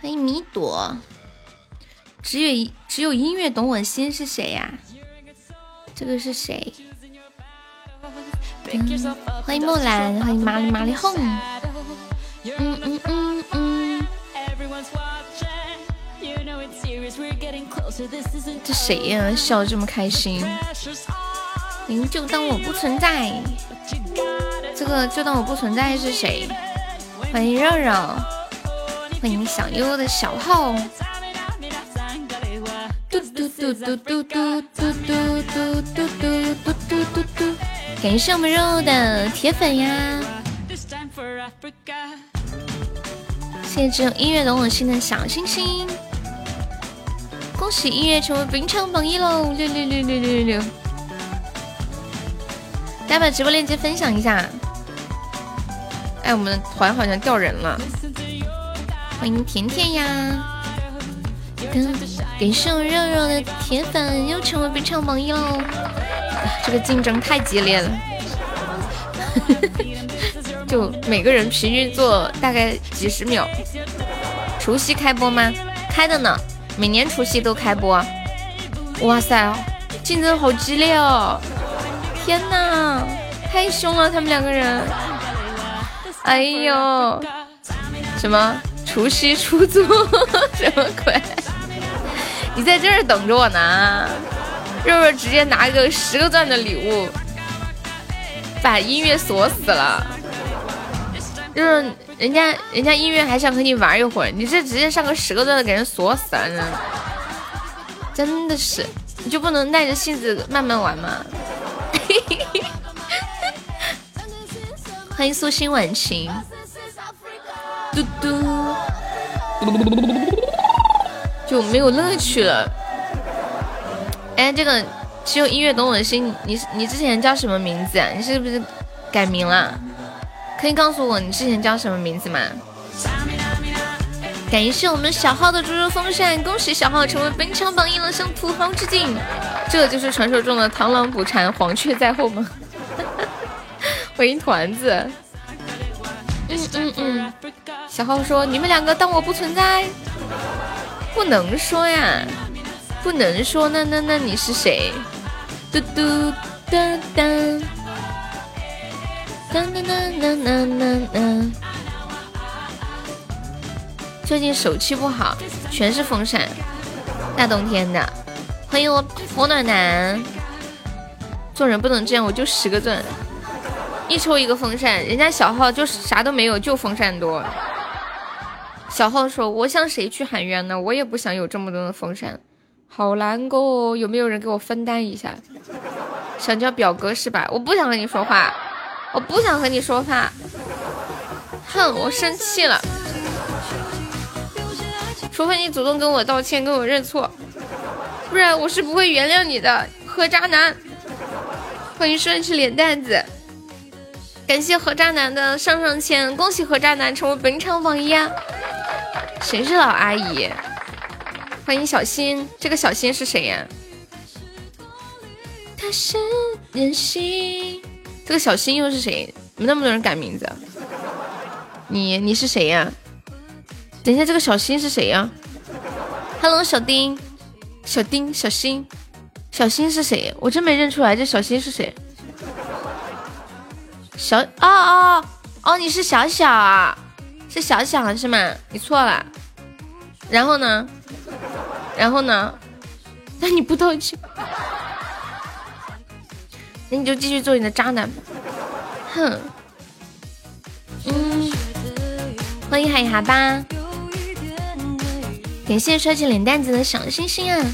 欢迎米朵。只有只有音乐懂我心是谁呀？这个是谁？欢迎木兰，欢迎玛丽玛丽红。嗯嗯嗯嗯。这谁呀？笑的这么开心。您就当我不存在。就当我不存在是谁？欢迎肉肉，欢迎小优的小号。嘟嘟嘟嘟嘟嘟嘟嘟嘟嘟嘟嘟嘟嘟嘟，感谢我们肉肉的铁粉呀！谢谢只有音乐懂我心的小星星，恭喜音乐成为本场榜一喽！六六六六六六六，大家把直播链接分享一下。我们的团好像掉人了，欢迎甜甜呀！感谢我肉肉的铁粉，又成为本场榜一喽！这个竞争太激烈了，就每个人平均做大概几十秒。除夕开播吗？开的呢，每年除夕都开播。哇塞，竞争好激烈哦！天哪，太凶了，他们两个人。哎呦，什么除夕出租？什么鬼？你在这儿等着我呢。肉肉直接拿个十个钻的礼物，把音乐锁死了。肉肉，人家人家音乐还想和你玩一会儿，你这直接上个十个钻的给人锁死了呢。真的是，你就不能耐着性子慢慢玩吗？欢迎苏心晚晴，嘟嘟，就没有乐趣了。哎，这个只有音乐懂我的心，你你之前叫什么名字啊？你是不是改名了？可以告诉我你之前叫什么名字吗？感谢我们小号的猪猪风扇，恭喜小号成为本场榜一了，向土豪致敬。这就是传说中的螳螂捕蝉，黄雀在后吗？欢迎团子，嗯嗯嗯，小号说你们两个当我不存在，不能说呀，不能说，那那那你是谁？嘟嘟哒哒，哒哒哒哒哒哒哒。最近手气不好，全是风扇，大冬天的。欢迎我火暖男，做人不能这样，我就十个钻。一抽一个风扇，人家小号就啥都没有，就风扇多。小号说：“我向谁去喊冤呢？我也不想有这么多的风扇，好难过。有没有人给我分担一下？想叫表哥是吧？我不想和你说话，我不想和你说话。哼，我生气了。除非你主动跟我道歉，跟我认错，不然我是不会原谅你的，何渣男。欢迎顺吃脸蛋子。”感谢何渣男的上上签，恭喜何渣男成为本场榜一啊！谁是老阿姨？欢迎小新，这个小新是谁呀？他是任性，这个小新又是谁？怎么那么多人改名字？你你是谁呀？等一下，这个小新是谁呀？Hello，小丁，小丁，小新，小新是谁？我真没认出来，这小新是谁？小哦哦哦，你是小小啊，是小小是吗？你错了，然后呢？然后呢？那你不道歉，那你就继续做你的渣男。哼，嗯，欢迎海霞吧，感谢帅气脸蛋子的小星星啊。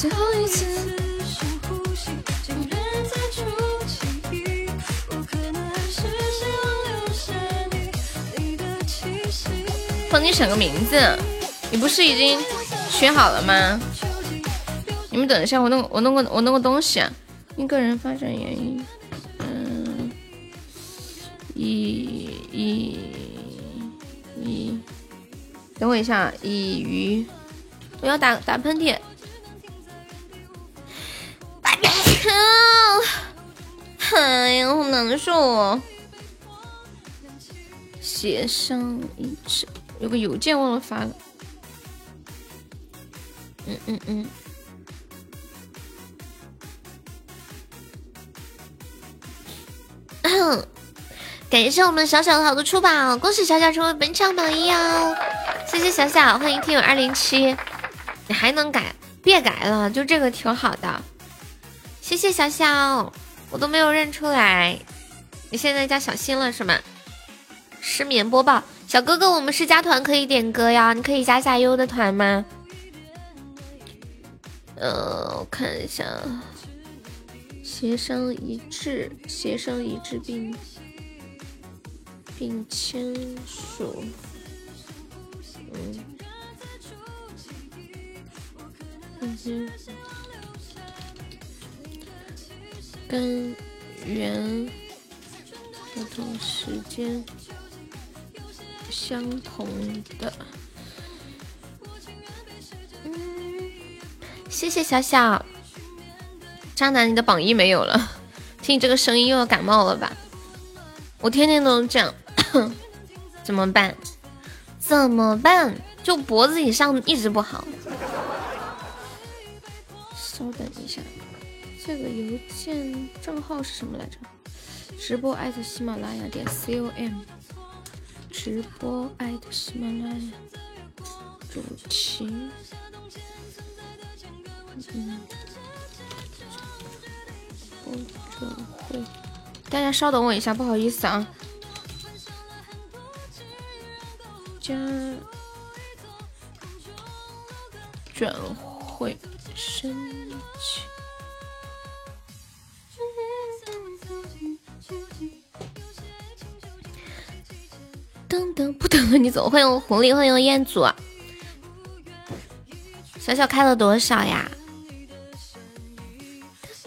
最后一次帮你选个名字，你不是已经选好了吗？你们等一下，我弄我弄个我弄个东西啊。因个人发展原因，嗯，一一一，等我一下，乙鱼，我要打打喷嚏。哎呀，好难受哦。协商一致，有个邮件忘了发了。嗯嗯嗯。感谢我们小小的好多出宝，恭喜小小成为本场榜一哦！谢谢小小，欢迎听友二零七，你还能改？别改了，就这个挺好的。谢谢小小，我都没有认出来，你现在叫小新了是吗？失眠播报，小哥哥，我们是加团可以点歌呀，你可以加下优的团吗？呃，我看一下。协商一致，协商一致并并签署。嗯，嗯跟原合同时间相同的。嗯，谢谢小小。渣男，你的榜一没有了，听你这个声音又要感冒了吧？我天天都这样，怎么办？怎么办？就脖子以上一直不好。稍等一下，这个邮件账号是什么来着？直播艾特喜马拉雅点 com，直播艾特喜马拉雅主题。嗯。转会，大家稍等我一下，不好意思啊。加转等，不等了，你走。欢迎狐狸，欢迎彦祖。小小开了多少呀？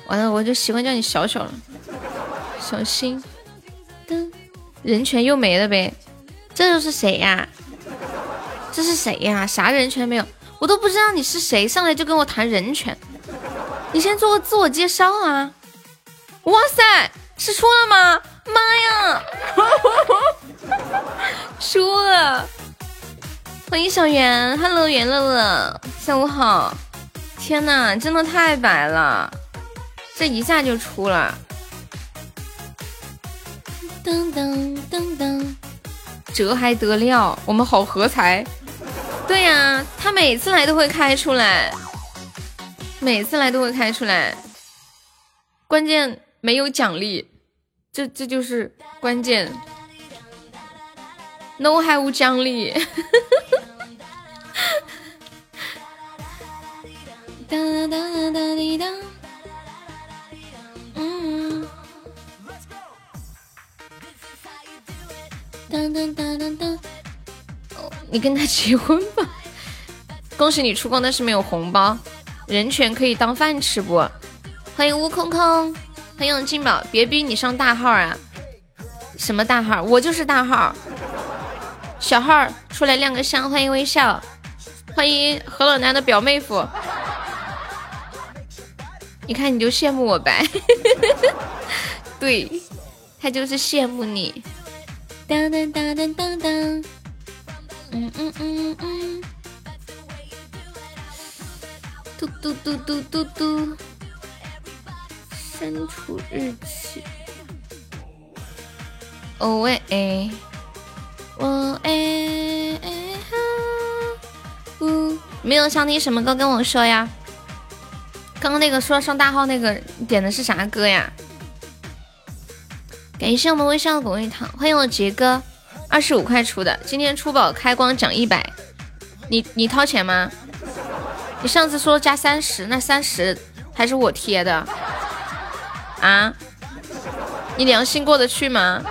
完了，我就习惯叫你小小了，小心。噔，人权又没了呗？这又是谁呀？这是谁呀？啥人权没有？我都不知道你是谁，上来就跟我谈人权。你先做个自我介绍啊！哇塞，是出了吗？妈呀！出了！欢迎小圆，Hello，圆乐乐，下午好。天呐，真的太白了。这一下就出了，噔噔噔噔，折还得了？我们好合财。对呀，他每次来都会开出来，每次来都会开出来。关键没有奖励，这这就是关键。No 还无奖励。哒哒哒哒滴哒。嗯，当当当当当，哦，你跟他结婚吧，恭喜你出光，但是没有红包，人权可以当饭吃不？欢迎悟空空，欢迎金宝，别逼你上大号啊！什么大号？我就是大号，小号出来亮个相，欢迎微笑，欢迎何老男的表妹夫。你看，你就羡慕我呗，对他就是羡慕你。当当当当当当，嗯嗯嗯嗯，嘟嘟嘟嘟嘟嘟，删除日期。哦喂哎，我哎哎哈，呜，没有想听什么歌跟我说呀。刚刚那个说上大号那个点的是啥歌呀？感谢我们微笑的果味糖，欢迎我杰哥，二十五块出的，今天出宝开光奖一百，你你掏钱吗？你上次说加三十，那三十还是我贴的啊？你良心过得去吗？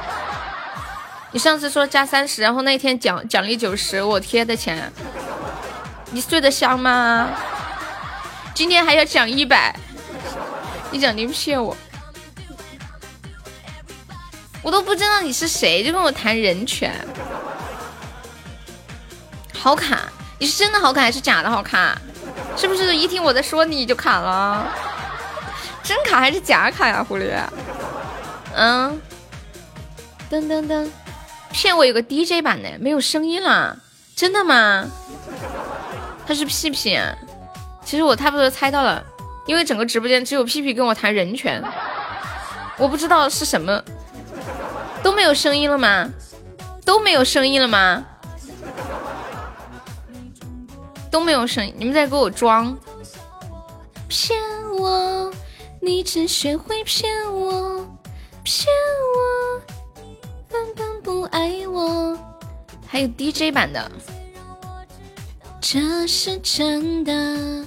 你上次说加三十，然后那天奖奖励九十，我贴的钱，你睡得香吗？今天还要奖一百，你奖励骗我，我都不知道你是谁，就跟我谈人权，好卡！你是真的好卡还是假的好卡？是不是一听我在说你就卡了？真卡还是假卡呀，狐狸？嗯，噔噔噔，骗我有个 DJ 版的，没有声音了，真的吗？他是屁屁，其实我差不多猜到了，因为整个直播间只有屁屁跟我谈人权，我不知道是什么，都没有声音了吗？都没有声音了吗？都没有声音，你们在给我装？骗我，你只学会骗我，骗我，我。还有 DJ 版的。这是真的，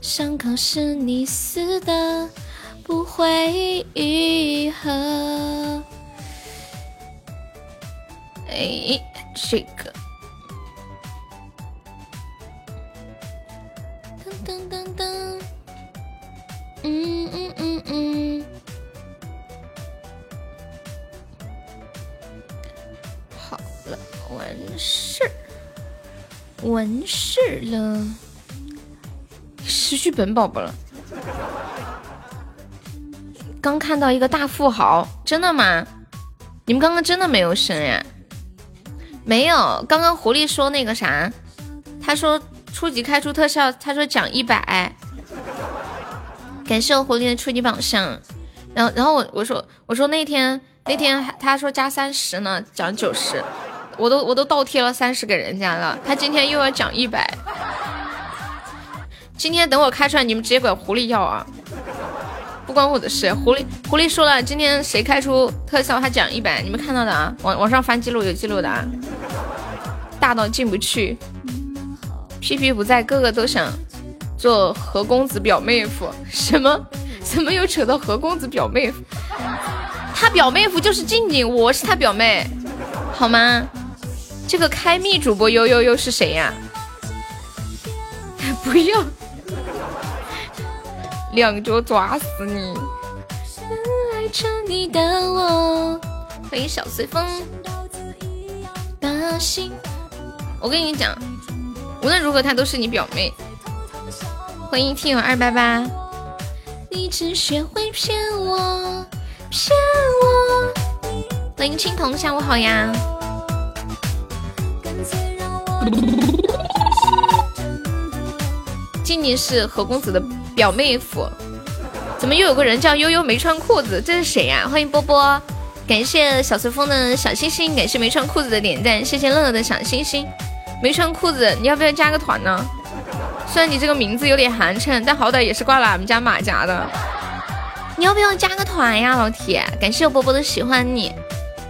伤口是你撕的，不会愈合。哎，这个。噔噔噔噔。嗯嗯嗯嗯。完事儿。完事儿了，失去本宝宝了。刚看到一个大富豪，真的吗？你们刚刚真的没有声呀？没有，刚刚狐狸说那个啥，他说初级开出特效，他说奖一百。感谢我狐狸的初级榜上。然后，然后我我说我说那天那天他说加三十呢，奖九十。我都我都倒贴了三十给人家了，他今天又要奖一百。今天等我开出来，你们直接管狐狸要啊，不关我的事。狐狸狐狸说了，今天谁开出特效，他奖一百，你们看到的啊，网网上翻记录有记录的啊，大到进不去。屁屁不在，个个都想做何公子表妹夫，什么？怎么又扯到何公子表妹夫？他表妹夫就是静静，我是他表妹，好吗？这个开密主播悠悠悠是谁呀？不要，两脚抓死你！欢迎小随风。我跟你讲，无论如何她都是你表妹。欢迎听友二八八。你只学会骗我，骗我。欢迎青铜，下午好呀。静静是何公子的表妹夫，怎么又有个人叫悠悠没穿裤子？这是谁呀？欢迎波波，感谢小随风的小心心，感谢没穿裤子的点赞，谢谢乐乐的小心心。没穿裤子，你要不要加个团呢？虽然你这个名字有点寒碜，但好歹也是挂了俺们家马甲的。你要不要加个团呀，老铁？感谢波波的喜欢你，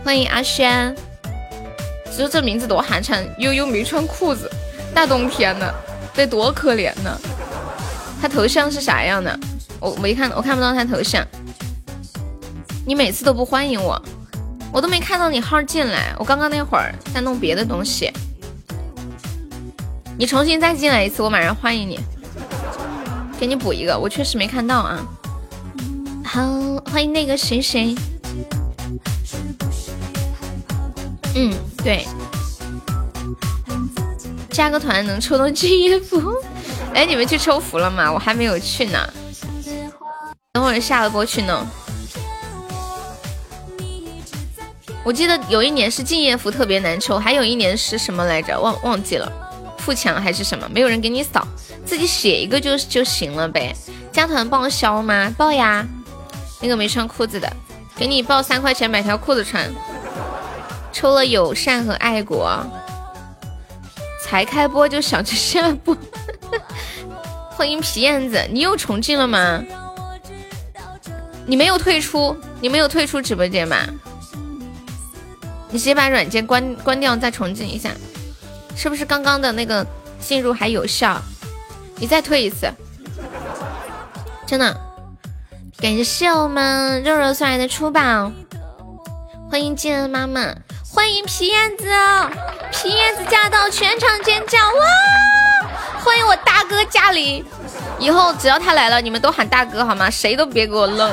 欢迎阿轩。其实这名字多寒碜，悠悠没穿裤子，大冬天的，得多可怜呢。他头像是啥样的？我没看，我看不到他头像。你每次都不欢迎我，我都没看到你号进来。我刚刚那会儿在弄别的东西。你重新再进来一次，我马上欢迎你。给你补一个，我确实没看到啊。好，欢迎那个谁谁。嗯，对，加个团能抽到敬业福。哎，你们去抽福了吗？我还没有去呢，等会儿下了播去弄。我记得有一年是敬业福特别难抽，还有一年是什么来着？忘忘记了，富强还是什么？没有人给你扫，自己写一个就就行了呗。加团报销吗？报呀。那个没穿裤子的，给你报三块钱买条裤子穿。抽了友善和爱国，才开播就想着下播。欢迎皮燕子，你又重进了吗？你没有退出，你没有退出直播间吧？你直接把软件关关掉，再重进一下，是不是刚刚的那个进入还有效？你再退一次，真的。感谢我们肉肉送来的初宝，欢迎静儿妈妈。欢迎皮燕子，皮燕子驾到，全场尖叫哇！欢迎我大哥驾临，以后只要他来了，你们都喊大哥好吗？谁都别给我愣，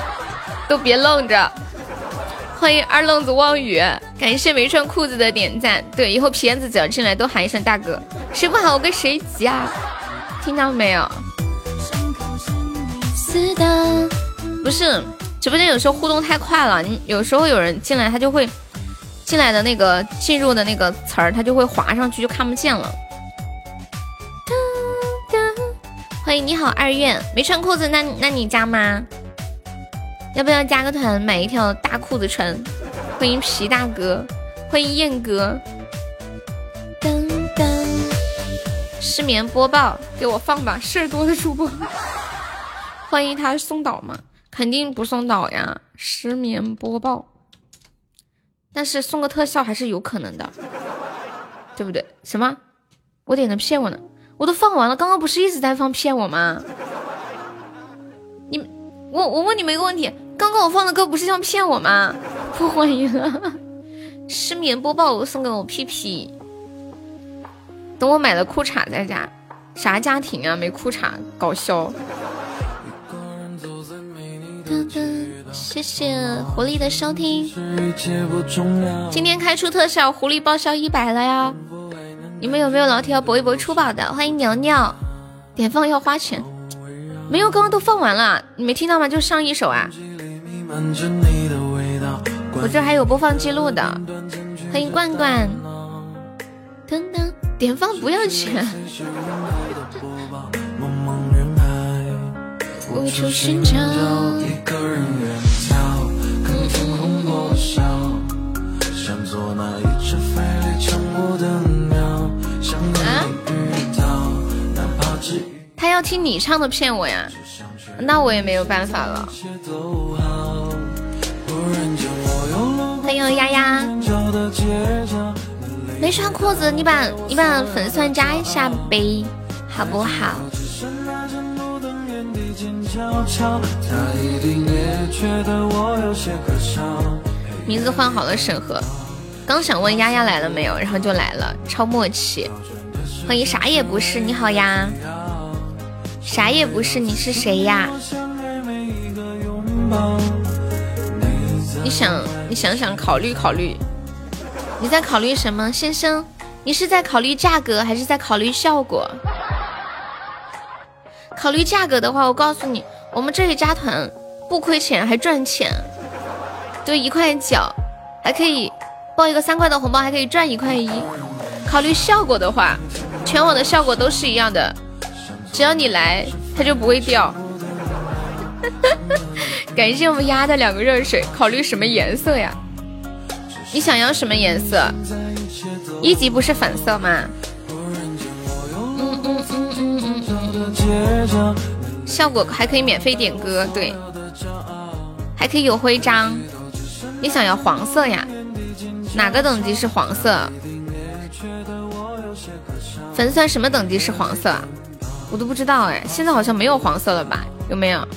都别愣着。欢迎二愣子望雨，感谢没穿裤子的点赞。对，以后皮燕子只要进来都喊一声大哥，谁不喊我跟谁急啊？听到没有？不是，直播间有时候互动太快了，你有时候有人进来，他就会进来的那个进入的那个词儿，它就会划上去就看不见了。欢迎你好二月，没穿裤子，那那你加吗？要不要加个团买一条大裤子穿？欢迎皮大哥，欢迎燕哥。噔噔，失眠播报，给我放吧，事儿多的主播。欢迎他送岛吗？肯定不送岛呀，失眠播报。但是送个特效还是有可能的，对不对？什么？我点的骗我呢？我都放完了，刚刚不是一直在放骗我吗？你，我我问你们一个问题，刚刚我放的歌不是像骗我吗？不欢迎，失眠播报送给我屁屁。等我买了裤衩再加，啥家庭啊？没裤衩，搞笑。谢谢狐狸的收听。今天开出特效，狐狸报销一百了呀！你们有没有老铁要搏一搏出宝的？欢迎牛牛，点放要花钱，没有，刚刚都放完了，你没听到吗？就上一首啊。我这还有播放记录的。欢迎罐罐，噔噔，点放不要钱。无处寻找。他要听你唱的骗我呀，那我也没有办法了。欢迎丫丫，没穿裤子，你把你把粉丝团加一下呗，好不好？名字换好了，审核。刚想问丫丫来了没有，然后就来了，超默契。欢迎啥也不是，你好呀。啥也不是，你是谁呀？你想，你想想，考虑考虑。你在考虑什么，先生？你是在考虑价格，还是在考虑效果？考虑价格的话，我告诉你，我们这里加团不亏钱还赚钱，就一块九，还可以包一个三块的红包，还可以赚一块一。考虑效果的话，全网的效果都是一样的，只要你来，它就不会掉。感谢我们丫的两个热水。考虑什么颜色呀？你想要什么颜色？一级不是粉色吗？效果还可以免费点歌，对，还可以有徽章。你想要黄色呀？哪个等级是黄色？粉丝团什么等级是黄色？我都不知道哎，现在好像没有黄色了吧？有没有？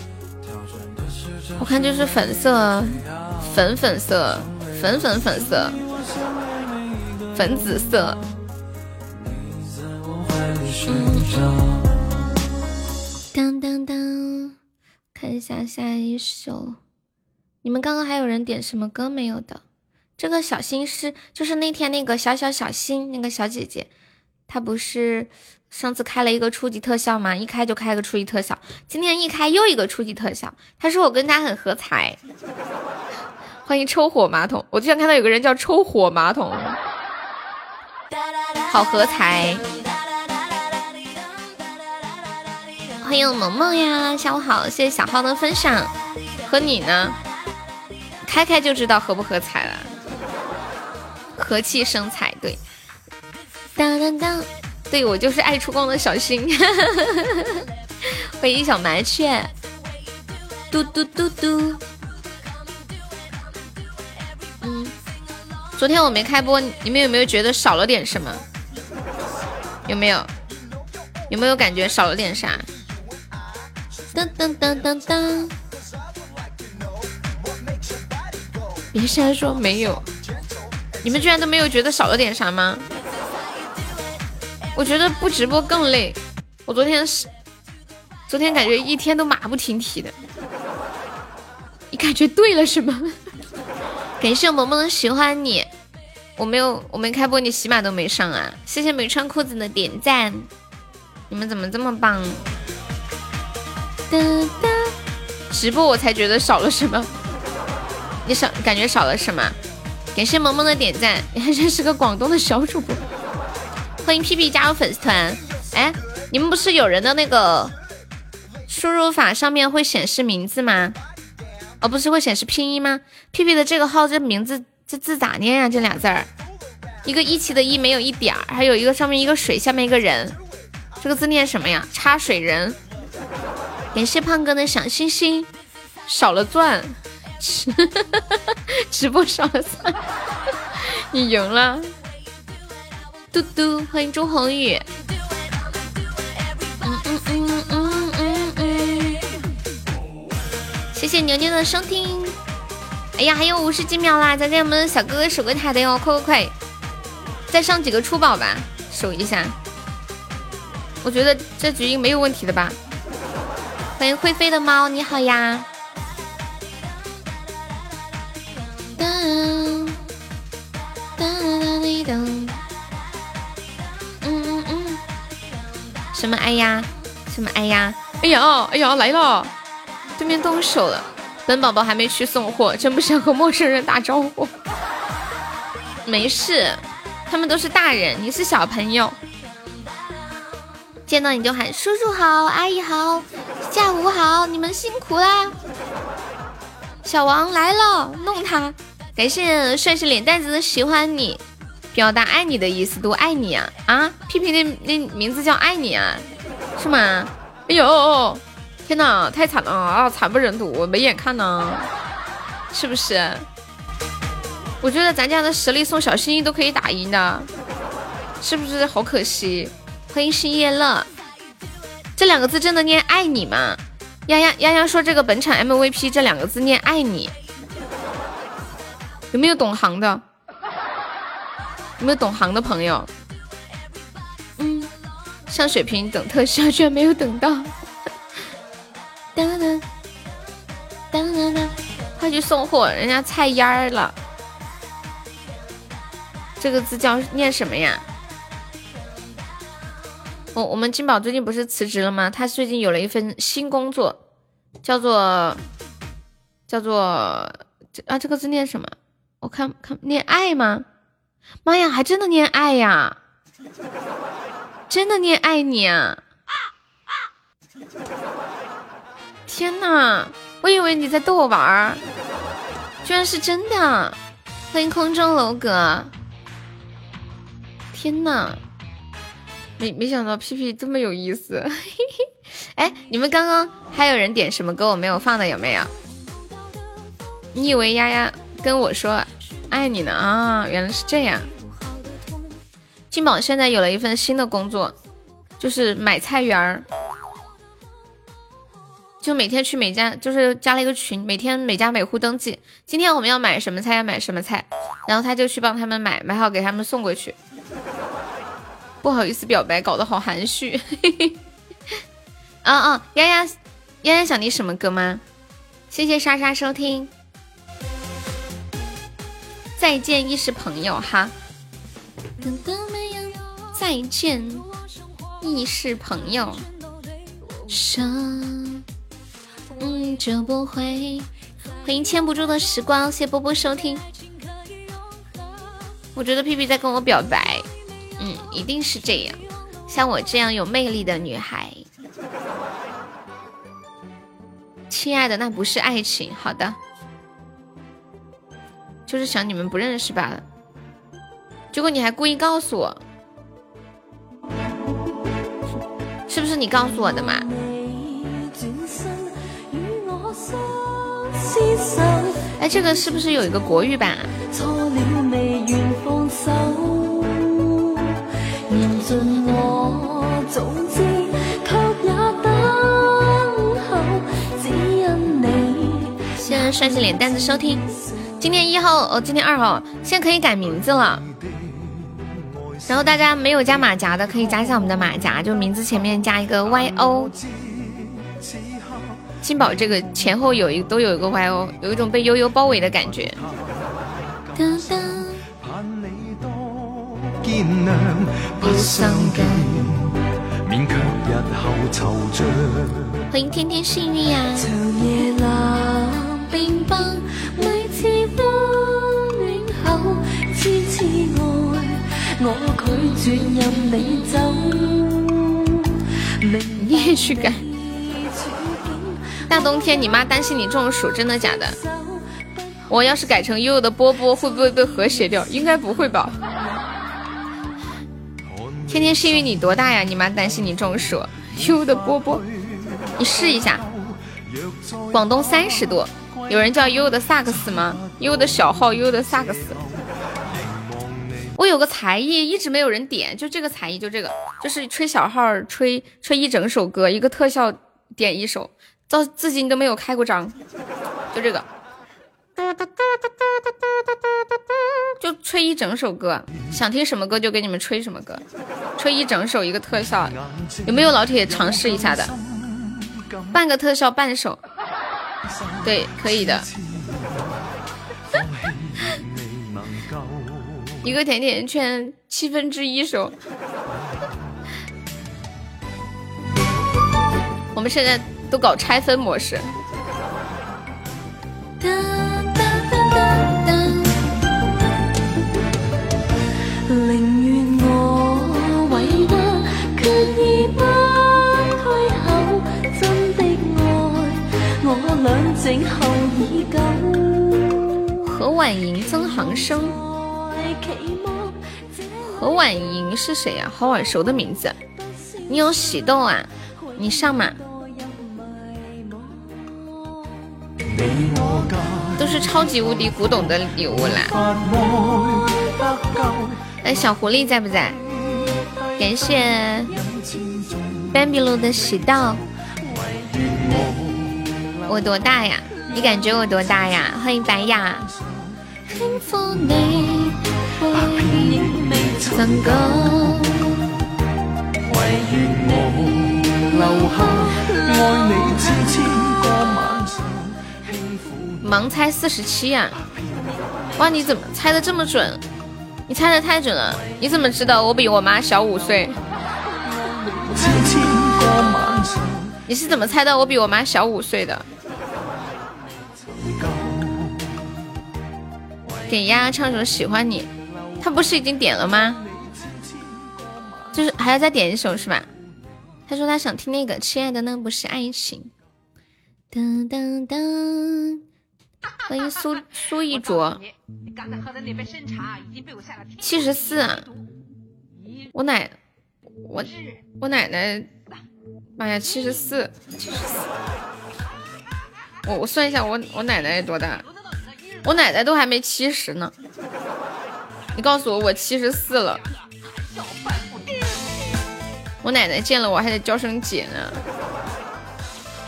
我看就是粉色、粉粉色、粉粉粉色、粉紫色。看一下下一首。你们刚刚还有人点什么歌没有的？这个小心是就是那天那个小小小心那个小姐姐，她不是上次开了一个初级特效吗？一开就开个初级特效，今天一开又一个初级特效。她说我跟她很合财。欢迎抽火马桶，我就想看到有个人叫抽火马桶，好合财。欢迎萌萌呀，下午好，谢谢小号的分享。和你呢，开开就知道合不合彩了，和气生财，对。当当当，对我就是爱出光的小新。欢迎小麻雀，嘟嘟嘟嘟。嗯，昨天我没开播，你们有没有觉得少了点什么？有没有？有没有感觉少了点啥？噔噔噔噔噔！别瞎说，没有。你们居然都没有觉得少了点啥吗？我觉得不直播更累。我昨天是，昨天感觉一天都马不停蹄的。你感觉对了是吗？感谢萌萌的喜欢你。我没有，我没开播，你起码都没上啊！谢谢没穿裤子的点赞。你们怎么这么棒？直播我才觉得少了什么。你少感觉少了什么？感谢萌萌的点赞，你还认识个广东的小主播？欢迎屁屁加入粉丝团。哎，你们不是有人的那个输入法上面会显示名字吗？哦，不是会显示拼音吗？屁屁的这个号这名字这字咋念呀？这俩字儿，一个一期的一没有一点儿，还有一个上面一个水，下面一个人，这个字念什么呀？插水人。感谢胖哥的小心心，少了钻。直播少了钻，你赢了。嘟嘟，欢迎朱红宇。嗯嗯嗯嗯嗯嗯。谢谢牛牛的收听。哎呀，还有五十几秒啦，再给我们小哥哥守个塔的哟，快快快！再上几个出宝吧，守一下。我觉得这局应该没有问题的吧。欢迎会飞的猫，你好呀。嗯嗯嗯，什么哎呀？什么哎呀？哎呀哎呀来了！对面动手了，本宝宝还没去送货，真不想和陌生人打招呼。没事，他们都是大人，你是小朋友。见到你就喊叔叔好，阿姨好，下午好，你们辛苦啦。小王来了，弄他！感谢帅气脸蛋子的喜欢你，表达爱你的意思，多爱你啊啊！屁屁那那名字叫爱你啊，是吗？哎呦，天哪，太惨了啊，惨不忍睹，我没眼看呢，是不是？我觉得咱家的实力送小心心都可以打赢的，是不是？好可惜。欢迎星夜乐，这两个字真的念爱你吗？丫丫丫丫说：“这个本场 MVP 这两个字念爱你，有没有懂行的？有没有懂行的朋友？嗯，上水平等特效居然没有等到，噔噔噔噔噔，快去送货，人家菜蔫儿了。这个字叫念什么呀？我我们金宝最近不是辞职了吗？他最近有了一份新工作，叫做叫做啊，这个字念什么？我看看念爱吗？妈呀，还真的念爱呀！真的念爱你啊！天哪，我以为你在逗我玩儿，居然是真的！欢迎空中楼阁。天哪！没没想到屁屁这么有意思，哎，你们刚刚还有人点什么歌我没有放的有没有？你以为丫丫跟我说爱你呢啊？原来是这样。金宝现在有了一份新的工作，就是买菜园儿，就每天去每家，就是加了一个群，每天每家每户登记，今天我们要买什么菜要买什么菜，然后他就去帮他们买，买好给他们送过去。不好意思表白，搞得好含蓄。啊 啊，丫丫，丫丫想听什么歌吗？谢谢莎莎收听。再见，亦是朋友哈。再见，亦是朋友。生就不会。欢迎牵不住的时光，谢波波收听。我觉得屁屁在跟我表白。嗯，一定是这样。像我这样有魅力的女孩，亲爱的，那不是爱情。好的，就是想你们不认识罢了。结果你还故意告诉我，是不是你告诉我的嘛？哎，这个是不是有一个国语版？啊？错了谢谢帅气脸蛋子收听。今天一号哦，今天二号，现在可以改名字了。然后大家没有加马甲的，可以加一下我们的马甲，就名字前面加一个 Y O。金宝这个前后有一都有一个 Y O，有一种被悠悠包围的感觉。欢欢迎天天幸运呀！你也去改。大冬天，你妈担心你中暑，真的假的？我要是改成悠悠的波波，会不会被和谐掉？应该不会吧。天天幸运你多大呀？你妈担心你中暑，悠悠的波波，你试一下。广东三十度，有人叫悠悠的萨克斯吗？悠悠的小号，悠悠的萨克斯。我有个才艺，一直没有人点，就这个才艺，就这个，就是吹小号，吹吹一整首歌，一个特效点一首，到至今都没有开过张，就这个，就吹一整首歌，想听什么歌就给你们吹什么歌，吹一整首一个特效，有没有老铁尝试一下的？半个特效半首，对，可以的。一个甜甜圈七分之一首，我们现在都搞拆分模式。何婉莹、曾航生。何婉莹是谁呀？好耳熟的名字。你有喜豆啊？你上嘛。都是超级无敌古董的礼物啦。哎，小狐狸在不在？感谢 Bamboo 的喜豆。我多大呀？你感觉我多大呀？欢迎白雅。盲猜四十七呀！哇，你怎么猜的这么准？你猜的太准了！你怎么知道我比我妈小五岁？你是怎么猜到我比我妈小五岁的？给丫丫唱首《喜欢你》。他不是已经点了吗？就是还要再点一首是吧？他说他想听那个《亲爱的那不是爱情》。噔噔噔，欢迎苏苏一卓。七十四！我奶我我奶奶，妈呀，七十四！我我算一下，我我奶奶多大？我奶奶都还没七十呢。你告诉我，我七十四了。我奶奶见了我还得叫声姐呢。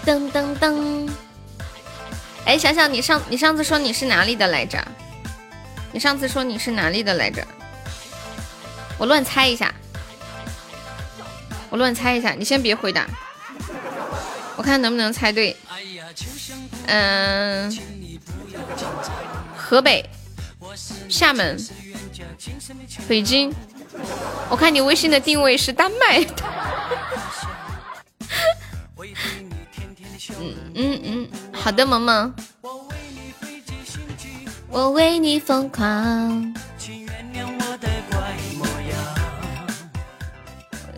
噔噔噔。哎，想想你上你上次说你是哪里的来着？你上次说你是哪里的来着？我乱猜一下。我乱猜一下，你先别回答。我看能不能猜对。嗯，河北，厦门。北京，我看你微信的定位是丹麦的。嗯嗯嗯，好的，萌萌，我为你疯狂。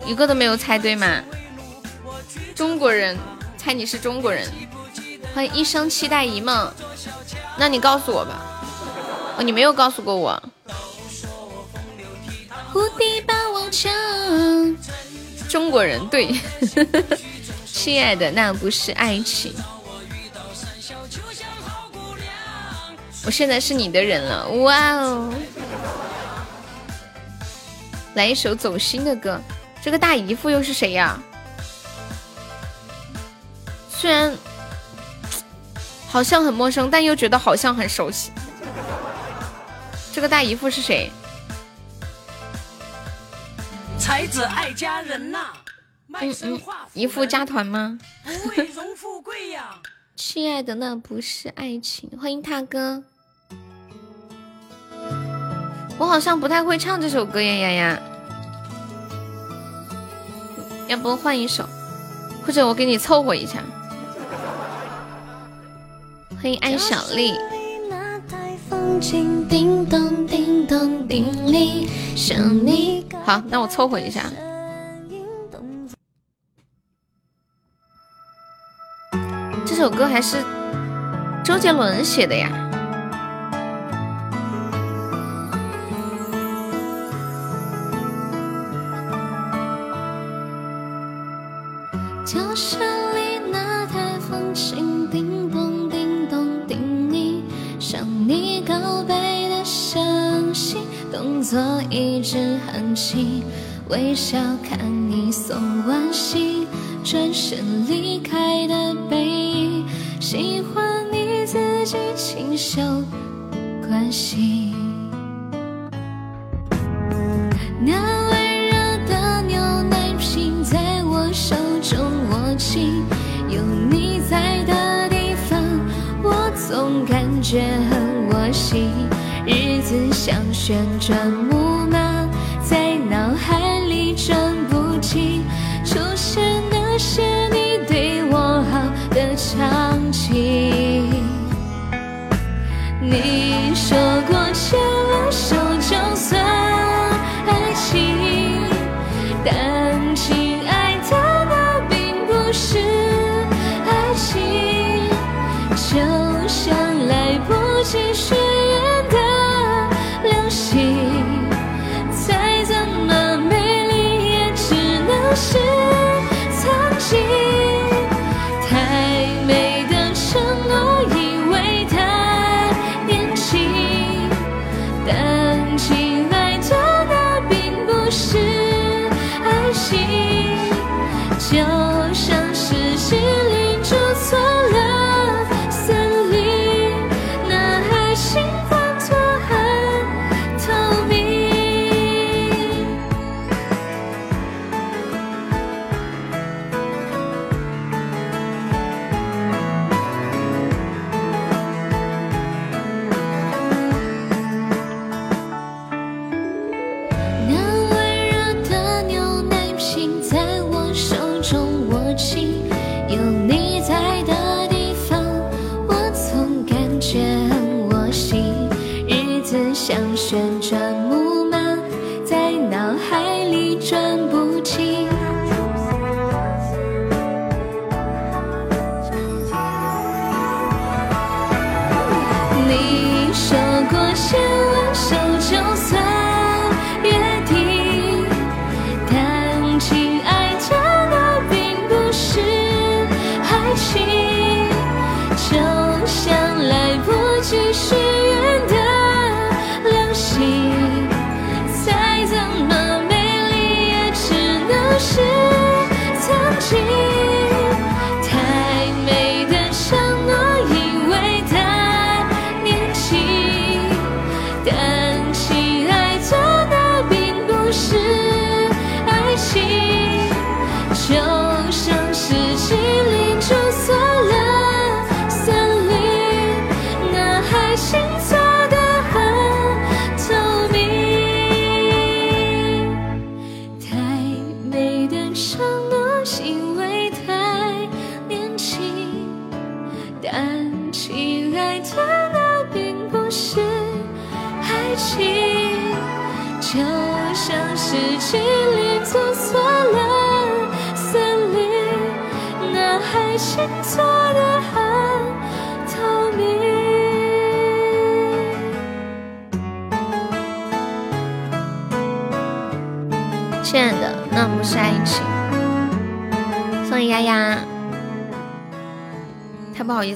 一个都没有猜对吗？中国人，猜你是中国人。欢迎一生期待一梦，那你告诉我吧。哦，你没有告诉过我。无敌霸王枪，中国人对，亲爱的，那不是爱情。我现在是你的人了，哇哦！来一首走心的歌，这个大姨夫又是谁呀？虽然好像很陌生，但又觉得好像很熟悉。这个大姨夫是谁？才子爱佳人呐，嗯嗯，姨夫加团吗？亲爱的，那不是爱情。欢迎大哥，我好像不太会唱这首歌呀，丫丫，要不换一首，或者我给你凑合一下。欢迎爱小丽。好，那我凑合一下。这首歌还是周杰伦写的呀。教室动作一直很轻，微笑看你送完信，转身离开的背影，喜欢你自己清秀关心。那温热的牛奶瓶在我手中握紧，有你在的地方，我总感觉很窝心。像旋转木马，在脑海里转不停，出现那些你对我好的场景。你说过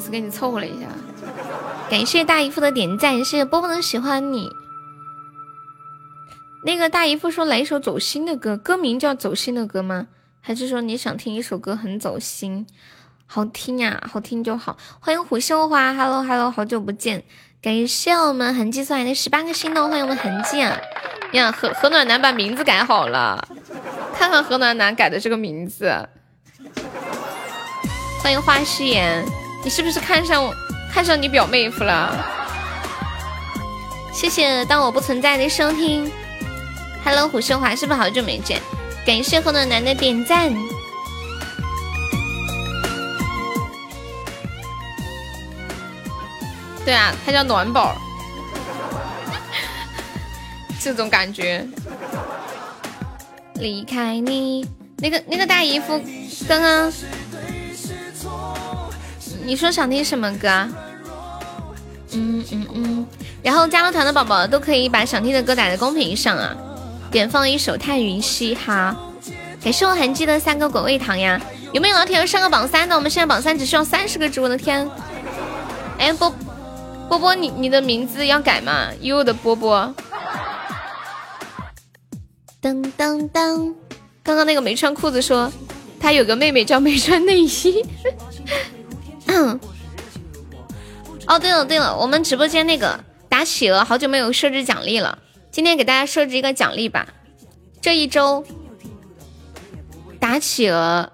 给你凑合了一下。感谢大姨夫的点赞，谢谢波波的喜欢你。那个大姨夫说来一首走心的歌，歌名叫《走心的歌》吗？还是说你想听一首歌很走心，好听呀、好听就好。欢迎虎秀花，Hello Hello，好久不见。感谢我们痕迹送来的十八个心动，欢迎我们痕迹啊！呀，何何暖男把名字改好了，看看何暖男改的这个名字。欢迎花夕颜，你是不是看上我看上你表妹夫了？谢谢当我不存在的收听。Hello，虎秀华，是不是好久没见？感谢何暖男的点赞。对啊，他叫暖宝，这种感觉。离开你，那个那个大姨夫，刚刚你说想听什么歌？嗯嗯嗯。然后加了团的宝宝都可以把想听的歌打在公屏上啊，点放一首《太云兮》哈。感谢我痕迹的三个果味糖呀，有没有老铁要上个榜三的？我们现在榜三只需要三十个值，我的天！哎，波波波，你你的名字要改吗？悠悠的波波。噔噔噔，刚刚那个没穿裤子说他有个妹妹叫没穿内衣。哦，对了对了，我们直播间那个。打企鹅，好久没有设置奖励了，今天给大家设置一个奖励吧。这一周打企鹅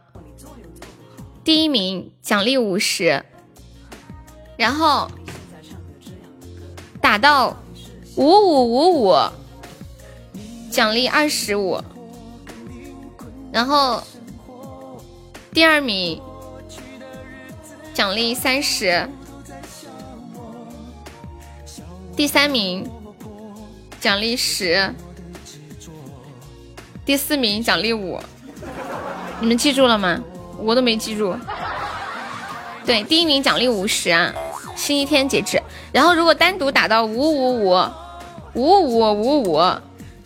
第一名奖励五十，然后打到五五五五奖励二十五，然后第二名奖励三十。第三名奖励十，第四名奖励五，你们记住了吗？我都没记住。对，第一名奖励五十啊，星期天截止。然后如果单独打到五五五五五五五，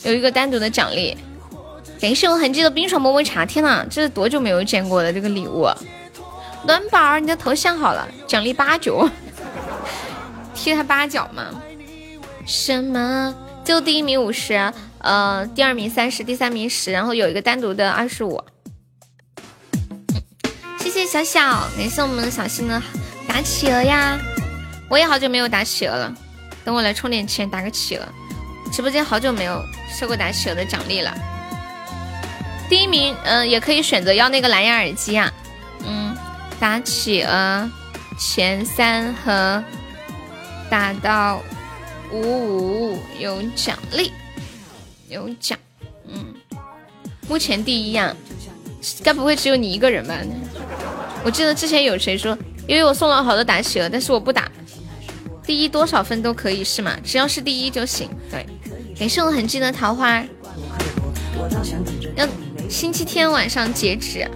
有一个单独的奖励。感谢我痕迹的冰爽么么茶，天呐，这是多久没有见过的这个礼物？暖宝儿，你的头像好了，奖励八九，踢他八脚嘛。什么？就第一名五十，呃，第二名三十，第三名十，然后有一个单独的二十五。谢谢小小，感谢我们的小新的打企鹅呀！我也好久没有打企鹅了，等我来充点钱打个企鹅。直播间好久没有收过打企鹅的奖励了。第一名，嗯，也可以选择要那个蓝牙耳机啊。嗯，打企鹅前三盒打到。五五五有奖励，有奖，嗯，目前第一呀，该不会只有你一个人吧？我记得之前有谁说，因为我送了好多打企鹅，但是我不打，第一多少分都可以是吗？只要是第一就行。对，感谢我痕迹的桃花，要星期天晚上截止。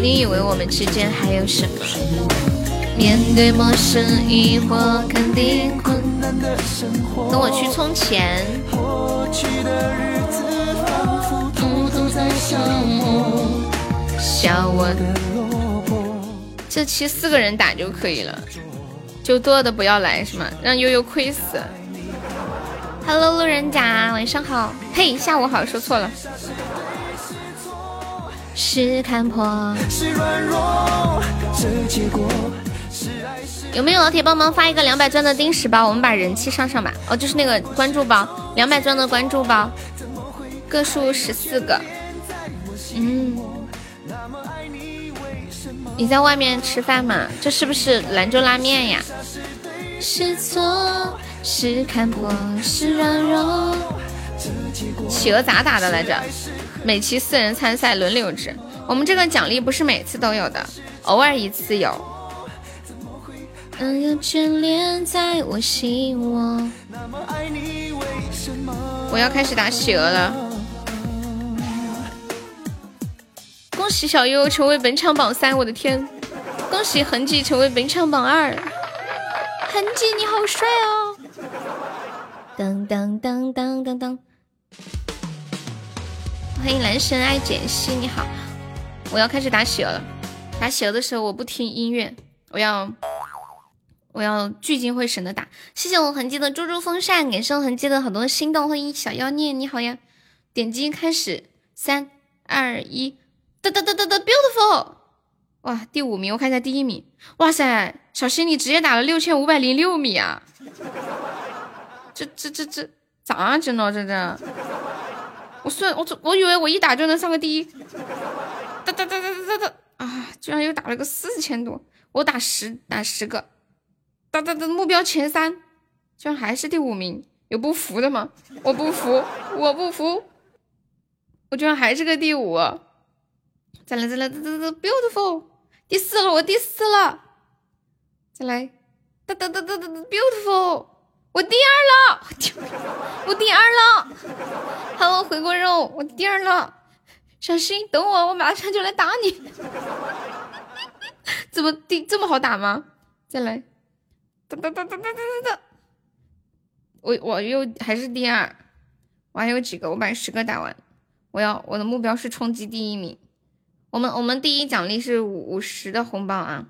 你以为我们之间还有什么？面对陌生疑惑，肯定困难的生活。等我去充钱。笑我落魄这期四个人打就可以了，就多的不要来是吗？让悠悠亏死。Hello，路人甲，晚上好。嘿，下午好，说错了。是看破。是软弱，这结果。有没有老铁帮忙发一个两百钻的定时包？我们把人气上上吧。哦，就是那个关注包，两百钻的关注包，个数十四个。嗯，你在外面吃饭吗？这是不是兰州拉面呀？是错是看破是软弱。企鹅咋打的来着？每期四人参赛轮流制。我们这个奖励不是每次都有的，偶尔一次有。能有眷恋在我心窝。我要开始打企鹅了。恭喜小优成为本场榜三，我的天！恭喜痕迹成为本场榜二。痕迹你好帅哦！噔噔噔噔噔噔。欢迎男神爱简溪，你好。我要开始打企鹅了。打企鹅的时候我不听音乐，我要。我要聚精会神的打，谢谢我痕迹的猪猪风扇，感谢我痕迹的好多心动，欢迎小妖孽，你好呀！点击开始，三二一，哒哒哒哒哒，beautiful！哇，第五名，我看一下第一名，哇塞，小新你直接打了六千五百零六米啊！这这这这咋整了这这？我算我我以为我一打就能上个第一，哒哒哒哒哒哒啊，居然又打了个四千多，我打十打十个。哒哒哒！目标前三，居然还是第五名，有不服的吗？我不服，我不服，我居然还是个第五！再来再来，哒哒哒！Beautiful，第四了，我第四了！再来，哒哒哒哒哒，beautiful，我第二了，我第二了，Hello 回锅肉，我第二了，小心等我，我马上就来打你。怎么第这么好打吗？再来，哒哒哒哒哒哒哒哒，我我又还是第二，我还有几个，我把十个打完，我要我的目标是冲击第一名。我们我们第一奖励是五十的红包啊！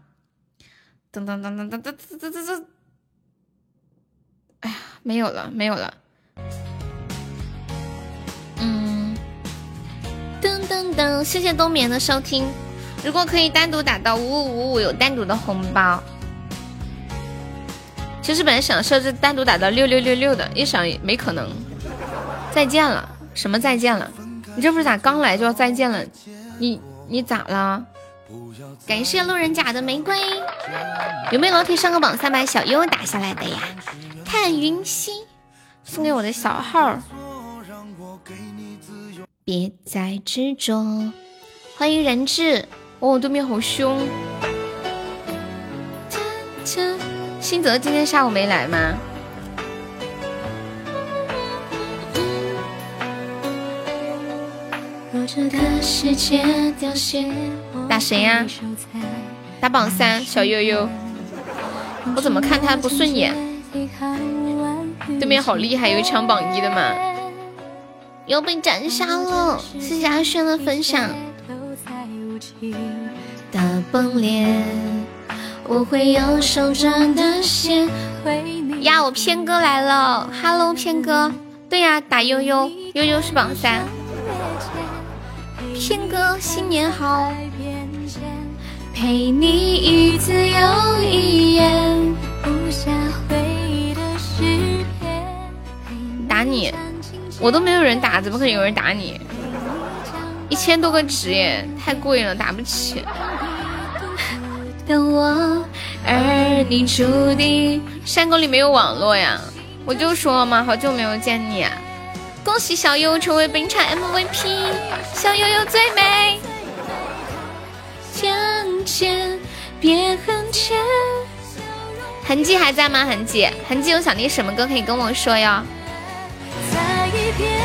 噔噔噔噔噔噔噔噔噔！哎呀，没有了，没有了。嗯，噔噔噔！谢谢冬眠的收听。如果可以单独打到五五五五，有单独的红包。其实本来想设置单独打到六六六六的，一想没可能。再见了？什么再见了？你这不是咋刚来就要再见了？你？你咋了？感谢路人甲的玫瑰，有没有老铁上个榜三百小优打下来的呀？看云溪送给我的小号，别再执着。欢迎人质，哦，对面好凶。新泽今天下午没来吗？打谁呀？打榜三小悠悠。我怎么看他不顺眼？对面好厉害，有抢榜一的嘛？又被斩杀了！谢谢阿轩的分享。大崩裂，我会用手赚的线。呀，我偏哥来了，Hello，偏哥。对呀，打悠悠，悠悠是榜三。偏哥，新年好！陪你一字又一眼，打你，我都没有人打，怎么可能有人打你？一千多个值耶，太贵了，打不起。等我，而你注定。山沟里没有网络呀，我就说了嘛，好久没有见你。恭喜小优成为本场 MVP，小悠悠最美。相见别恨切。痕迹还在吗？痕迹，痕迹有想听什么歌可以跟我说哟。一遍，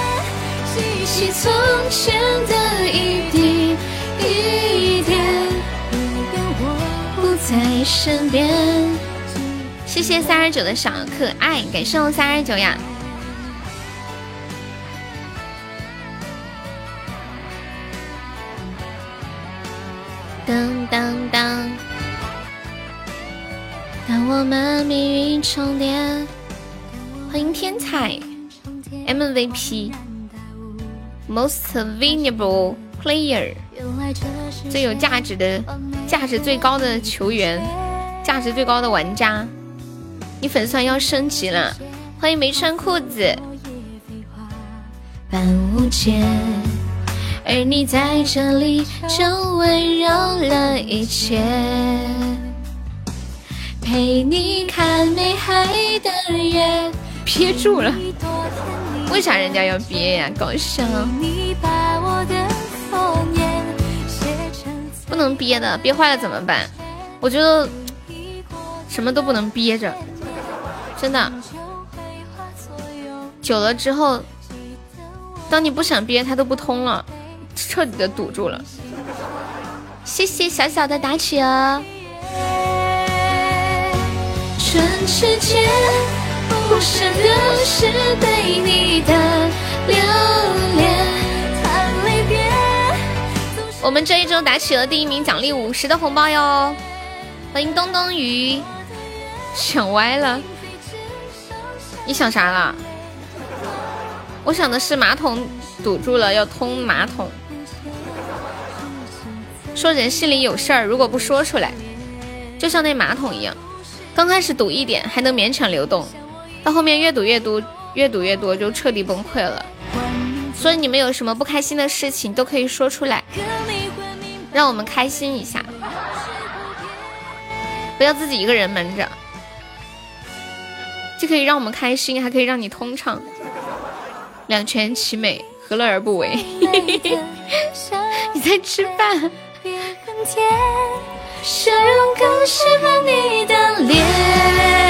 记起从前的一滴一点，即便我不在身边。谢谢三二九的小可爱，感谢我三二九呀。当当当！当我们命运重叠，欢迎天才 MVP，Most Valuable Player，最有价值的、价值最高的球员，价值最高的玩家。你粉丝团要升级了，欢迎没穿裤子。半无解。而你在这里，就温柔了一切。陪你看美海的月，憋住了。为啥人家要憋呀？搞笑。不能憋的，憋坏了怎么办？我觉得什么都不能憋着，真的。久了之后，当你不想憋，它都不通了。彻底的堵住了，谢谢小小的打我们这一周打企鹅第一名，奖励五十的红包哟！欢迎东东鱼，想歪了，你想啥了？我想的是马桶堵住了，要通马桶。说人心里有事儿，如果不说出来，就像那马桶一样，刚开始堵一点还能勉强流动，到后面越赌越多，越赌越多就彻底崩溃了。所以你们有什么不开心的事情都可以说出来，让我们开心一下，不要自己一个人闷着，既可以让我们开心，还可以让你通畅，两全其美，何乐而不为？你在吃饭？笑容更适合你的脸。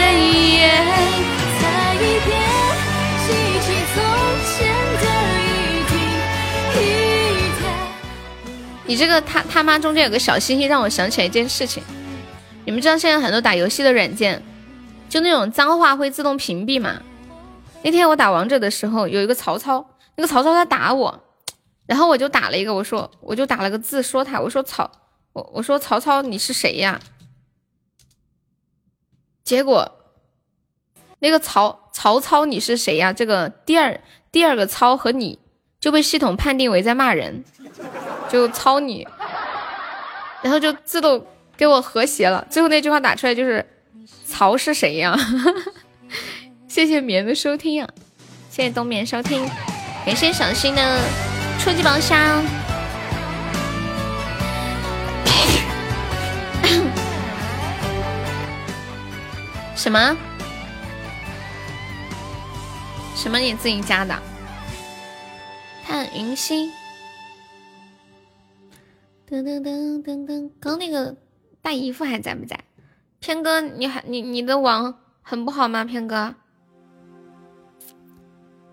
你这个他他妈中间有个小星星，让我想起来一件事情。你们知道现在很多打游戏的软件，就那种脏话会自动屏蔽吗？那天我打王者的时候，有一个曹操，那个曹操他打我，然后我就打了一个，我说我就打了个字说他，我说曹我我说曹操你是谁呀？结果那个曹曹操你是谁呀？这个第二第二个操和你就被系统判定为在骂人，就操你，然后就自动。给我和谐了，最后那句话打出来就是“曹是谁呀？” 谢谢棉的收听啊，谢谢冬眠收听，感谢小新的初级宝箱。什么？什么？你自己加的？看云星。噔噔噔噔噔，刚那个。大姨夫还在不在？偏哥，你还你你的网很不好吗？偏哥，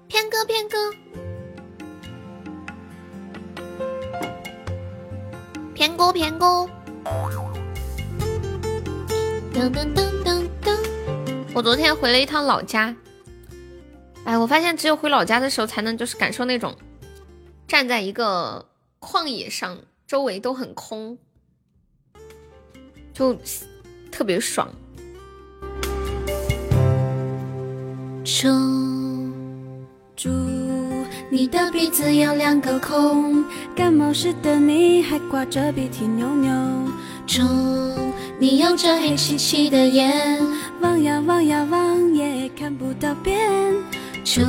偏哥，偏哥，偏哥，偏哥。噔噔噔噔噔！我昨天回了一趟老家，哎，我发现只有回老家的时候才能就是感受那种站在一个旷野上，周围都很空。就特别爽。住住，你的鼻子有两个孔，感冒时的你还挂着鼻涕牛牛。住，你有着黑漆漆的眼，望呀望呀望也看不到边。住。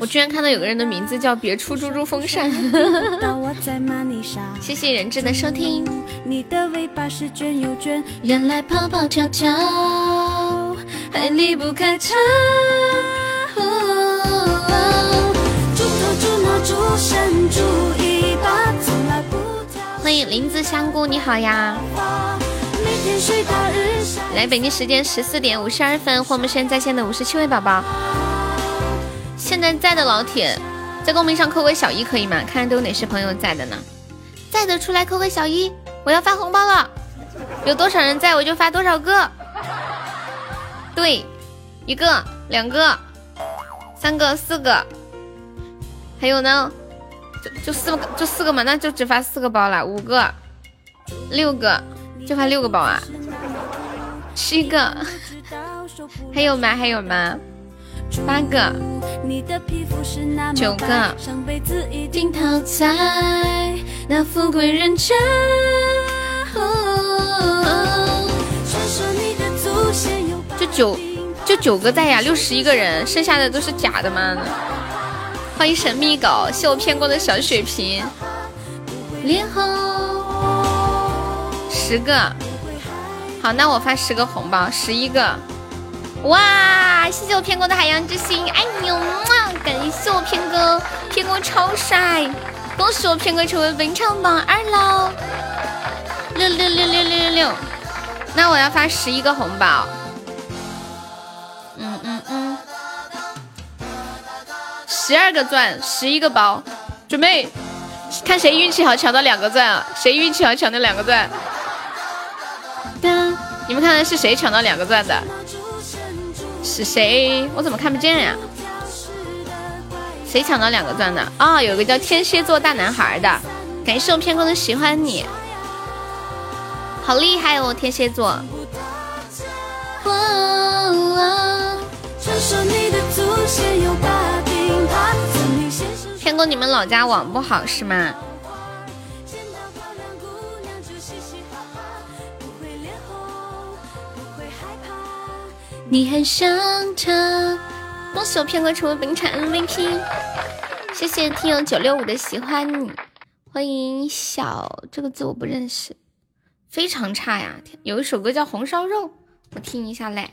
我居然看到有个人的名字叫别出猪猪风扇，谢谢人质的收听。原来跑跑跳跳还离不开它。欢迎林子香菇，你好呀。来，北京时间十四点五十二分，我们现在线的五十七位宝宝。现在在的老铁，在公屏上扣个小一可以吗？看看都有哪些朋友在的呢？在的出来扣个小一，我要发红包了。有多少人在我就发多少个。对，一个、两个、三个、四个，还有呢？就就四个，就四个嘛，那就只发四个包了。五个、六个，就发六个宝啊。七个，还有吗？还有吗？八个，九个，就九，就九个在呀，六十一个人，剩下的都是假的吗？欢迎神秘狗，谢我骗过的小血瓶，脸红，十个，好，那我发十个红包，十一个。哇！谢谢我偏哥的海洋之心，爱你嘛！感谢我偏哥，偏哥超帅！恭喜我偏哥成为本场榜二喽！六六六六六六六！那我要发十一个红包。嗯嗯嗯，十二个钻，十一个包，准备看谁运气好抢到两个钻啊！谁运气好抢到两个钻？你们看看是谁抢到两个钻的？是谁？我怎么看不见呀？谁抢到两个钻的？啊，有个叫天蝎座大男孩的，感谢我偏空的喜欢你，好厉害哦，天蝎座。天哥，你们老家网不好是吗？你很擅长，恭喜我片哥成为本场 MVP，谢谢听友九六五的喜欢你，欢迎小这个字我不认识，非常差呀，有一首歌叫红烧肉，我听一下嘞。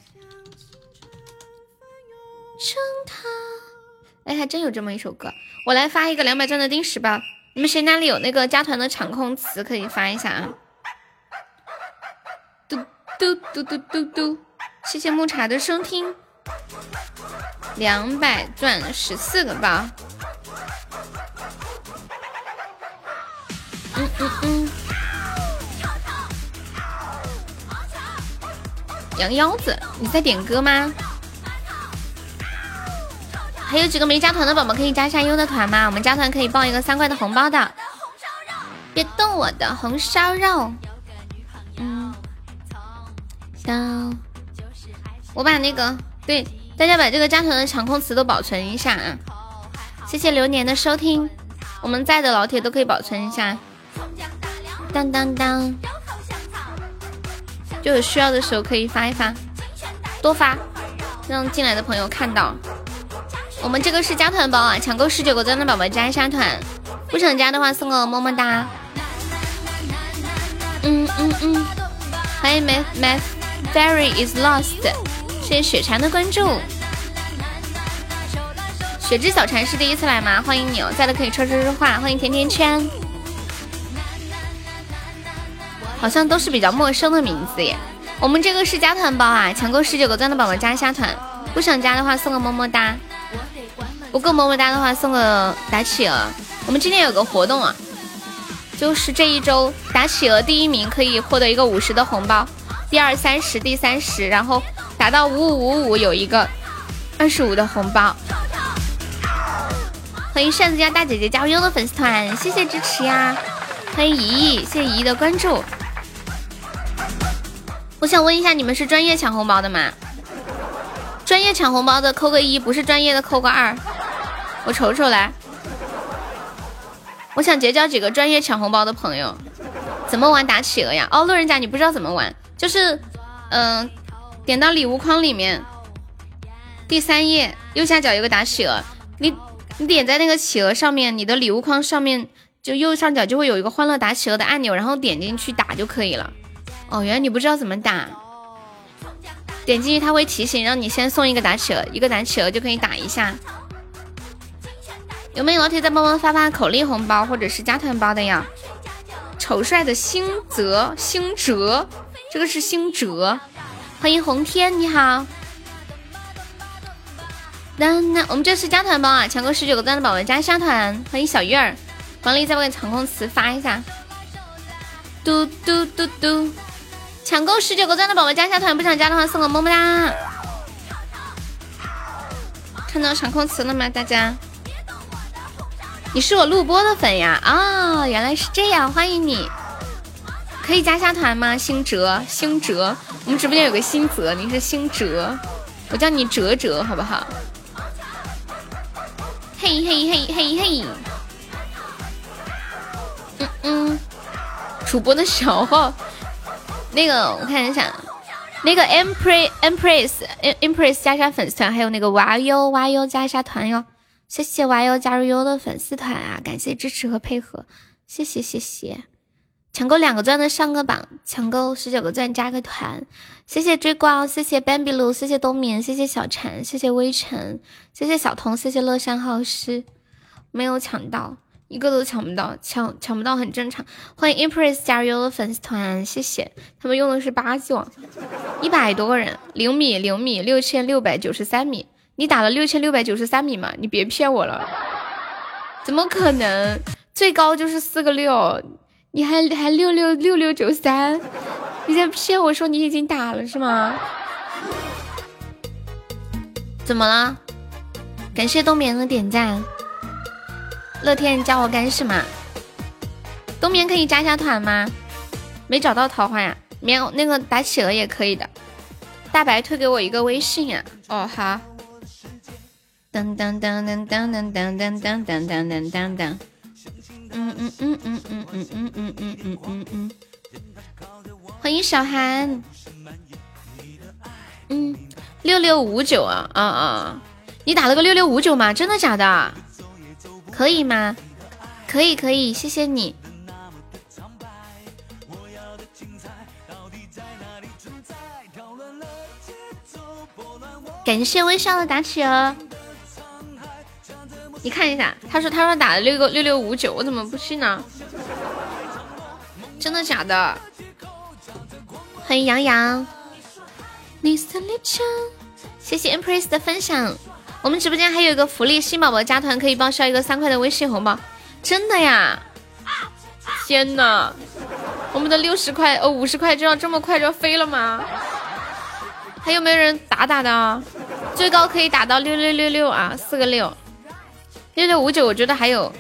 像他，哎，还真有这么一首歌，我来发一个两百钻的定时吧，你们谁哪里有那个加团的场控词可以发一下啊？嘟嘟嘟嘟嘟嘟。谢谢木茶的收听，两百钻十四个包。嗯嗯嗯。羊腰子，你在点歌吗？还有几个没加团的宝宝可以加一下优的团吗？我们加团可以报一个三块的红包的。别动我的红烧肉。嗯。小，我把那个对大家把这个加团的场控词都保存一下啊。谢谢流年的收听，我们在的老铁都可以保存一下。当当当。就有需要的时候可以发一发，多发，让进来的朋友看到。我们这个是加团包啊，抢够十九个钻的宝宝加一下团，不想加的话送个么么哒。嗯嗯嗯，欢迎 My My Fairy is lost，谢谢雪蝉的关注。雪之小蝉是第一次来吗？欢迎你哦，在的可以说说说话。欢迎甜甜圈，好像都是比较陌生的名字耶。我们这个是加团包啊，抢够十九个钻的宝宝加一下团，不想加的话送个么么哒。不够么么哒的话，送个打企鹅。我们今天有个活动啊，就是这一周打企鹅第一名可以获得一个五十的红包，第二三十，第三十，然后打到五五五五有一个二十五的红包。欢迎扇子家大姐姐加入优的粉丝团，谢谢支持呀！欢迎怡怡，谢谢怡怡的关注。我想问一下，你们是专业抢红包的吗？专业抢红包的扣个一，不是专业的扣个二。我瞅瞅来，我想结交几个专业抢红包的朋友。怎么玩打企鹅呀？哦，路人甲，你不知道怎么玩？就是，嗯，点到礼物框里面，第三页右下角有个打企鹅，你你点在那个企鹅上面，你的礼物框上面就右上角就会有一个欢乐打企鹅的按钮，然后点进去打就可以了。哦，原来你不知道怎么打，点进去它会提醒让你先送一个打企鹅，一个打企鹅就可以打一下。有没有老铁再帮忙发发口令红包或者是加团包的呀？丑帅的星泽星哲，这个是星哲，欢迎红天，你好。那那我们这是加团包啊，抢够十九个赞的宝宝加一下团，欢迎小月儿，王丽再给场控词发一下，嘟嘟嘟嘟，抢够十九个赞的宝宝加一下团，不想加的话送个么么哒。看到场控词了吗，大家？你是我录播的粉呀啊，原来是这样，欢迎你，可以加下团吗？星哲，星哲，我们直播间有个星泽，你是星哲，我叫你哲哲，好不好？嘿嘿嘿嘿嘿，嗯嗯，主播的小号，那个我看一下，那个 empress empress empress 加一下粉丝团，还有那个哇哟哇哟加一下团哟。谢谢 Y 优加入优的粉丝团啊！感谢支持和配合，谢谢谢谢！抢够两个钻的上个榜，抢够十九个钻加个团，谢谢追光，谢谢 Bambi 路，谢谢冬眠，谢谢小陈，谢谢微尘，谢谢小童，谢谢乐山好诗，没有抢到，一个都抢不到，抢抢不到很正常。欢迎 Impress 加入优的粉丝团，谢谢，他们用的是八 G 网，一百多个人，零米零米六千六百九十三米。你打了六千六百九十三米吗？你别骗我了，怎么可能？最高就是四个六，你还还六六六六九三，你在骗我说你已经打了是吗？怎么了？感谢冬眠的点赞，乐天加我干什么？冬眠可以加下团吗？没找到桃花呀？棉那个打企鹅也可以的，大白推给我一个微信呀。哦好。当当当当当当当当当当当当当，嗯嗯嗯嗯嗯嗯嗯嗯嗯嗯嗯，欢迎小韩，嗯，六六五九啊啊啊！你打了个六六五九吗？真的假的？可以吗？可以可以，谢谢你。感谢微笑的打企鹅。你看一下，他说他说打了六个六六五九，我怎么不信呢？真的假的？欢迎杨洋，谢谢 Empress 的分享。我们直播间还有一个福利，新宝宝加团可以报销一个三块的微信红包，真的呀？天哪，我们的六十块哦五十块就要这么快就要飞了吗？还有没有人打打的啊？最高可以打到六六六六啊，四个六，六六五九，我觉得还有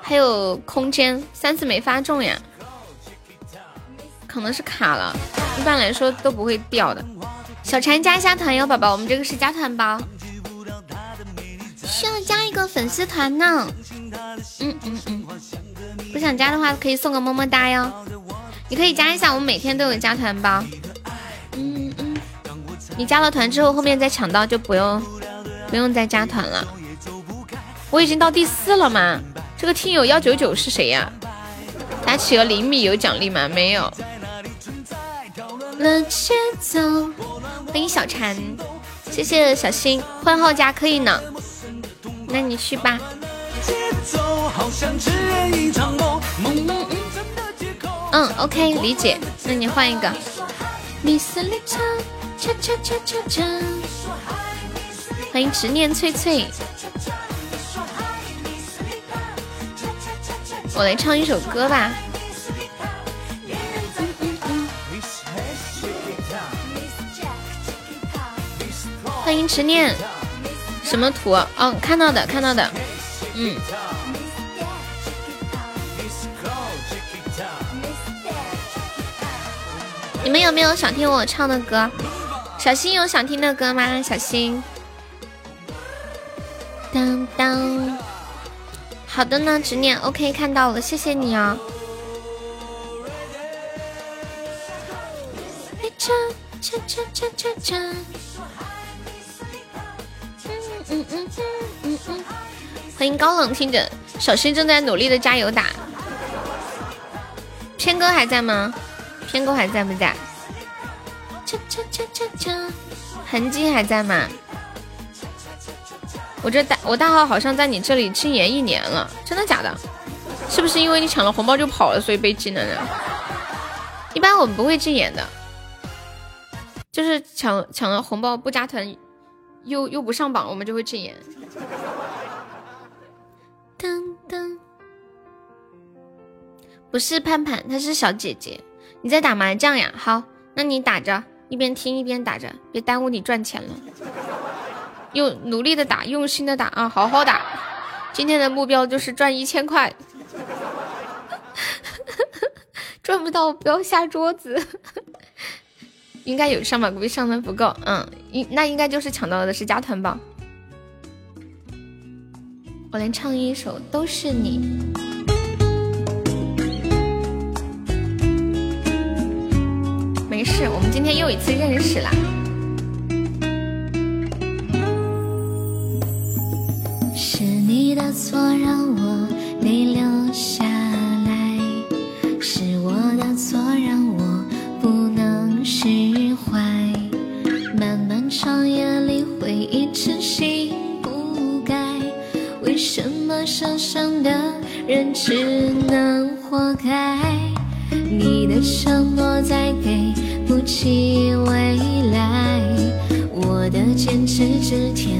还有空间，三次没发中呀，可能是卡了，一般来说都不会掉的。小婵加一下团哟，宝宝，我们这个是加团包，需要加一个粉丝团呢。嗯嗯嗯，不想加的话可以送个么么哒哟，你可以加一下，我们每天都有加团包。嗯嗯。你加了团之后，后面再抢到就不用不用再加团了。我已经到第四了吗？这个听友幺九九是谁呀？打企鹅厘米有奖励吗？没有。欢迎小婵，谢谢小新换号加可以呢。那你去吧。嗯，OK，理解。那你换一个。欢迎执念翠翠，我来唱一首歌吧。欢迎执念，什么图？哦，看到的，看到的，嗯。你们有没有想听我唱的歌？小新有想听的歌吗？小新，当当，好的呢，执念，OK，看到了，谢谢你啊。欢迎高冷听着，小新正在努力的加油打。偏哥还在吗？偏哥还在不在？痕迹还在吗？我这大我大号好像在你这里禁言一年了，真的假的？是不是因为你抢了红包就跑了，所以被禁了呢？一般我们不会禁言的，就是抢抢了红包不加团，又又不上榜，我们就会禁言。噔噔，不是盼盼，她是小姐姐。你在打麻将呀？好，那你打着。一边听一边打着，别耽误你赚钱了。用努力的打，用心的打啊，好好打。今天的目标就是赚一千块，赚不到不要下桌子。应该有上吧，估计上分不够。嗯，应那应该就是抢到的是加团宝。我来唱一首《都是你》。没事，我们今天又一次认识啦。是你的错让我没留下来，是我的错让我不能释怀。漫漫长夜里回忆痴心不改，为什么受伤的人只能活该？你的承诺在给不起未来，我的坚持只添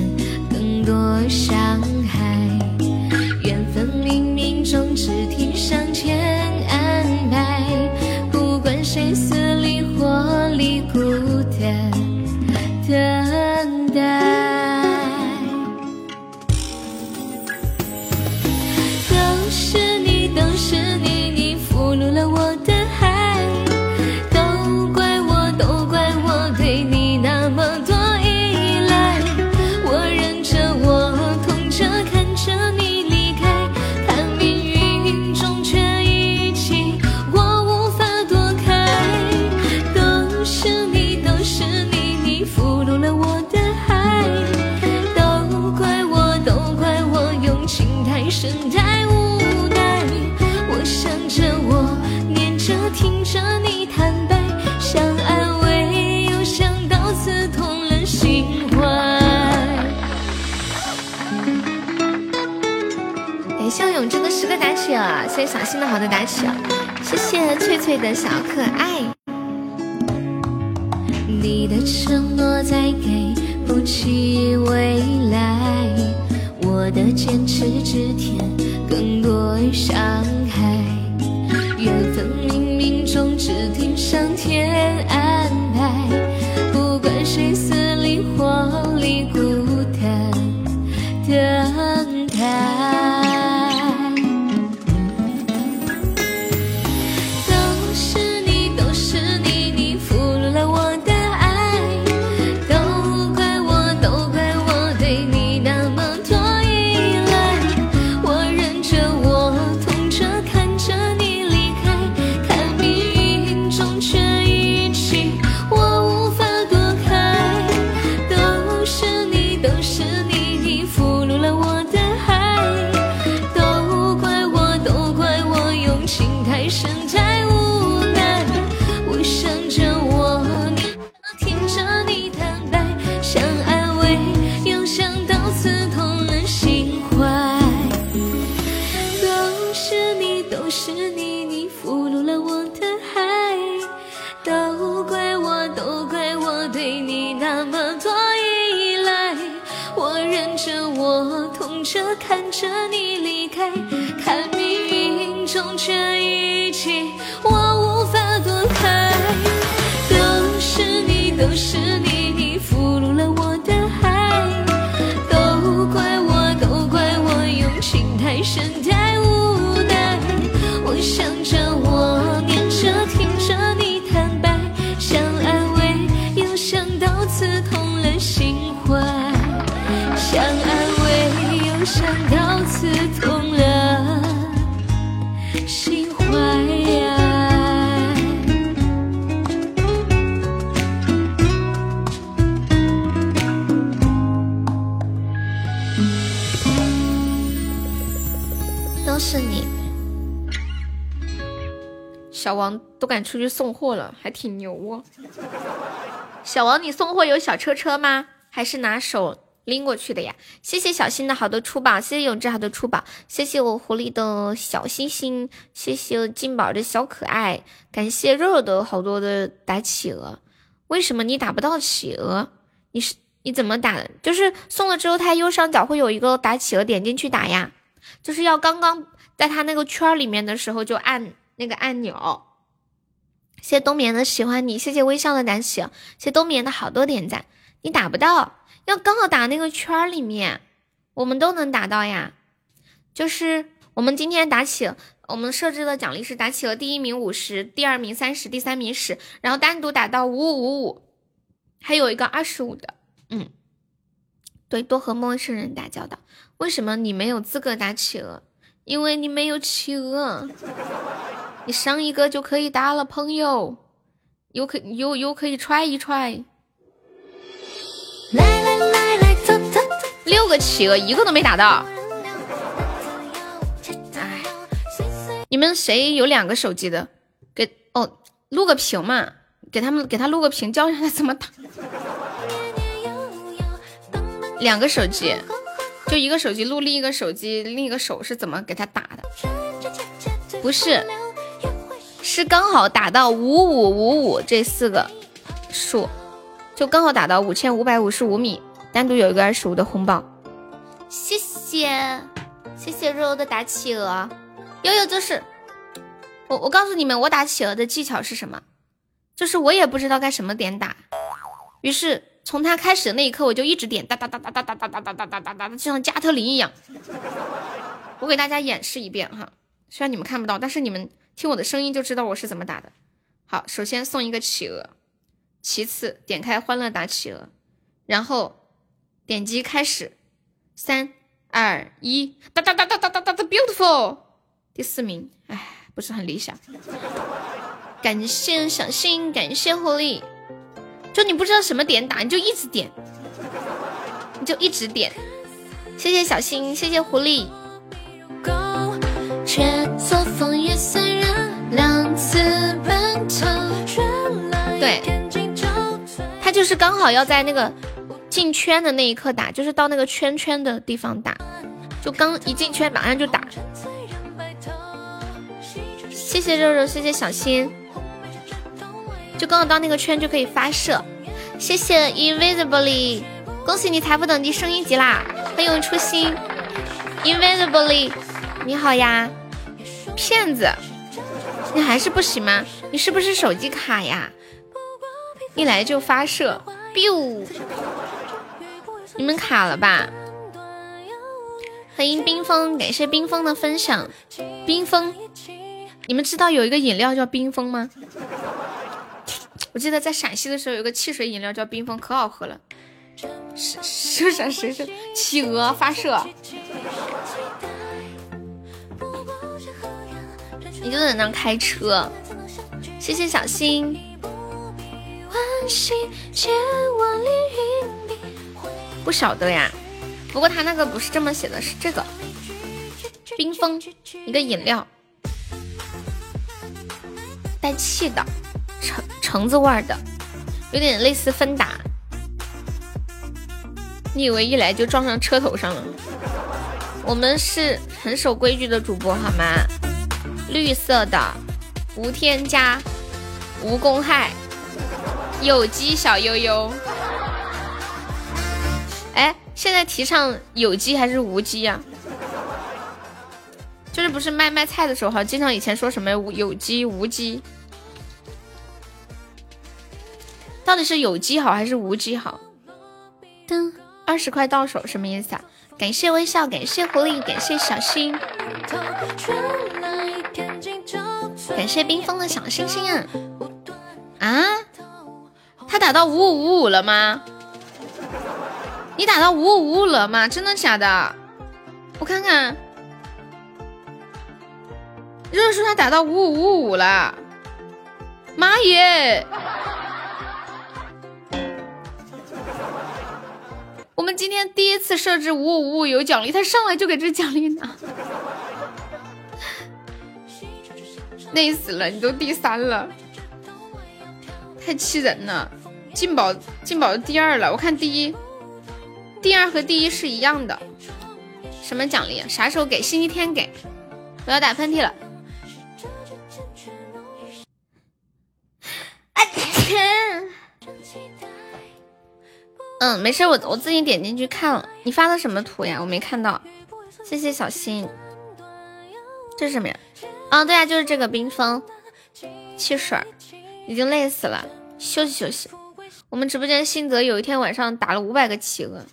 的小可爱。去送货了，还挺牛哦。小王，你送货有小车车吗？还是拿手拎过去的呀？谢谢小新的好多出宝，谢谢永志好多出宝，谢谢我狐狸的小星星，谢谢金宝的小可爱，感谢肉肉的好多的打企鹅。为什么你打不到企鹅？你是你怎么打的？就是送了之后，它右上角会有一个打企鹅，点进去打呀。就是要刚刚在它那个圈里面的时候就按那个按钮。谢谢冬眠的喜欢你，谢谢微笑的打起，谢谢冬眠的好多点赞。你打不到，要刚好打那个圈里面，我们都能打到呀。就是我们今天打企鹅，我们设置的奖励是打企鹅第一名五十，第二名三十，第三名十，然后单独打到五五五五，还有一个二十五的。嗯，对，多和陌生人打交道。为什么你没有资格打企鹅？因为你没有企鹅。你上一个就可以打了，朋友，又可又又可以踹一踹。来来来来，走走走，六个企鹅一个都没打到。哎，你们谁有两个手机的？给哦，录个屏嘛，给他们给他录个屏，教一下他怎么打。两个手机，就一个手机录另一个手机，另一个手是怎么给他打的？不是。是刚好打到五五五五这四个数，就刚好打到五千五百五十五米，单独有一个二十五的红包。谢谢谢谢肉肉的打企鹅，悠悠就是我我告诉你们，我打企鹅的技巧是什么？就是我也不知道该什么点打，于是从他开始的那一刻，我就一直点哒哒哒哒哒哒哒哒哒哒哒哒哒，就像加特林一样。我给大家演示一遍哈，虽然你们看不到，但是你们。听我的声音就知道我是怎么打的。好，首先送一个企鹅，其次点开欢乐打企鹅，然后点击开始，三二一，哒哒哒哒哒哒哒哒，beautiful，第四名，哎，不是很理想。感谢小新，感谢狐狸，就你不知道什么点打，你就一直点，你就一直点。谢谢小新，谢谢狐狸。就是刚好要在那个进圈的那一刻打，就是到那个圈圈的地方打，就刚一进圈马上就打。谢谢肉肉，谢谢小新，就刚好到那个圈就可以发射。谢谢 Invisibly，恭喜你财富等级升一级啦！欢迎初心，Invisibly，你好呀，骗子。你还是不行吗？你是不是手机卡呀？一来就发射，biu！你们卡了吧？欢迎冰封，感谢冰封的分享。冰封，你们知道有一个饮料叫冰封吗？我记得在陕西的时候，有个汽水饮料叫冰封，可好喝了。射射谁是企鹅发射？你就在那开车。谢谢小新。不晓得呀，不过他那个不是这么写的，是这个冰封，一个饮料，带气的，橙橙子味的，有点类似芬达。你以为一来就撞上车头上了？我们是很守规矩的主播好吗？绿色的，无添加，无公害，有机小悠悠。哎，现在提倡有机还是无机呀？就是不是卖卖菜的时候哈，经常以前说什么有机无机，到底是有机好还是无机好？噔。二十块到手什么意思啊？感谢微笑，感谢狐狸，感谢小新，感谢冰封的小星星啊！啊，他打到五五五五了吗？你打到五五五五了吗？真的假的？我看看，热叔他打到五五五五了，妈耶！我们今天第一次设置五五五有奖励，他上来就给这奖励呢，累死了！你都第三了，太气人了！进宝进宝第二了，我看第一，第二和第一是一样的。什么奖励？啥时候给？星期天给。我要打喷嚏了。啊！嗯，没事，我我自己点进去看了。你发的什么图呀？我没看到。谢谢小新。这是什么呀？啊，对啊，就是这个冰封汽水。已经累死了，休息休息。我们直播间新泽有一天晚上打了五百个企鹅，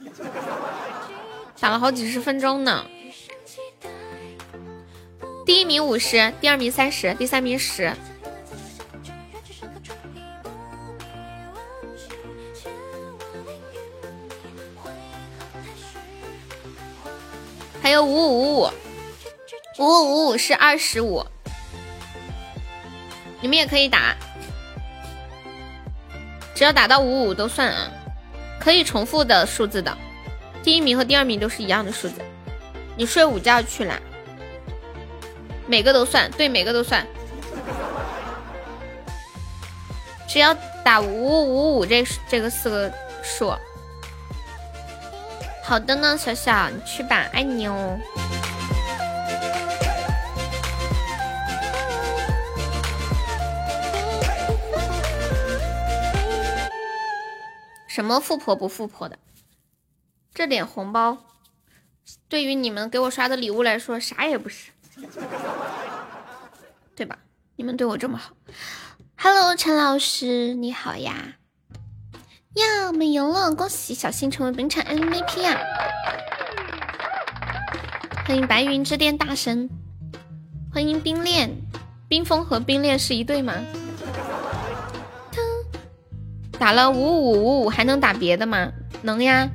打了好几十分钟呢。第一名五十，第二名三十，第三名十。还有五五五五，五五五五是二十五，你们也可以打，只要打到五五都算啊，可以重复的数字的，第一名和第二名都是一样的数字。你睡午觉去了，每个都算，对，每个都算，只要打五五五五这这个四个数。好的呢，小小，你去吧，爱你哦。什么富婆不富婆的？这点红包，对于你们给我刷的礼物来说，啥也不是，对吧？你们对我这么好，Hello，陈老师，你好呀。呀，我们赢了！恭喜小新成为本场 MVP 啊！欢迎白云之巅大神，欢迎冰恋，冰封和冰恋是一对吗？打了五五五五，还能打别的吗？能呀！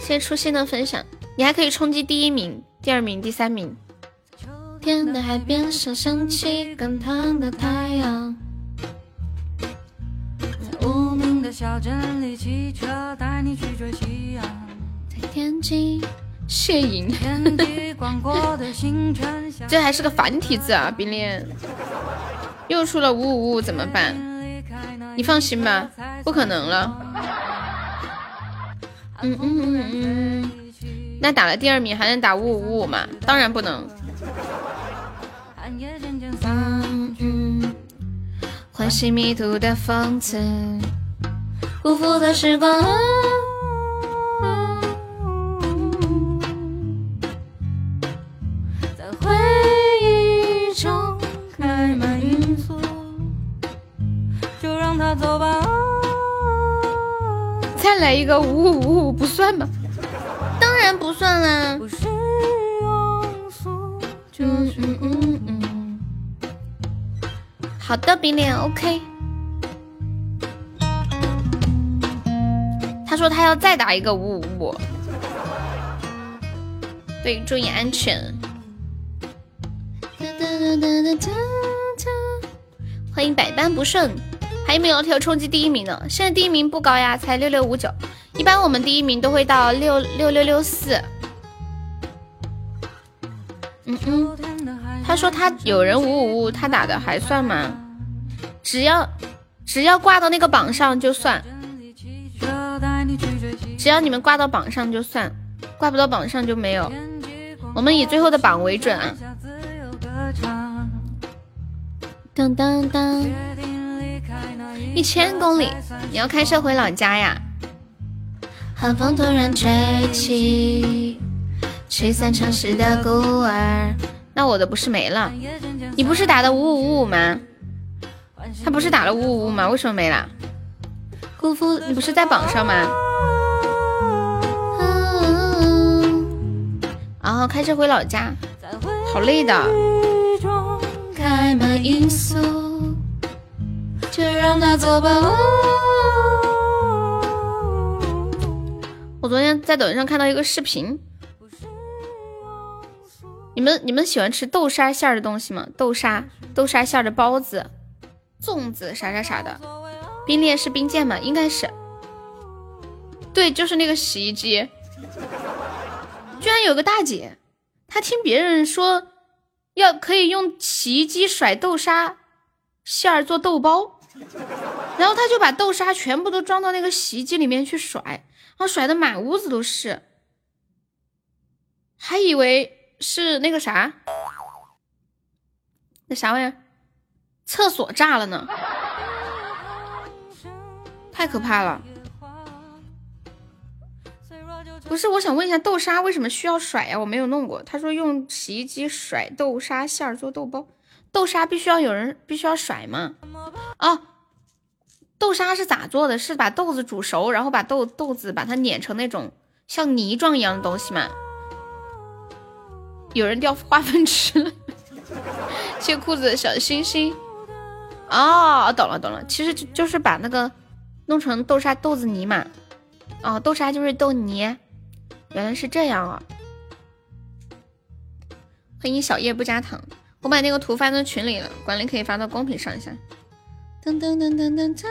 谢谢初心的分享，你还可以冲击第一名、第二名、第三名。天的海边上升起滚烫的太阳。无名的小镇里，汽车带你去追夕阳。在天津，谢颖。这还是个繁体字啊，冰恋。又出了五五五，怎么办？你放心吧，不可能了。嗯嗯嗯嗯。那打了第二名还能打五五五吗？当然不能。欢喜迷途的疯子，辜负的时光，就让它走吧。再来一个五五五五不算吗？当然不算啦。嗯嗯嗯嗯。好的，冰脸 OK。他说他要再打一个五五五。对，注意安全。欢迎百般不顺，还有没有条冲击第一名的？现在第一名不高呀，才六六五九。一般我们第一名都会到六六六六四。嗯嗯，他说他有人五五五，他打的还算吗？只要只要挂到那个榜上就算，只要你们挂到榜上就算，挂不到榜上就没有。我们以最后的榜为准啊。当当当，一千公里，你要开车回老家呀？寒风突然吹起，吹散城市的孤儿。那我的不是没了？你不是打的五五五五吗？他不是打了五五五吗？为什么没了？姑父，你不是在榜上吗？然后开车回老家，好累的。开满罂粟，就让它走吧。我昨天在抖音上看到一个视频，你们你们喜欢吃豆沙馅的东西吗？豆沙豆沙馅的包子、粽子啥啥啥的。冰裂是冰剑吗？应该是。对，就是那个洗衣机。居然有个大姐，她听别人说。要可以用洗衣机甩豆沙馅儿做豆包，然后他就把豆沙全部都装到那个洗衣机里面去甩，然后甩的满屋子都是，还以为是那个啥，那啥玩意儿，厕所炸了呢，太可怕了。不是，我想问一下，豆沙为什么需要甩呀？我没有弄过。他说用洗衣机甩豆沙馅儿做豆包，豆沙必须要有人必须要甩吗？哦，豆沙是咋做的？是把豆子煮熟，然后把豆豆子把它碾成那种像泥状一样的东西吗？有人掉花粉吃了，谢裤子的小星星。哦，懂了懂了，其实就就是把那个弄成豆沙豆子泥嘛。哦，豆沙就是豆泥。原来是这样啊！欢迎小叶不加糖，我把那个图发到群里了，管理可以发到公屏上一下。噔噔噔噔噔噔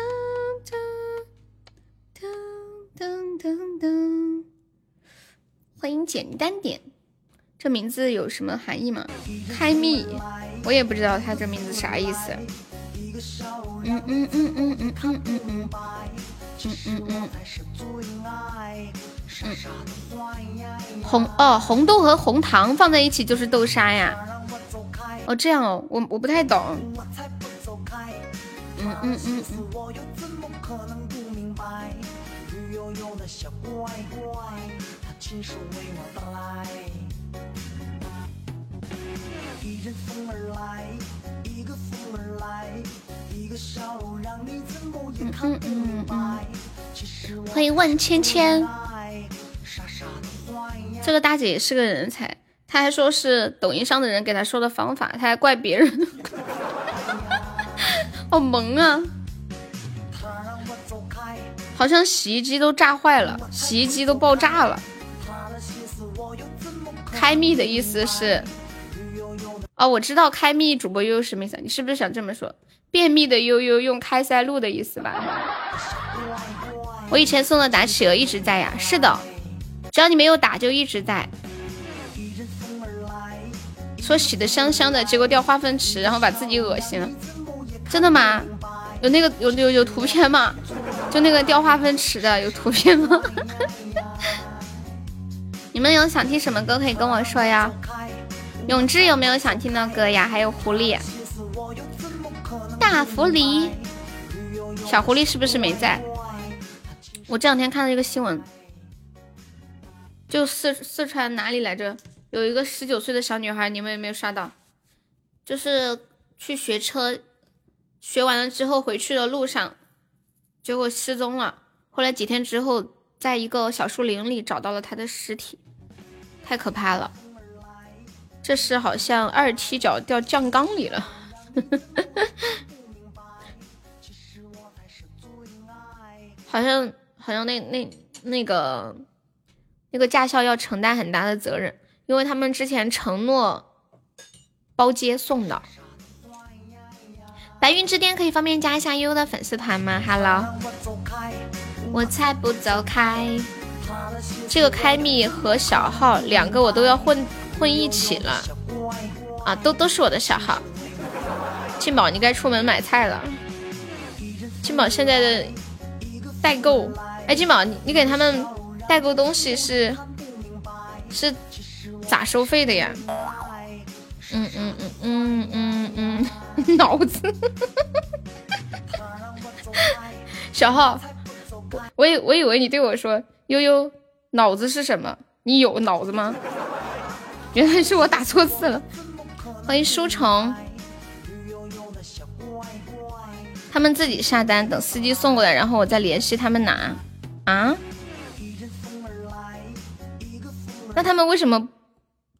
噔噔噔噔！欢迎简单点，这名字有什么含义吗？开密，我也不知道他这名字啥意思。嗯嗯嗯嗯嗯嗯嗯嗯嗯嗯。红哦，红豆和红糖放在一起就是豆沙呀。哦，这样哦，我我不太懂。嗯嗯嗯嗯。嗯嗯嗯。欢迎万芊芊。这个大姐也是个人才，她还说是抖音上的人给她说的方法，她还怪别人，好萌啊！好像洗衣机都炸坏了，洗衣机都爆炸了。开密的意思是，哦，我知道开密主播悠悠什么意思，你是不是想这么说？便秘的悠悠用开塞露的意思吧？我以前送的打企鹅一直在呀，是的。只要你没有打，就一直在。说洗的香香的，结果掉化粪池，然后把自己恶心了。真的吗？有那个有有有图片吗？就那个掉化粪池的有图片吗？你们有想听什么歌可以跟我说呀？永志有没有想听的歌呀？还有狐狸，大狐狸，小狐狸是不是没在？我这两天看到一个新闻。就四四川哪里来着？有一个十九岁的小女孩，你们有没有刷到？就是去学车，学完了之后回去的路上，结果失踪了。后来几天之后，在一个小树林里找到了她的尸体，太可怕了。这是好像二踢脚掉酱缸里了。好像好像那那那个那个驾校要承担很大的责任，因为他们之前承诺包接送的。白云之巅可以方便加一下悠悠的粉丝团吗？Hello，我才不走开。这个开密和小号两个我都要混混一起了啊，都都是我的小号。金宝，你该出门买菜了。金宝现在的。代购，哎，金宝，你你给他们代购东西是是咋收费的呀？嗯嗯嗯嗯嗯嗯，脑子，小号，我以我以为你对我说悠悠脑子是什么？你有脑子吗？原来是我打错字了。欢迎书城。他们自己下单，等司机送过来，然后我再联系他们拿。啊？那他们为什么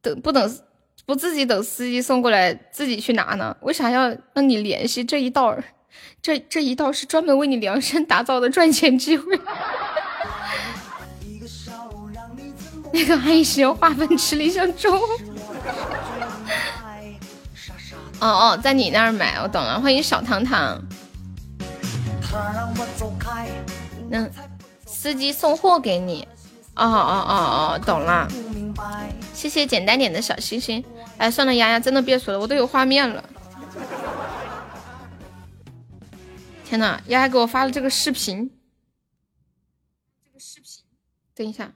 等不等不自己等司机送过来自己去拿呢？为啥要让你联系这一道？这这一道是专门为你量身打造的赚钱机会。那个阿姨是用化粪池里想粥。哦哦，在你那儿买，我懂了。欢迎小糖糖。那司机送货给你，哦哦哦哦，懂了。谢谢简单点的小星星。哎，算了，丫丫真的别说了，我都有画面了。天呐，丫丫给我发了这个视频。这个视频，等一下。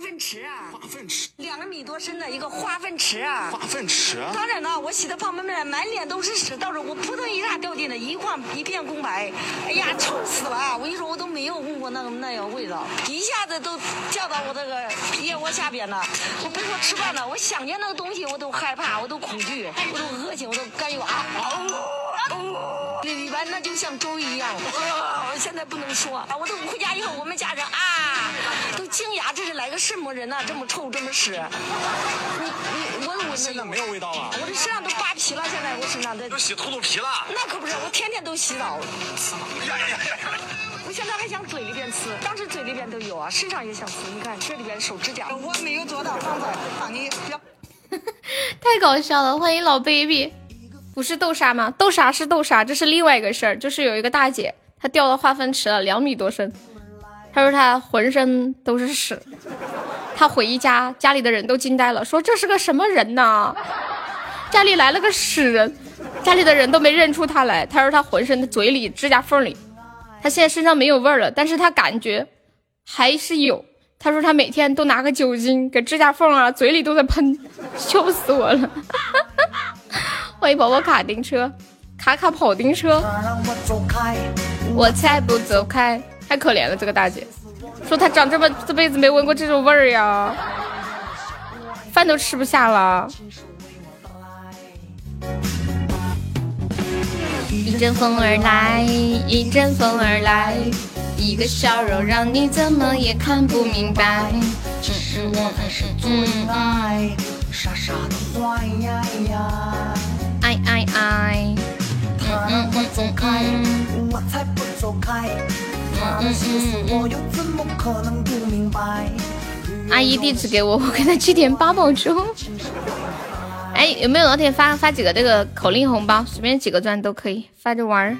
粪池啊，化粪池，两米多深的一个化粪池啊，化粪池。当然了，我洗的胖妹妹满脸都是屎，到时候我扑腾一下掉进了一块一片空白，哎呀，臭死了！我跟你说，我都没有闻过那个那样味道，一下子都掉到我这个腋窝下边了。我不说吃饭了，我想见那个东西我都害怕，我都恐惧，我都恶心，我都感觉啊。里边那就像粥一样，我现在不能说啊！我都回家以后，我们家人啊都惊讶，这是来个什么人呐？这么臭，这么屎。你你我我现在没有味道了。我这身上都扒皮了，现在我身上都洗秃噜皮了。那可不是，我天天都洗澡。呀呀呀呀！我现在还想嘴里边吃，当时嘴里边都有啊，身上也想吃。你看这里边手指甲，我没有做到，放在放你。太搞笑了！欢迎老 baby。不是豆沙吗？豆沙是豆沙，这是另外一个事儿。就是有一个大姐，她掉到化粪池了，两米多深。她说她浑身都是屎。她回家，家里的人都惊呆了，说这是个什么人呐？家里来了个屎人，家里的人都没认出她来。她说她浑身的嘴里、指甲缝里，她现在身上没有味儿了，但是她感觉还是有。她说她每天都拿个酒精给指甲缝啊、嘴里都在喷，笑死我了。欢迎宝宝卡丁车，卡卡跑丁车，我才不走开！太可怜了，这个大姐，说她长这么这辈子没闻过这种味儿呀，饭都吃不下了。一阵风儿来，一阵风儿来，一个笑容让你怎么也看不明白。只是我还是最爱，傻傻的坏呀呀。爱爱爱，嗯嗯嗯嗯，我才不走开。他的心思我又怎么可能不明白？阿姨地址给我，我给他寄点八宝粥。哎，有没有老铁发发几个这个口令红包？随便几个钻都可以发着玩儿。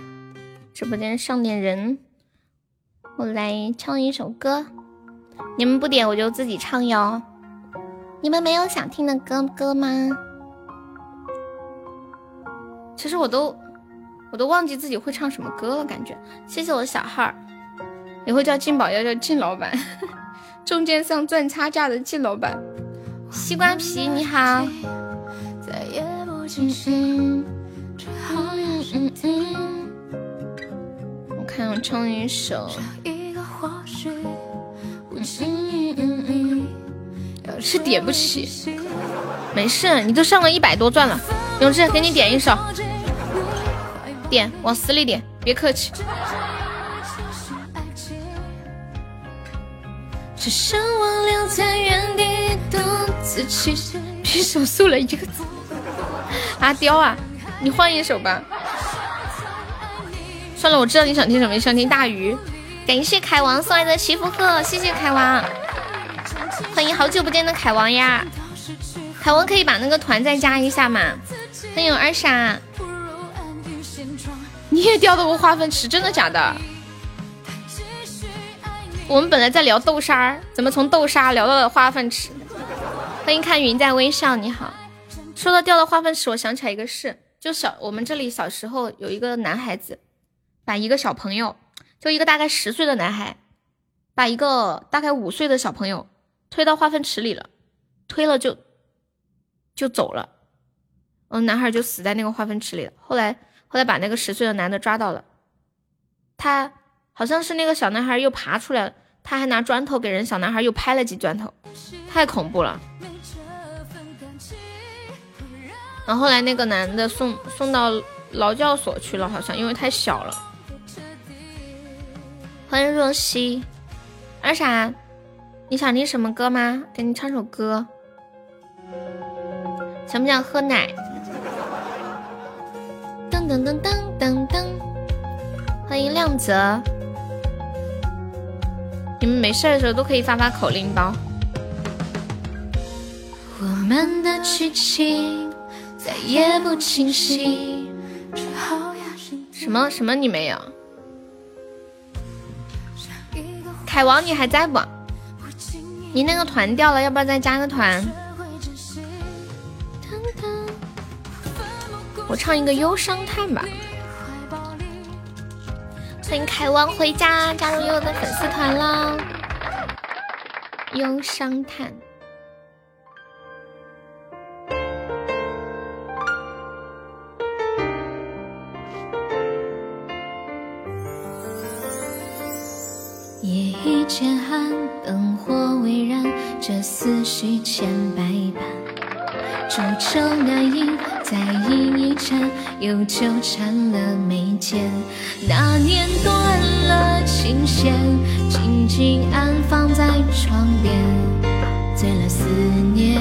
直播间上点人，我来唱一首歌。你们不点我就自己唱哟。你们没有想听的歌歌吗？其实我都，我都忘记自己会唱什么歌了，感觉。谢谢我的小号，以后叫进宝要叫进老板，中间商赚差价的进老板。西瓜皮你好。我看我唱一首。是点不起，没事，你都上了一百多钻了。永志，给你点一首，点往死里点，别客气。只剩我留在原地独自去，比手速了一个字。阿刁啊，你换一首吧。算了，我知道你想听什么，想听大鱼。感谢凯王送来的祈福鹤，谢谢凯王，欢迎好久不见的凯王呀！凯王可以把那个团再加一下吗？欢迎二傻，你也掉到过化粪池，真的假的？我们本来在聊豆沙，怎么从豆沙聊到了化粪池？欢迎看云在微笑，你好。说到掉到化粪池，我想起来一个事，就小我们这里小时候有一个男孩子，把一个小朋友，就一个大概十岁的男孩，把一个大概五岁的小朋友推到化粪池里了，推了就就走了，嗯，男孩就死在那个化粪池里了。后来后来把那个十岁的男的抓到了，他。好像是那个小男孩又爬出来了，他还拿砖头给人小男孩又拍了几砖头，太恐怖了。然后后来那个男的送送到劳教所去了，好像因为太小了。欢迎若曦，二傻，你想听什么歌吗？给你唱首歌。想不想喝奶？噔噔噔噔噔噔。欢迎亮泽。你们没事的时候都可以发发口令包。我们的剧情再也不清晰。什么什么你没有？凯王你还在不？你那个团掉了，要不要再加个团？我唱一个忧伤叹吧。欢迎凯王回家，加入悠悠的粉丝团啦！忧伤叹。夜已渐寒，灯火微燃，这思绪千百般，煮酒难饮。再饮一盏，又纠缠了眉间。那年断了琴弦，静静安放在窗边。醉了思念，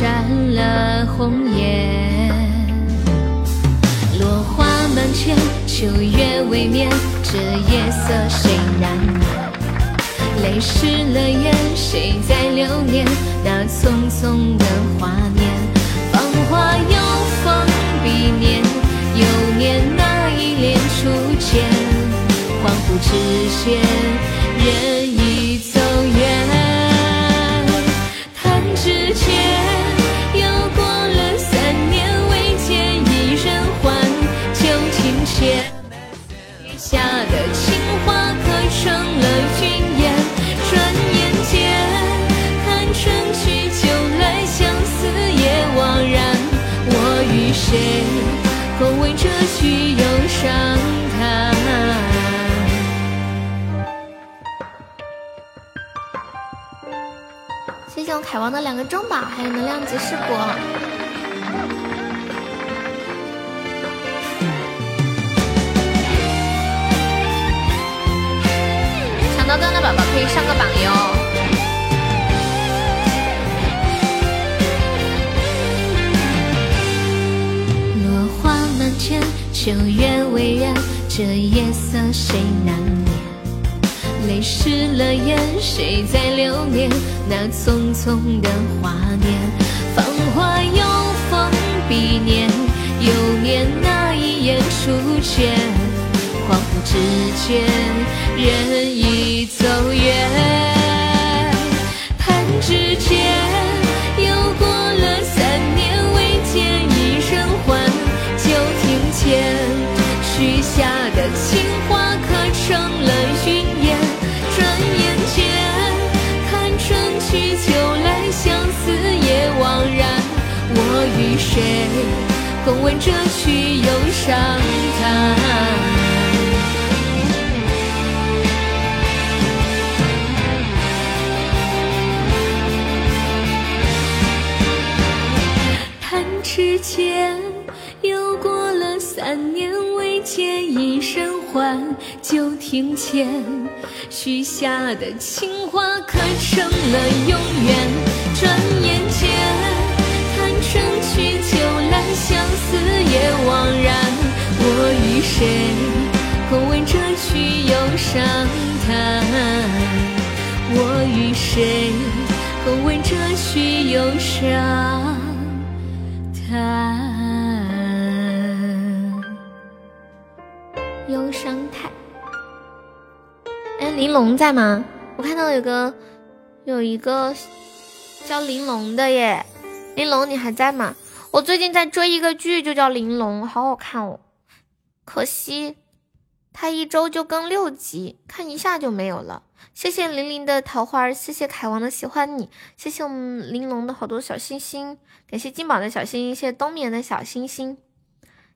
染了红颜。落花满天，秋月未眠，这夜色谁难眠？泪湿了眼，谁在留念那匆匆的画面？芳华又。一年，又念那一帘初见，恍惚之间，人已走远。弹指间，又过了三年，未见一人还，旧情牵。忧伤叹？谢谢我凯王的两个中宝，还有能量级士果。抢到灯的宝宝可以上个榜哟。落花满天秋月微燃，这夜色谁难眠？泪湿了眼，谁在留念那匆匆的华年？芳华又逢彼年，又念那一眼初见。恍惚之间，人已走远。许下的情话刻成了云烟？转眼间，看春去秋来，相思也枉然。我与谁共闻这曲忧伤叹？借一身还，就庭前许下的情话可成了永远？转眼间，弹成曲酒来，相思也枉然。我与谁共闻这曲忧伤叹？我与谁共闻这曲忧伤叹？忧伤态。哎，玲珑在吗？我看到有个有一个叫玲珑的耶，玲珑你还在吗？我最近在追一个剧，就叫玲珑，好好看哦。可惜它一周就更六集，看一下就没有了。谢谢玲玲的桃花，谢谢凯王的喜欢你，谢谢我们玲珑的好多小星星，感谢金宝的小星星，谢谢冬眠的小星星。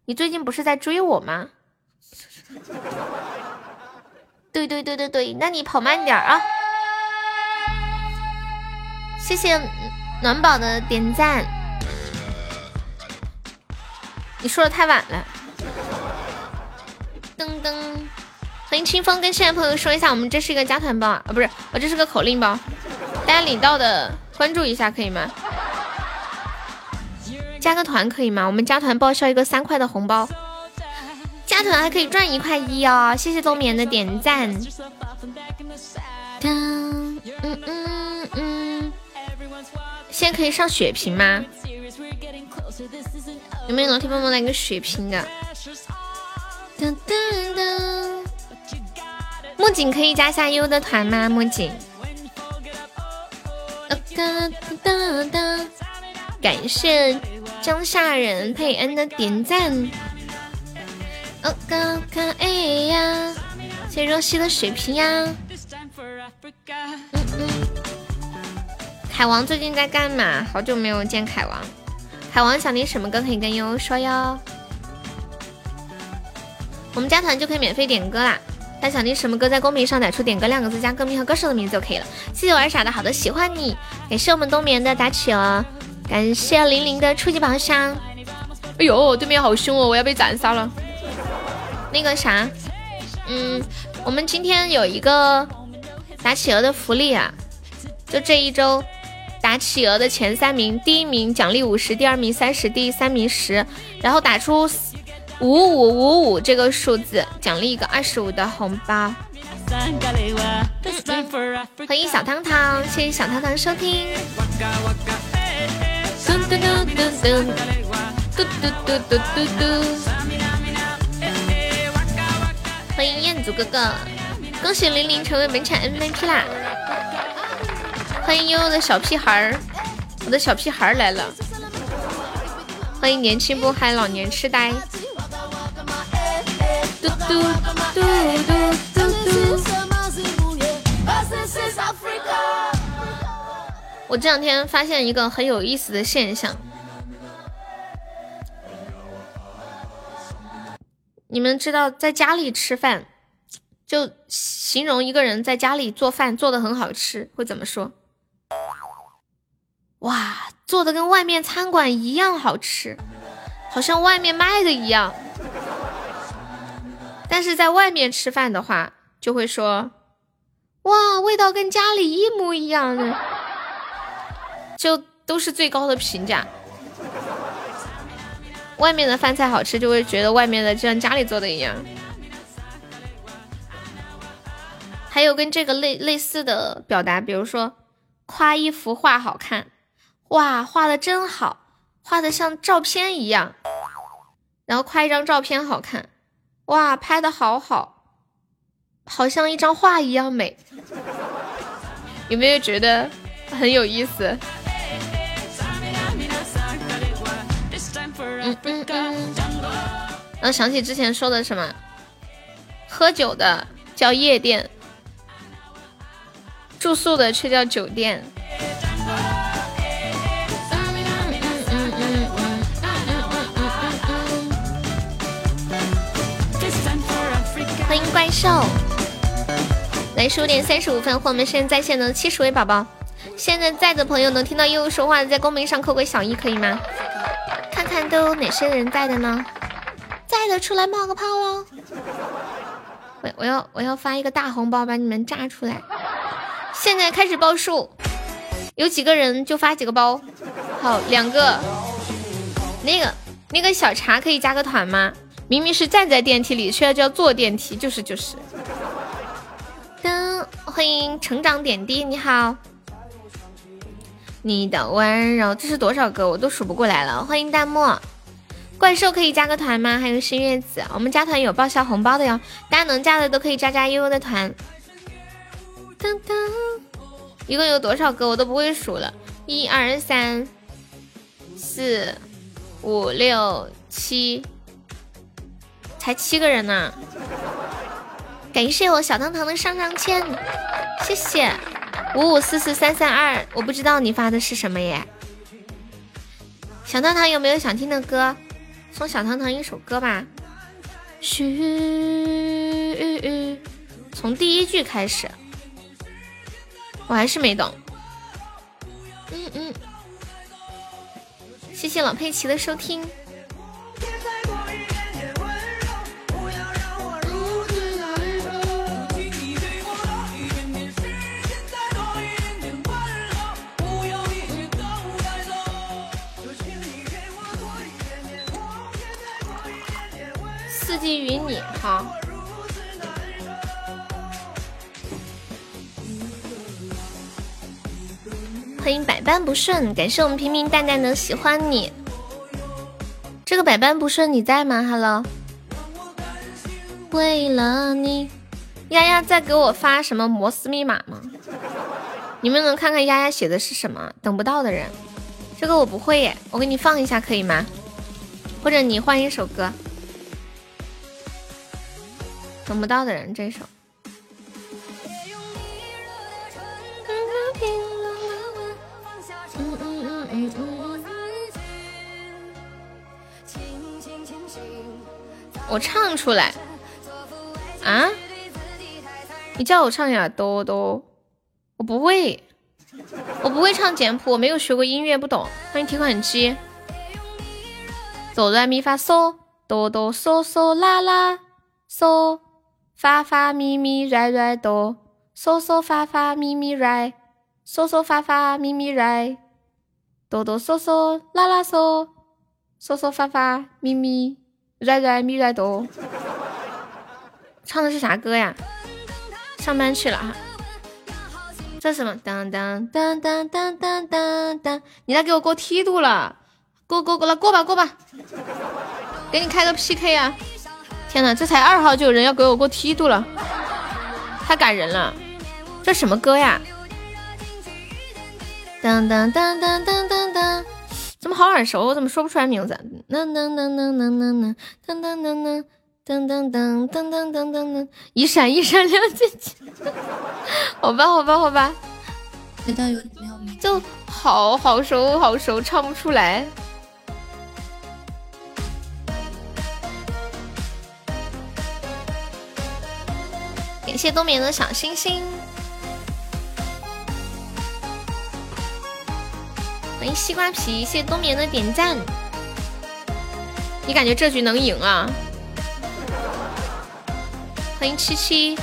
你最近不是在追我吗？对对对对对，那你跑慢点啊！谢谢暖宝的点赞。你说的太晚了。噔噔，欢迎清风跟新来朋友说一下，我们这是一个加团包啊，不是，我这是个口令包，大家领到的关注一下可以吗？加个团可以吗？我们加团报销一个三块的红包。加团还可以赚一块一哦！谢谢冬眠的点赞。嗯嗯嗯，现在可以上血瓶吗？有没有老铁帮忙来个血瓶的？噔噔噔！木槿可以加下优的团吗？木槿。哒哒哒！感谢江夏人佩恩的点赞。哦嘎嘎哎呀！谢若曦的水瓶呀。嗯嗯。凯王最近在干嘛？好久没有见凯王。凯王想听什么歌可以跟悠悠说哟。我们加团就可以免费点歌啦。他想听什么歌，在公屏上打出“点歌”两个字，加歌名和歌手的名字就可以了。谢谢玩傻的好的喜欢你，感谢我们冬眠的打企鹅，感谢玲玲的初级宝箱。哎呦，对面好凶哦，我要被斩杀了。那个啥，嗯，我们今天有一个打企鹅的福利啊，就这一周打企鹅的前三名，第一名奖励五十，第二名三十，第三名十，然后打出五五五五这个数字，奖励一个二十五的红包。欢迎小汤汤，谢谢小汤汤收听。嘟嘟嘟嘟嘟嘟嘟嘟嘟。欢迎彦祖哥哥，恭喜玲玲成为本场 MVP 啦！欢迎悠悠的小屁孩儿，我的小屁孩儿来了！欢迎年轻不嗨，老年痴呆。嘟嘟嘟嘟嘟嘟。我这两天发现一个很有意思的现象。你们知道，在家里吃饭，就形容一个人在家里做饭做的很好吃，会怎么说？哇，做的跟外面餐馆一样好吃，好像外面卖的一样。但是在外面吃饭的话，就会说，哇，味道跟家里一模一样的，就都是最高的评价。外面的饭菜好吃，就会觉得外面的就像家里做的一样。还有跟这个类类似的表达，比如说夸一幅画好看，哇，画的真好，画的像照片一样。然后夸一张照片好看，哇，拍的好好，好像一张画一样美。有没有觉得很有意思？然后想起之前说的什么，喝酒的叫夜店，住宿的却叫酒店。欢迎怪兽，来十五点三十五分，和我们现在在线的七十位宝宝，现在在的朋友能听到悠悠说话的，在公屏上扣个小一，可以吗？看看都有哪些人在的呢？在的出来冒个泡 喽！我我要我要发一个大红包把你们炸出来！现在开始报数，有几个人就发几个包。好，两个。那个那个小茶可以加个团吗？明明是站在电梯里，却要叫坐电梯，就是就是。噔，欢迎成长点滴，你好。你的温柔，这是多少个？我都数不过来了。欢迎弹幕，怪兽可以加个团吗？还有新月子，我们加团有报销红包的哟，大家能加的都可以加加悠悠的团。噔噔，一共有多少个？我都不会数了。一二三四五六七，才七个人呢。感谢我小糖糖的上上签，谢谢。五五四四三三二，我不知道你发的是什么耶。小糖糖有没有想听的歌？送小糖糖一首歌吧。嘘，从第一句开始，我还是没懂。嗯嗯，谢谢老佩奇的收听。基于你好，欢迎百般不顺，感谢我们平平淡淡的喜欢你。这个百般不顺你在吗？Hello，为了你，丫丫在给我发什么摩斯密码吗？你们能看看丫丫写的是什么？等不到的人，这个我不会耶，我给你放一下可以吗？或者你换一首歌。等不到的人，这首。我唱出来啊！你叫我唱呀，多多，我不会，我不会唱简谱，我没有学过音乐，不懂。欢迎提款机，哆来咪发嗦，哆哆嗦嗦啦啦嗦。发发咪咪来来哆，嗦嗦发发咪咪来，嗦嗦发发咪咪来，哆哆嗦嗦啦啦嗦，嗦嗦发发咪咪来来咪来哆。唱的是啥歌呀？上班去了哈。这什么？当当当当当当当当！你来给我过梯度了，过过过了，过吧过吧，给你开个 PK 啊！天哪，这才二号就有人要给我过梯度了，太感人了！这什么歌呀？噔噔噔噔噔噔噔，怎么好耳熟？我怎么说不出来名字？噔噔噔噔噔噔噔噔噔噔噔噔噔噔噔噔，一闪一闪亮晶晶。好吧，好吧，好吧。就好好熟，好熟，唱不出来。感谢冬眠的小星星，欢迎西瓜皮，谢谢冬眠的点赞。你感觉这局能赢啊？欢迎七七，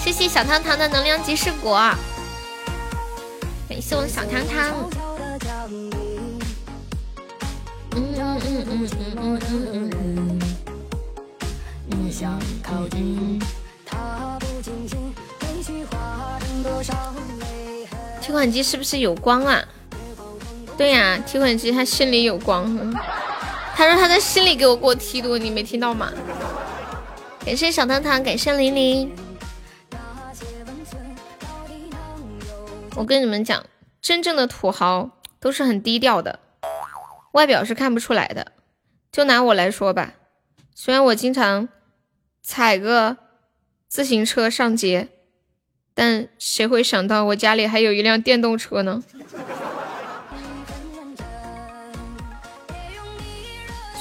谢谢小糖糖的能量即视果，感谢我的小糖糖。嗯嗯嗯嗯嗯嗯嗯嗯。提款机是不是有光啊？对呀，提款机他心里有光。他说他在心里给我过梯度，你没听到吗？感谢小糖糖，感谢玲玲。我跟你们讲，真正的土豪都是很低调的，外表是看不出来的。就拿我来说吧，虽然我经常踩个自行车上街。但谁会想到我家里还有一辆电动车呢？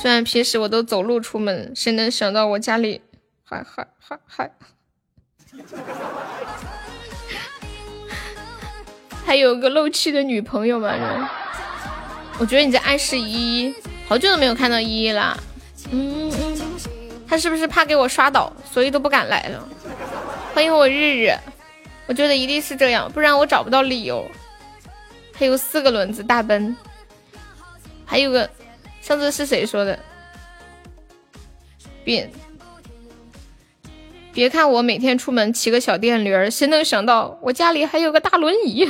虽然平时我都走路出门，谁能想到我家里还还还还还有个漏气的女朋友吗？我觉得你在暗示依依，好久都没有看到依依了。嗯嗯。他是不是怕给我刷倒，所以都不敢来了？欢迎我日日，我觉得一定是这样，不然我找不到理由。还有四个轮子大奔，还有个上次是谁说的？别别看我每天出门骑个小电驴儿，谁能想到我家里还有个大轮椅？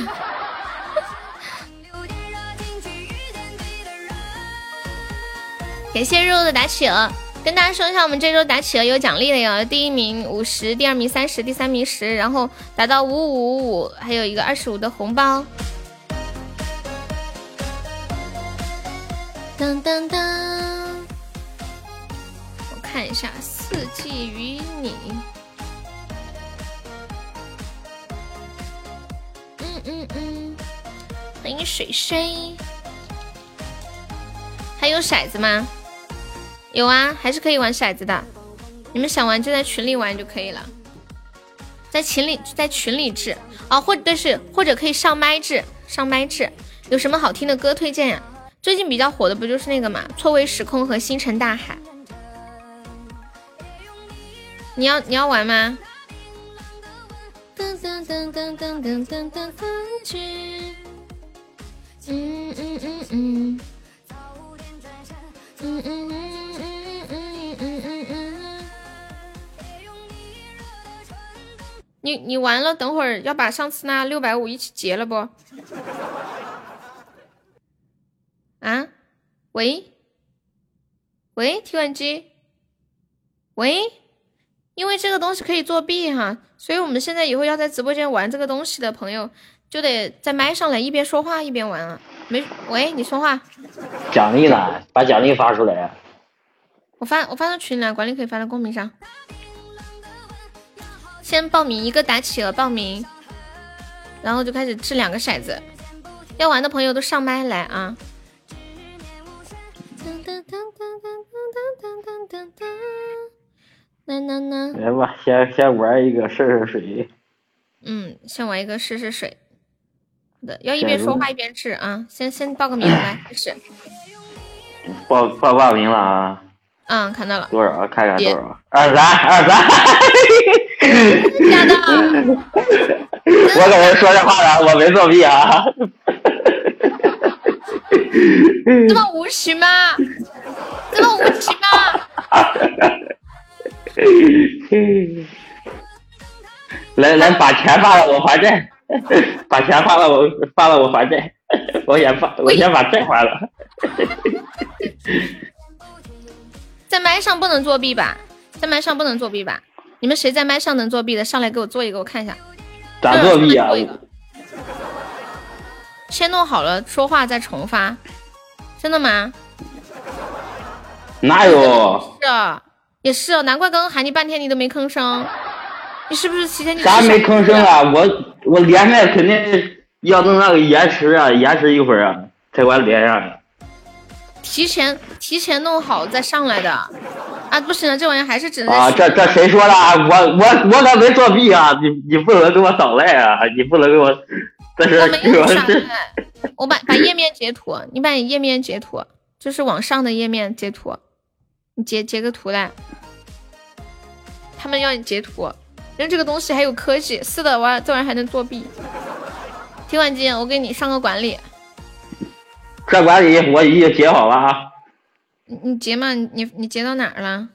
感谢肉肉的打企鹅，跟大家说一下，我们这周打企鹅有奖励的哟，第一名五十，第二名三十，第三名十，然后达到五五五，还有一个二十五的红包。噔噔噔，我看一下《四季与你》。嗯嗯嗯，欢迎水水。还有骰子吗？有啊，还是可以玩骰子的。你们想玩就在群里玩就可以了，在群里在群里治啊，或者是或者可以上麦治上麦治。有什么好听的歌推荐呀？最近比较火的不就是那个嘛，《错位时空》和《星辰大海》。你要你要玩吗？噔噔噔噔噔噔噔噔噔嗯嗯嗯嗯。嗯嗯嗯嗯。你你完了，等会儿要把上次那六百五一起结了不？啊？喂？喂？提款机？喂？因为这个东西可以作弊哈，所以我们现在以后要在直播间玩这个东西的朋友，就得在麦上来一边说话一边玩啊。没？喂？你说话？奖励呢？把奖励发出来呀！我发我发到群里了，管理可以发到公屏上。先报名一个打企鹅报名，然后就开始掷两个骰子。要玩的朋友都上麦来啊！来吧，先先玩一个试试水。嗯，先玩一个试试水。的，要一边说话一边掷啊！先先报个名来开始。报报报名了啊！嗯，看到了。多少？看看多少？二三二三。假的！我可是说这话了，我没作弊啊！这么无耻吗？这么无耻吗？来来，把钱发了，我还债。把钱发了，我发了，我还债。我先发，我先把债还了。在麦上不能作弊吧？在麦上不能作弊吧？你们谁在麦上能作弊的，上来给我做一个，我看一下。咋作弊啊？先弄好了说话再重发，真的吗？哪有？是啊，也是，难怪刚刚喊你半天你都没吭声。你是不是提前？啥没吭声啊？我我连麦肯定要弄那个延迟啊，延迟一会儿啊，才管连上。提前提前弄好再上来的啊！不行了，这玩意还是只能啊！这这谁说的？我我我可没作弊啊！你你不能给我捣赖啊！你不能给我在这给我我把把页面截图，你把你页面截图，就是往上的页面截图，你截截个图来。他们要你截图，因为这个东西还有科技。是的，我这玩意还能作弊。提款机，我给你上个管理。这管理我已经截好了哈！你你截吗？你你截到哪儿了？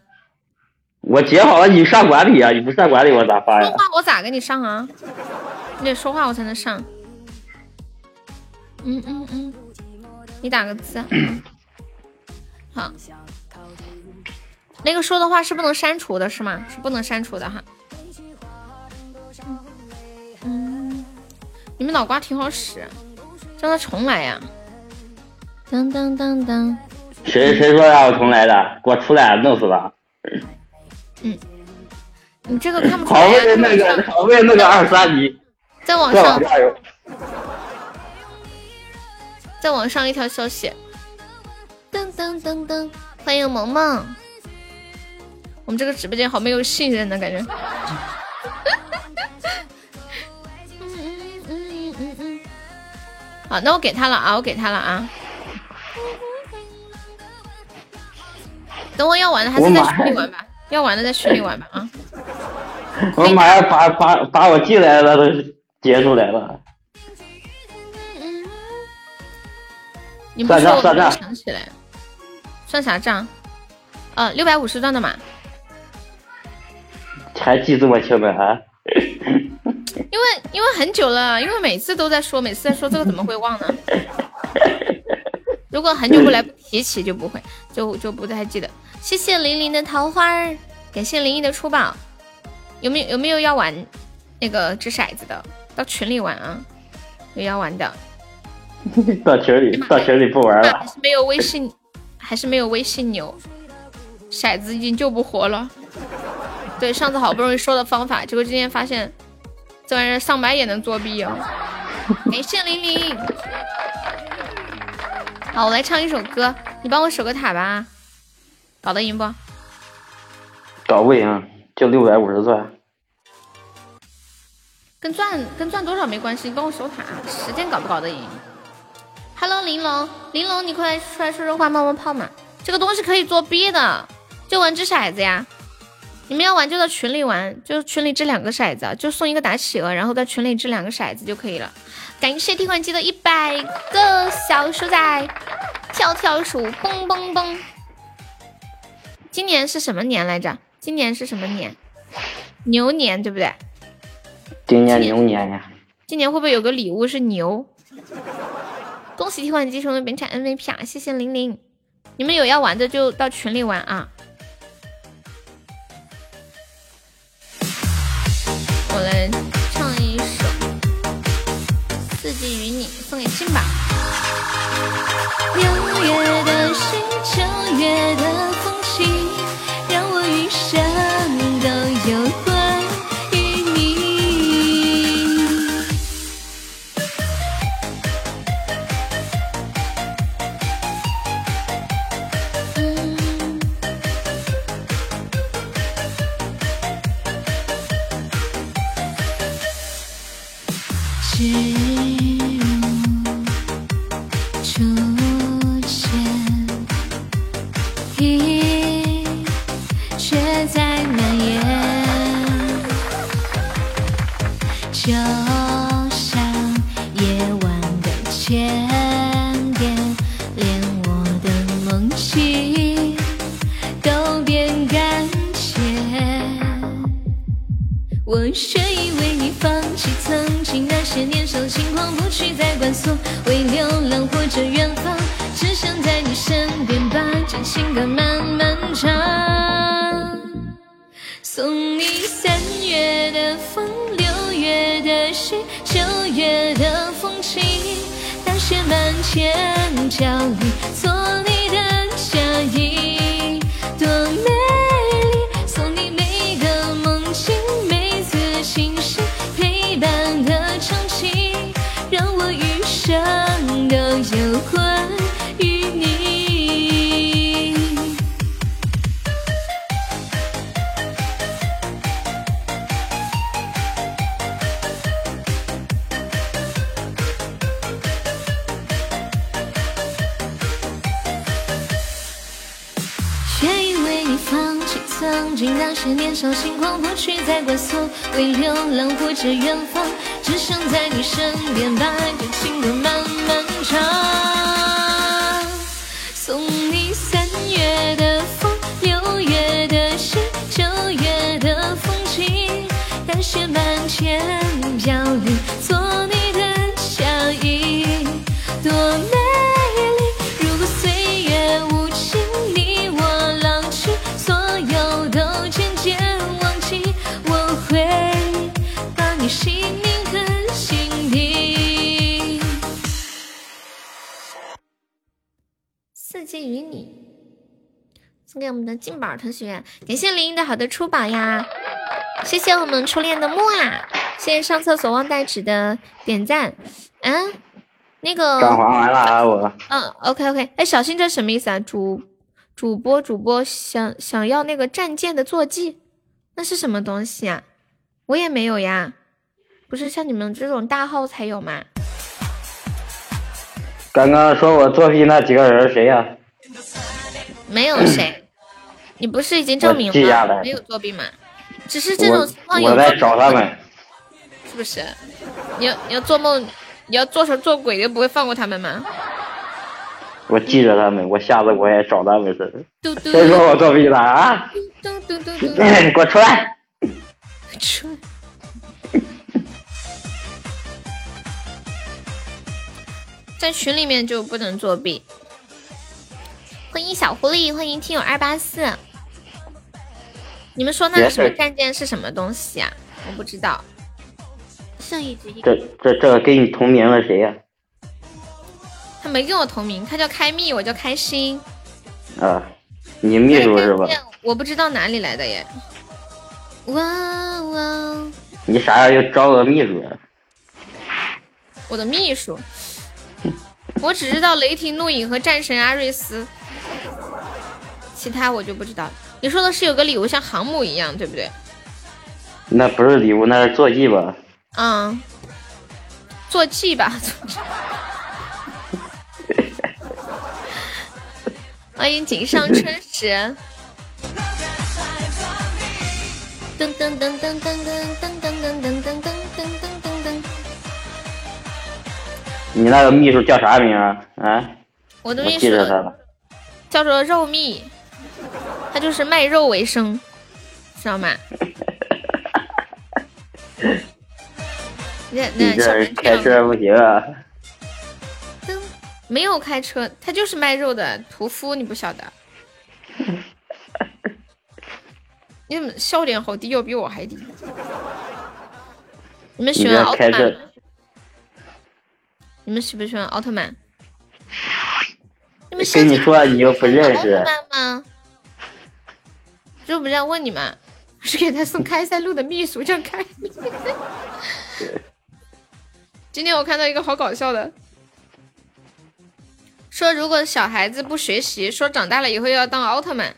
我截好了，你上管理啊！你不上管理我咋发呀？说话我咋给你上啊？你得说话我才能上。嗯嗯嗯，你打个字。好。那个说的话是不能删除的，是吗？是不能删除的哈。嗯，你们脑瓜挺好使，让他重来呀。当当当当，谁谁说让我重来的？给我出来，弄死他！嗯，你这个看不出来呀。好为那个，好为那个二三你，在网上，在网上一条消息。噔噔噔噔，欢迎萌萌。我们这个直播间好没有信任的感觉。嗯嗯嗯嗯嗯。好，那我给他了啊，我给他了啊。等我要玩的还是在群里玩吧，要玩的在群里玩吧啊！我马上把把把我进来的都截出来了。你不说我算账想起来，算啥账？呃，六百五十钻的嘛。还记这么清的啊？因为因为很久了，因为每次都在说，每次在说这个怎么会忘呢？如果很久不来不提起就不会，就就不太记得。谢谢玲玲的桃花儿，感谢林毅的出宝。有没有有没有要玩那个掷骰子的？到群里玩啊，有要玩的。到群里到群里不玩了。还是没有微信，还是没有微信牛，骰子已经救不活了。对，上次好不容易说的方法，结果今天发现这玩意儿上麦也能作弊哦。感谢玲玲。好，我来唱一首歌，你帮我守个塔吧。搞得赢不？搞不赢，就六百五十钻。跟钻跟钻多少没关系，你帮我守塔，时间搞不搞得赢？Hello，玲珑，玲珑，你快出来说说话，冒冒泡嘛。这个东西可以作弊的，就玩掷骰子呀。你们要玩就到群里玩，就群里掷两个骰子，就送一个打企鹅，然后在群里掷两个骰子就可以了。感谢提款机的一百个小鼠仔，跳跳鼠，蹦蹦蹦。今年是什么年来着？今年是什么年？牛年对不对？今年牛年呀。今年会不会有个礼物是牛？恭喜提款机成为本场 MVP 啊！谢谢玲玲。你们有要玩的就到群里玩啊。我来唱一首《四季与你》，送给亲吧。六月的星，九月的我却以为你放弃曾经那些年少轻狂，不去再管所谓流浪或者远方，只想在你身边把这情歌慢慢唱。送你三月的风，六月的雪，九月的风景，大雪满天，脚里做你曾经那些年少轻狂，不去再管所谓流浪或者远方，只想在你身边把这情歌慢慢唱。送你三月的风，六月的雪，九月的风景，大雪的静宝同学，感谢林英的好的出宝呀，谢谢我们初恋的木啊，谢谢上厕所忘带纸的点赞，嗯，那个刚还完了啊，我嗯，OK OK，哎，小新这什么意思啊？主主播主播想想要那个战舰的坐骑，那是什么东西啊？我也没有呀，不是像你们这种大号才有吗？刚刚说我作弊那几个人谁呀、没有谁，你不是已经证明了没有作弊吗？只是这种情况有。我在找他们。是不是？你要你要做梦，你要做成做鬼，就不会放过他们吗？我记着他们，我下次我也找他们似的。谁说我作弊了啊？嘟嘟嘟嘟，给我出来！出。在群里面就不能作弊。欢迎小狐狸，欢迎听友二八四。你们说那个什么战舰是什么东西啊？我不知道。剩一只。这这这个跟你同名了谁呀？他没跟我同名，他叫开密，我叫开心。啊，你秘书是吧？我不知道哪里来的耶。哇哇！你啥时候又招个秘书？我的秘书。我只知道雷霆怒影和战神阿瑞斯，其他我就不知道。你说的是有个礼物像航母一样，对不对？那不是礼物，那是坐骑吧？嗯，坐骑吧。欢迎锦上春实。噔噔噔噔噔噔噔噔噔噔噔噔。你那个秘书叫啥名啊？啊？我的秘书叫做肉蜜，他就是卖肉为生，知道吗？那那小开车不行啊？没有开车，他就是卖肉的屠夫，你不晓得？你怎么笑点好低，又比我还低？你们喜欢奥特曼？你们喜不喜欢奥特曼？你们跟你说你又不认识奥特曼吗？这不是要问你吗？是给他送开塞露的秘书叫开。今天我看到一个好搞笑的，说如果小孩子不学习，说长大了以后要当奥特曼，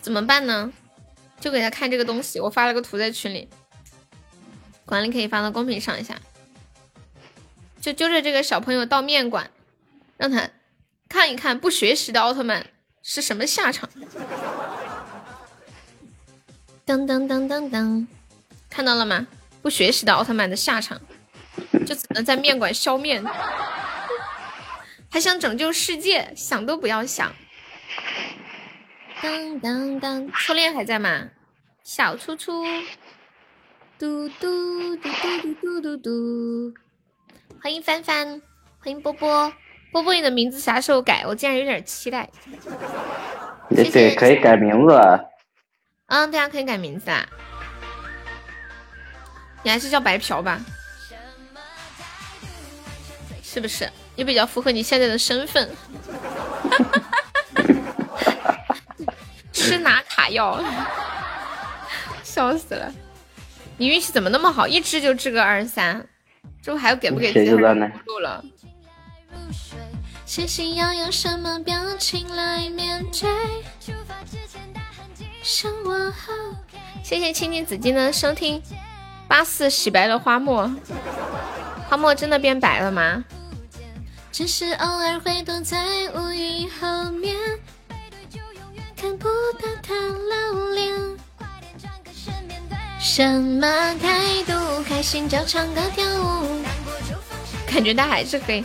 怎么办呢？就给他看这个东西，我发了个图在群里。管理可以发到公屏上一下，就揪着这个小朋友到面馆，让他看一看不学习的奥特曼是什么下场。噔噔噔噔噔，看到了吗？不学习的奥特曼的下场，就只能在面馆削面。还想拯救世界，想都不要想。当当当，初恋还在吗？小初初。嘟嘟嘟嘟嘟嘟嘟嘟，欢迎帆帆，欢迎波波，波波你的名字啥时候改？我竟然有点期待。对，可以改名字。嗯，对啊，可以改名字啊。你还是叫白嫖吧，是不是？也比较符合你现在的身份。吃拿卡要，笑死了。你运气怎么那么好？一支就支个二十三，这不还要给不给机会录了？谢谢青青紫金的收听。八四洗白了花墨，花墨真的变白了吗？只是偶尔会躲在乌云后面，看不到他露脸。什么态度？开心就唱歌跳舞。感觉他还是黑。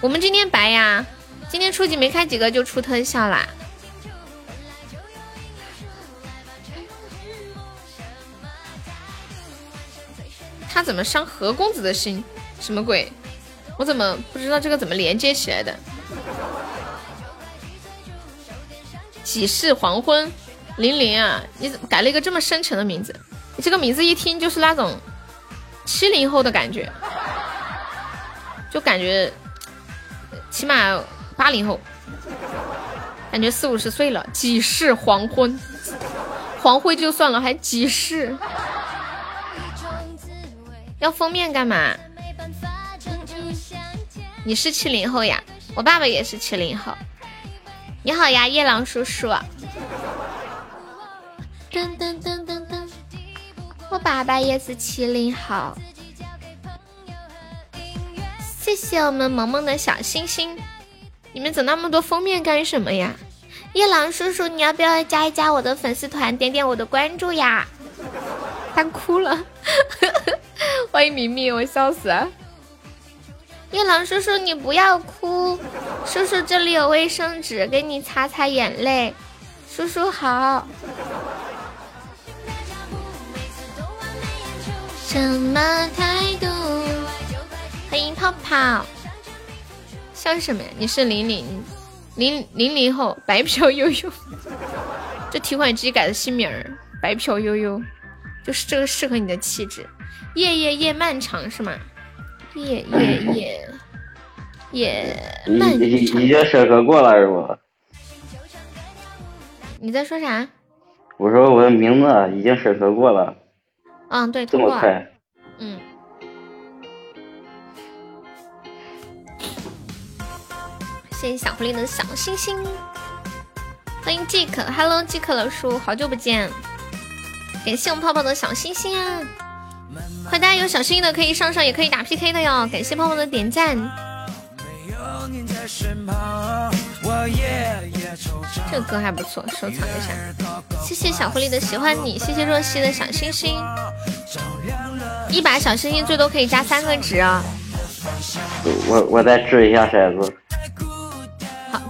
我们今天白呀，今天初级没开几个就出特效啦。他怎么伤何公子的心？什么鬼？我怎么不知道这个怎么连接起来的？几世黄昏，玲玲啊，你怎么改了一个这么深沉的名字？你这个名字一听就是那种七零后的感觉，就感觉起码八零后，感觉四五十岁了。几世黄昏，黄昏就算了，还几世？要封面干嘛？你是七零后呀？我爸爸也是七零后。你好呀，夜郎叔叔。噔噔噔噔噔。我爸爸也是七零后，谢谢我们萌萌的小星星。你们整那么多封面干什么呀？夜郎叔叔，你要不要加一加我的粉丝团，点点我的关注呀？他哭了，欢迎明明，我笑死。夜郎叔叔，你不要哭，叔叔这里有卫生纸，给你擦擦眼泪。叔叔好。什么态度？欢迎泡泡。像什么呀？你是零零零零零后，白嫖悠悠。这提款机改的新名儿，白嫖悠悠，就是这个适合你的气质。夜夜夜漫长是吗？夜夜夜夜漫长。已经审核过了是不？你在说啥？我说我的名字已经审核过了。嗯，对，这么快。嗯。谢谢小狐狸的小星星，欢迎 Jack，Hello Jack 老叔，好久不见，感谢我们泡泡的小星星啊！欢迎大家有小心心的可以上上，也可以打 PK 的哟，感谢泡泡的点赞。这歌还不错，收藏一下。谢谢小狐狸的喜欢你，谢谢若曦的小星星。一把小星星最多可以加三个值啊！我我再掷一下骰子。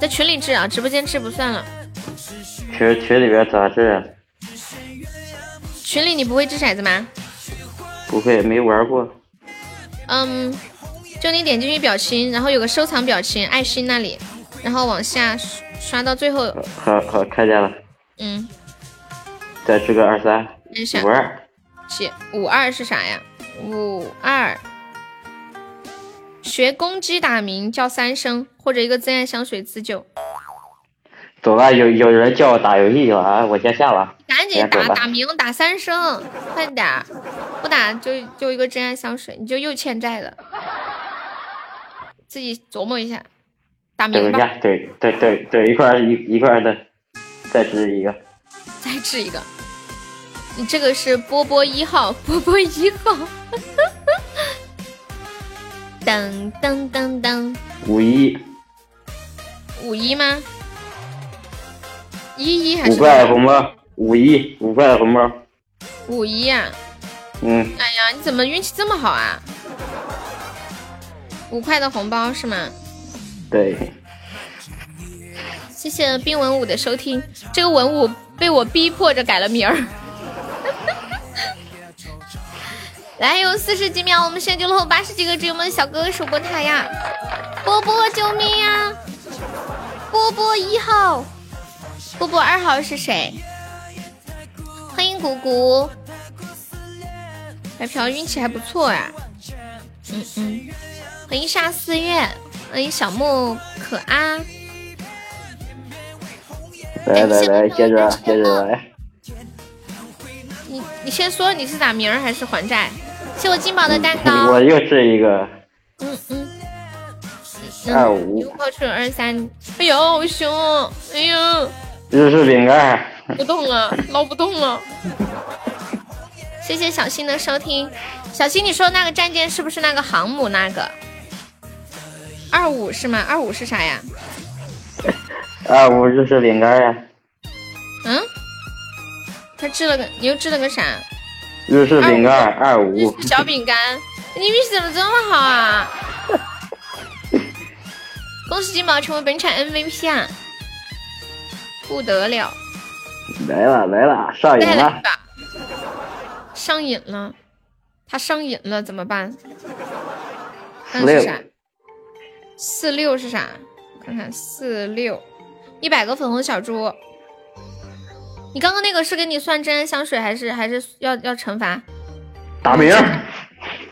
好，在群里掷啊，直播间掷不算了。群群里边咋掷？群里你不会掷骰子吗？不会，没玩过。嗯。就你点进去表情，然后有个收藏表情，爱心那里，然后往下刷到最后。好好看见了。嗯。再掷个二三。五二。七五二是啥呀？五二。学公鸡打鸣叫三声，或者一个真爱香水自救。走了，有有人叫我打游戏了啊！我先下了。赶紧打打鸣打三声，快点儿！不打就就一个真爱香水，你就又欠债了。自己琢磨一下，打鸣吧。等一下。对对对对，一块一一块的，再掷一个，再掷一个。你这个是波波一号，波波一号。噔噔噔噔。五一。五一吗？一一还是？五块红包，五一五块红包。五一呀。嗯。哎呀，你怎么运气这么好啊？五块的红包是吗？对。谢谢冰文武的收听。这个文武被我逼迫着改了名儿。来，有四十几秒，我们现在就落后八十几个，只有我们的小哥哥守过塔呀！波波救命呀！波波一号，波波二号是谁？欢迎谷谷。白嫖运气还不错呀。嗯嗯。欢迎沙四月，欢迎小木可啊！来来来，接着接着来。你你先说你是打名还是还债？谢我金宝的蛋糕。我又是一个。嗯嗯。二五。又跑出二三，哎呦好凶！哎呦。日式饼干。不动了，捞不动了。谢谢小新的收听，小新你说那个战舰是不是那个航母那个？二五是吗？二五是啥呀？二五日式饼干呀。嗯？他制了个，你又制了个啥？日式饼干二五。小饼干，你运气怎么这么好啊？恭喜金宝成为本场 MVP 啊！不得了。来了来了，上瘾了。上瘾了，他上瘾了怎么办？那是啥？四六是啥？看看四六，一百个粉红小猪。你刚刚那个是给你算真爱香水，还是还是要要惩罚？打鸣。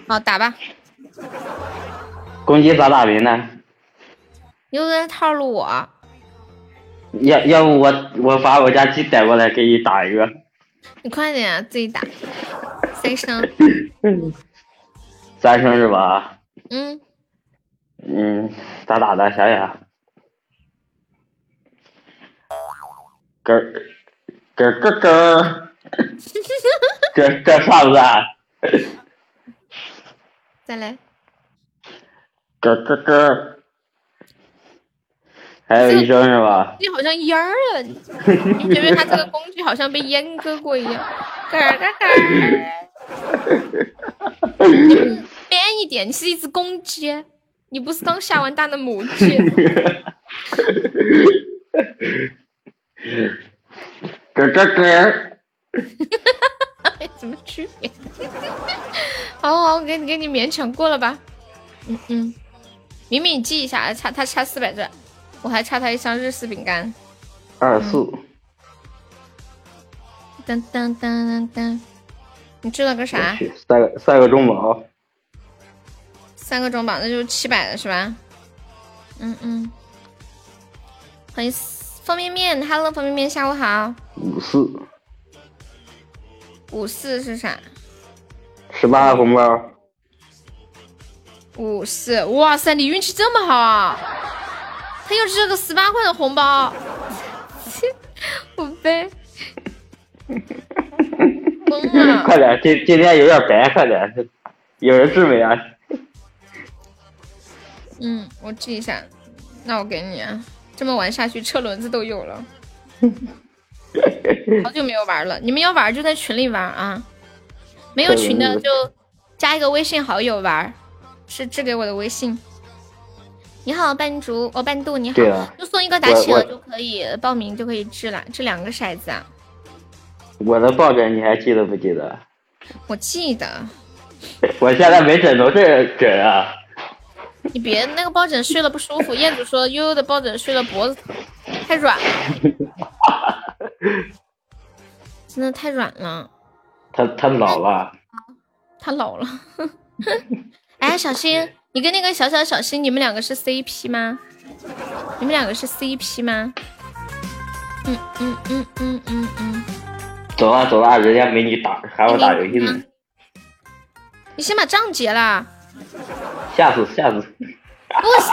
好打吧。公鸡咋打鸣呢？你又在套路我。要要不我我把我家鸡逮过来给你打一个。你快点啊，自己打。三声。三声是吧？嗯。嗯，咋打的？想想，咯咯咯咯，这这算不算？再来，咯咯咯，还有医生是吧？你好像蔫儿了，你觉得他这个工具好像被阉割过一样？咯咯咯，变一点，你是一只公鸡，你不是刚下完蛋的母鸡。咯咯咯，什么区别？好好，给你给你勉强过了吧。嗯嗯，明明你记一下，差他差四百钻。我还差他一箱日式饼干，二四。噔噔噔噔噔，你知道个啥？三个三个中宝，三个中宝，那就七百了是吧？嗯嗯。欢迎方便面，Hello，方便面，下午好。五四。五四是啥？十八红包。五四，哇塞，你运气这么好啊！他又是个十八块的红包，我背，疯了！快点，今今天有点白，快点，有人治没啊？嗯，我记一下，那我给你啊。这么玩下去，车轮子都有了。好久没有玩了，你们要玩就在群里玩啊，没有群的就加一个微信好友玩，是置给我的微信。你好，半竹哦，半度你好，就送一个打企鹅就可以报名就可以掷了，掷两个骰子啊。我的抱枕你还记得不记得？我记得。我现在没枕头这枕啊。你别那个抱枕睡了不舒服，燕子说悠悠的抱枕睡了脖子疼，太软了。真的太软了。他他老了。他老了。哎，小新。你跟那个小小小新，你们两个是 CP 吗？你们两个是 CP 吗？嗯嗯嗯嗯嗯嗯。走啊走啊，人家没你打，喊我打游戏呢。你先把账结了。下次下次。不行。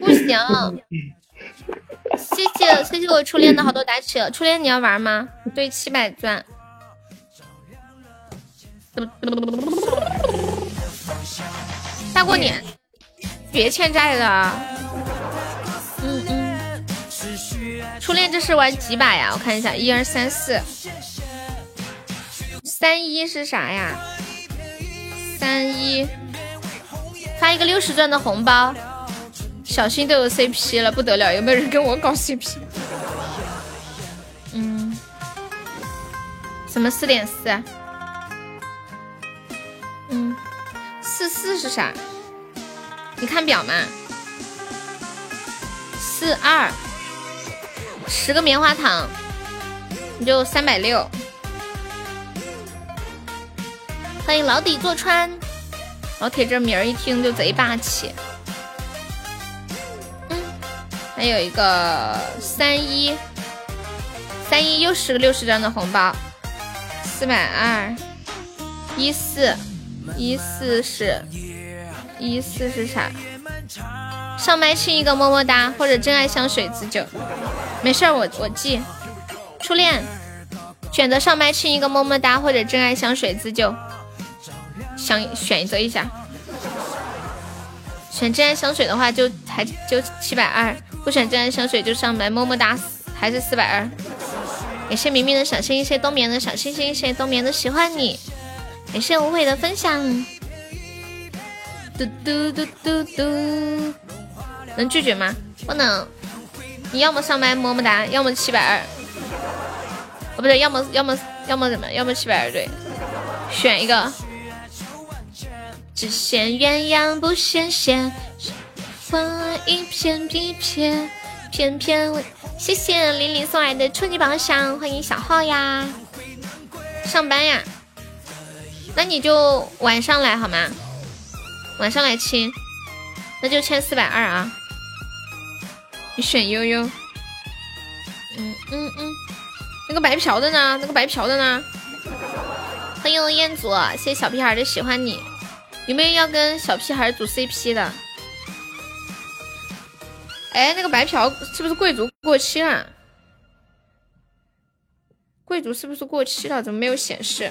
不行。谢谢谢谢我初恋的好多打起，初恋你要玩吗？对，七百钻。大过年，别欠债的。嗯嗯。初恋这是玩几把呀？我看一下，一二三四，三一是啥呀？三一，发一个六十钻的红包。小新都有 CP 了，不得了！有没有人跟我搞 CP？嗯。什么四点四？嗯，四四是啥？你看表吗？四二，十个棉花糖，你就三百六。欢迎老底坐穿，老铁这名儿一听就贼霸气。嗯，还有一个三一，三一又是个六十张的红包，四百二，一四。一四是，一四是啥？上麦亲一个么么哒，或者真爱香水自救。没事儿，我我记。初恋，选择上麦亲一个么么哒，或者真爱香水自救。想选择一下。选真爱香水的话，就还就七百二；不选真爱香水，就上麦么么哒，还是四百二。感谢明明的小心心，谢谢冬眠的小心心，谢谢冬眠的喜欢你。感谢无悔的分享，嘟嘟嘟嘟嘟，能拒绝吗？不能。你要么上麦么么哒，要么七百二。哦，不对，要么要么要么怎么？要么七百二对，选一个。只羡鸳鸯不羡仙，花一片一片，片片。谢谢玲玲送来的初级宝箱，欢迎小号呀。上班呀。那你就晚上来好吗？晚上来亲，那就签四百二啊。你选悠悠。嗯嗯嗯，那个白嫖的呢？那个白嫖的呢？欢迎彦祖，谢谢小屁孩的喜欢你。有没有要跟小屁孩组 CP 的？哎，那个白嫖是不是贵族过期了？贵族是不是过期了？怎么没有显示？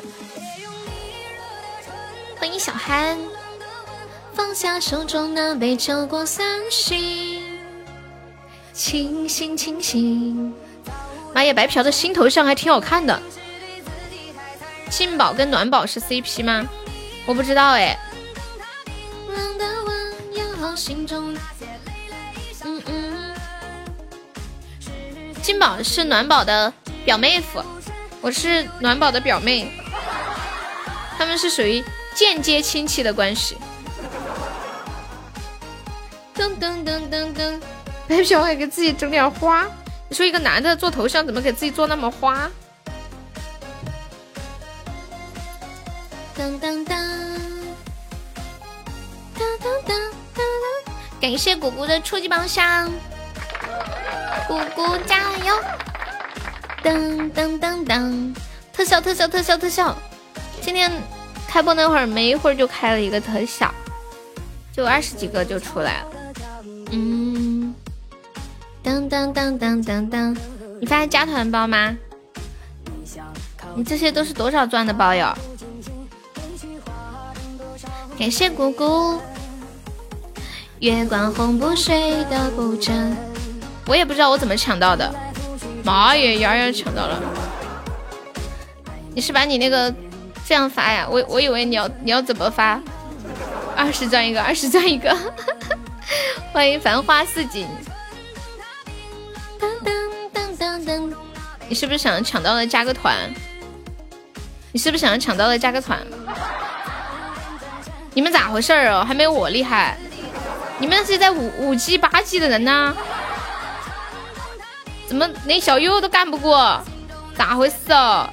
欢迎小憨，放下手中那杯酒过三巡。清醒清醒。妈呀，白嫖的新头像还挺好看的。静宝跟暖宝是 CP 吗？我不知道哎。嗯嗯。金宝是暖宝的表妹夫，我是暖宝的表妹，他们是属于间接亲戚的关系。噔噔噔噔噔，白嫖还给自己整点花。你说一个男的做头像怎么给自己做那么花？当当当，当当当当当！感谢果果的初级宝箱，果果加油！噔噔噔噔，特效特效特效特效！今天开播那会儿没一会儿就开了一个特效，就二十几个就出来了。嗯。噔噔噔噔噔噔，你发现加团包吗？你这些都是多少钻的包哟？感谢姑姑。月光红不睡的不真，我也不知道我怎么抢到的。妈耶，瑶瑶抢到了！你是把你那个这样发呀？我我以为你要你要怎么发？二十钻一个，二十钻一个。欢迎繁花似锦。噔噔噔噔噔，你是不是想抢到了加个团？你是不是想抢到了加个团？你们咋回事儿哦？还没有我厉害？你们是在五五级八级的人呢？怎么连小优都干不过？咋回事哦？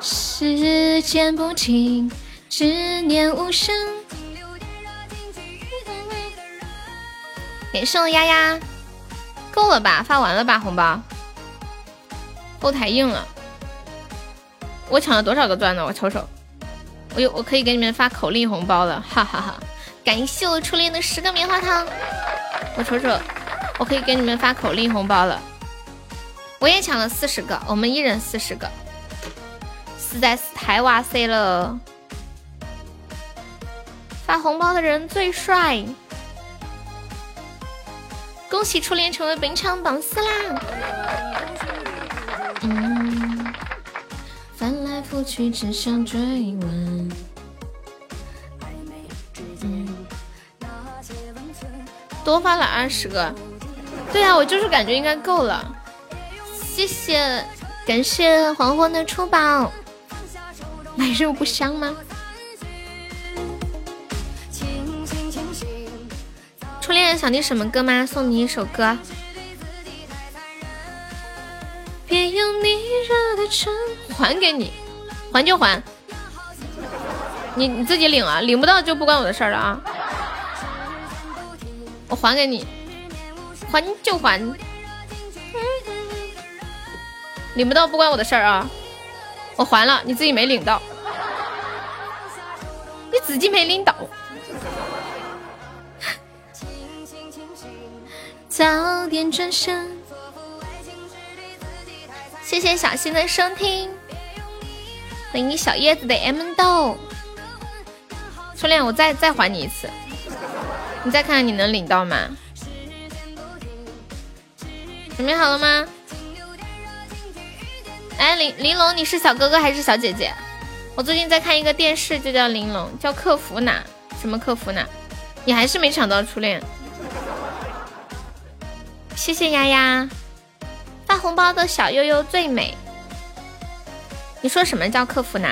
时间不停，执念无声。感谢我丫丫。够了吧？发完了吧？红包，后台硬了。我抢了多少个钻呢？我瞅瞅，我有，我可以给你们发口令红包了，哈哈哈！感谢我初恋的十个棉花糖。我瞅瞅，我可以给你们发口令红包了。我也抢了四十个，我们一人四十个，实在是太哇塞了！发红包的人最帅。恭喜初恋成为本场榜四啦！嗯，翻来覆去只想追问。多发了二十个，对啊，我就是感觉应该够了。谢谢，感谢黄昏的出宝，买肉不香吗？初恋想听什么歌吗？送你一首歌。别用你热的唇还给你，还就还。你你自己领啊，领不到就不关我的事儿了啊。我还给你，还就还。领不到不关我的事儿啊。我还了，你自己没领到，你自己没领到。早点转身。谢谢小新的收听，欢迎小叶子的 M 豆。初恋，我再再还你一次，你再看看你能领到吗？准备好了吗？哎，玲玲珑，你是小哥哥还是小姐姐？我最近在看一个电视，就叫玲珑，叫客服哪？什么客服哪？你还是没抢到初恋。谢谢丫丫发红包的小悠悠最美。你说什么叫客服呢？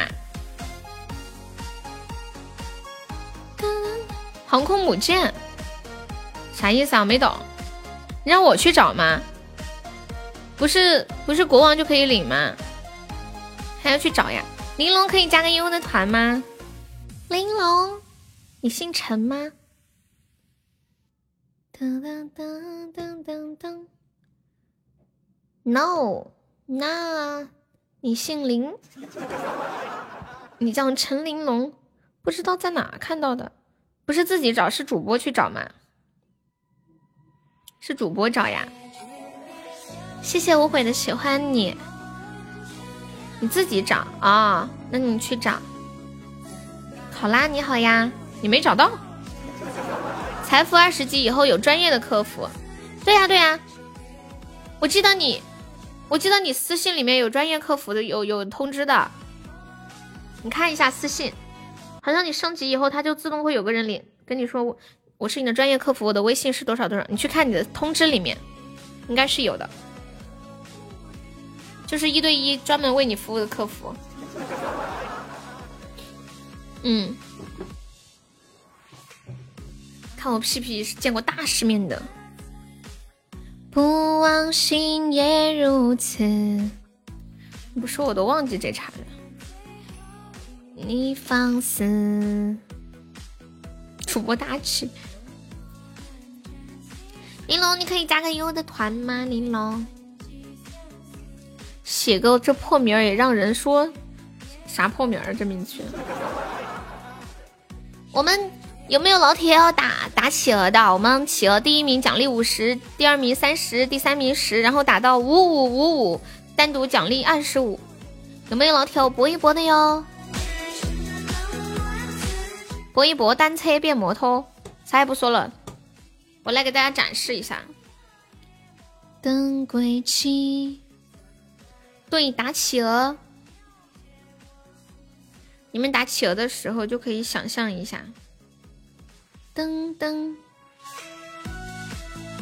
航空母舰啥意思啊？没懂。你让我去找吗？不是不是国王就可以领吗？还要去找呀？玲珑可以加个悠悠的团吗？玲珑，你姓陈吗？噔噔噔噔噔噔，No，那你姓林，你叫陈玲珑，不知道在哪看到的，不是自己找，是主播去找吗？是主播找呀。谢谢无悔的喜欢你，你自己找啊？那你去找。考拉你好呀，你没找到。财富二十级以后有专业的客服。对呀对呀，我记得你，我记得你私信里面有专业客服的，有有通知的。你看一下私信，好像你升级以后，它就自动会有个人领跟你说我是你的专业客服，我的微信是多少多少，你去看你的通知里面，应该是有的。就是一对一专门为你服务的客服。嗯，看我屁屁是见过大世面的。不忘心也如此。你不说我都忘记这茬了。你放肆，主播大气。玲珑，你可以加个优的团吗？玲珑，写个这破名也让人说啥破名儿？这名字。我们有没有老铁要打打企鹅的？我们企鹅第一名奖励五十，第二名三十，第三名十，然后打到五五五五，单独奖励二十五。有没有老铁要搏一搏的哟？搏一搏，单车变摩托，啥也不说了，我来给大家展示一下。等归期，对，打企鹅。你们打企鹅的时候就可以想象一下，噔噔，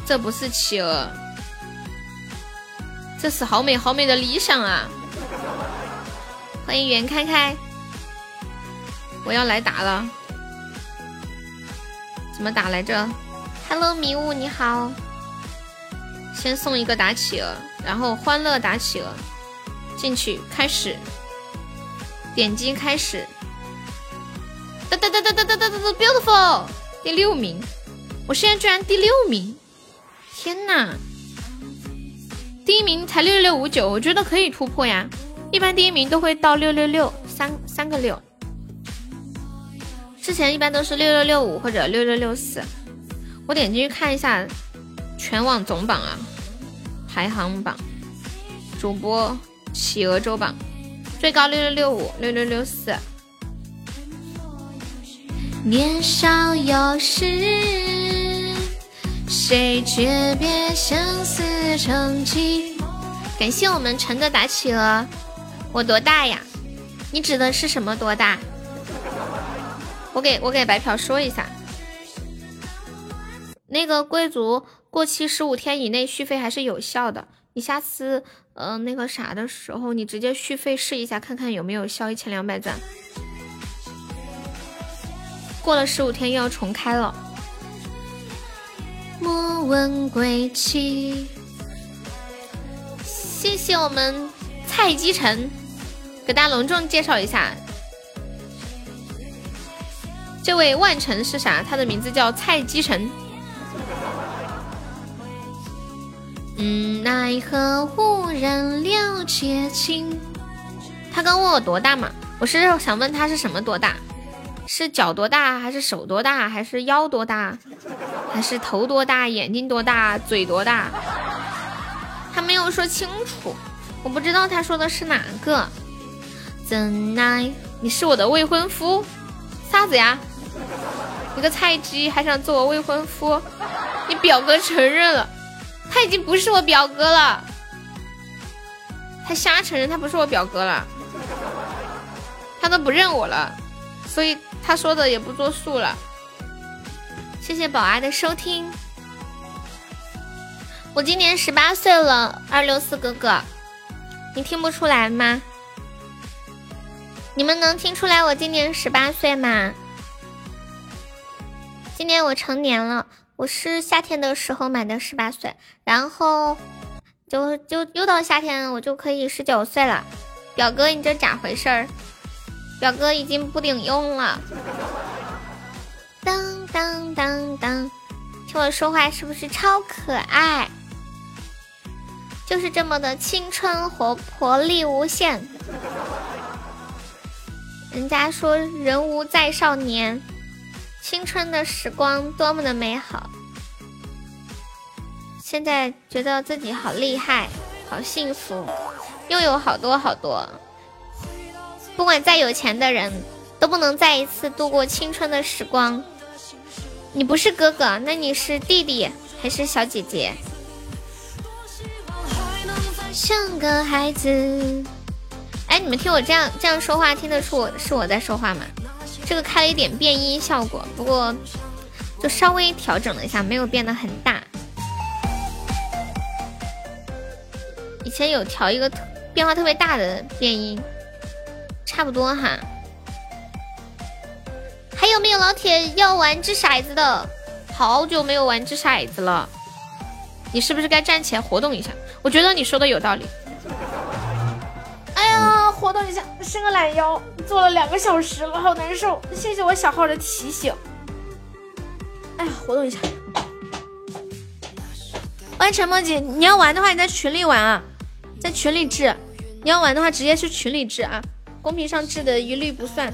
这不是企鹅，这是好美好美的理想啊！欢迎袁开开，我要来打了，怎么打来着？Hello，迷雾你好，先送一个打企鹅，然后欢乐打企鹅，进去开始。点击开始，哒哒哒哒哒哒哒哒，beautiful，第六名，我现在居然第六名，天呐，第一名才六六六五九，我觉得可以突破呀，一般第一名都会到六六六三三个六，之前一般都是六六六五或者六六六四，我点进去看一下全网总榜啊，排行榜，主播企鹅周榜。最高六六六五六六六四。年少有时，谁诀别相思成疾。感谢我们陈的打企鹅。我多大呀？你指的是什么多大？我给我给白嫖说一下，那个贵族过期十五天以内续费还是有效的。你下次。嗯，那个啥的时候，你直接续费试一下，看看有没有消一千两百钻。过了十五天又要重开了。莫问归期。谢谢我们蔡基成，给大家隆重介绍一下，这位万成是啥？他的名字叫蔡基成。嗯，奈何无人了解情。他刚问我多大嘛，我是想问他是什么多大，是脚多大，还是手多大，还是腰多大，还是头多大，眼睛多大，嘴多大？他没有说清楚，我不知道他说的是哪个。怎奈你是我的未婚夫？啥子呀？你个菜鸡还想做我未婚夫？你表哥承认了。他已经不是我表哥了，他瞎承认他不是我表哥了，他都不认我了，所以他说的也不作数了。谢谢宝儿的收听，我今年十八岁了，二六四哥哥，你听不出来吗？你们能听出来我今年十八岁吗？今年我成年了。我是夏天的时候买的十八岁，然后就就又到夏天，我就可以十九岁了。表哥，你这咋回事儿？表哥已经不顶用了。当当当当，听我说话是不是超可爱？就是这么的青春活泼力无限。人家说人无再少年。青春的时光多么的美好，现在觉得自己好厉害，好幸福，又有好多好多。不管再有钱的人，都不能再一次度过青春的时光。你不是哥哥，那你是弟弟还是小姐姐？像个孩子。哎，你们听我这样这样说话，听得出我是我在说话吗？这个开了一点变音效果，不过就稍微调整了一下，没有变得很大。以前有调一个变化特别大的变音，差不多哈。还有没有老铁要玩掷骰子的？好久没有玩掷骰子了，你是不是该站起来活动一下？我觉得你说的有道理。活动一下，伸个懒腰，坐了两个小时了，好难受。谢谢我小号的提醒。哎呀，活动一下。欢迎陈梦姐，你要玩的话，你在群里玩啊，在群里治。你要玩的话，直接去群里治啊，公屏上治的一律不算，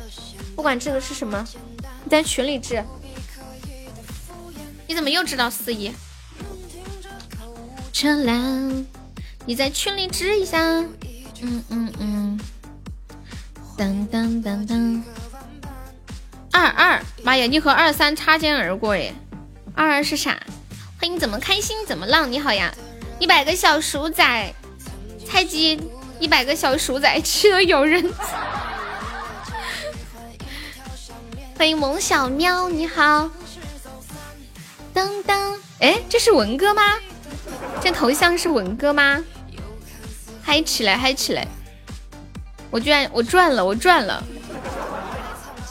不管治的是什么，你在群里治。你怎么又知道四一？车辆，你在群里治一下。嗯嗯嗯，噔噔噔噔，二二，妈呀，你和二三擦肩而过耶！二二是啥？欢迎怎么开心怎么浪？你好呀，一百个小鼠仔，菜鸡，一百个小鼠仔吃了有人。欢迎萌小喵，你好。噔噔，哎，这是文哥吗？这头像是文哥吗？嗨起来，嗨起来！我居然我赚了，我赚了！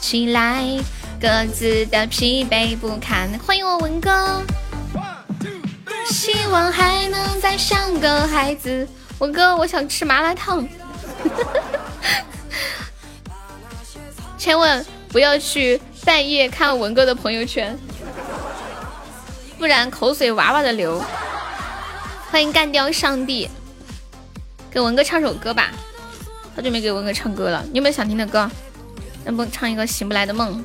起来，各自的疲惫不堪。欢迎我文哥，希望还能再像个孩子。文哥，我想吃麻辣烫。千万不要去半夜看文哥的朋友圈，不然口水哇哇的流。欢迎干掉上帝。给文哥唱首歌吧，好久没给文哥唱歌了。你有没有想听的歌？能不能唱一个《醒不来的梦》？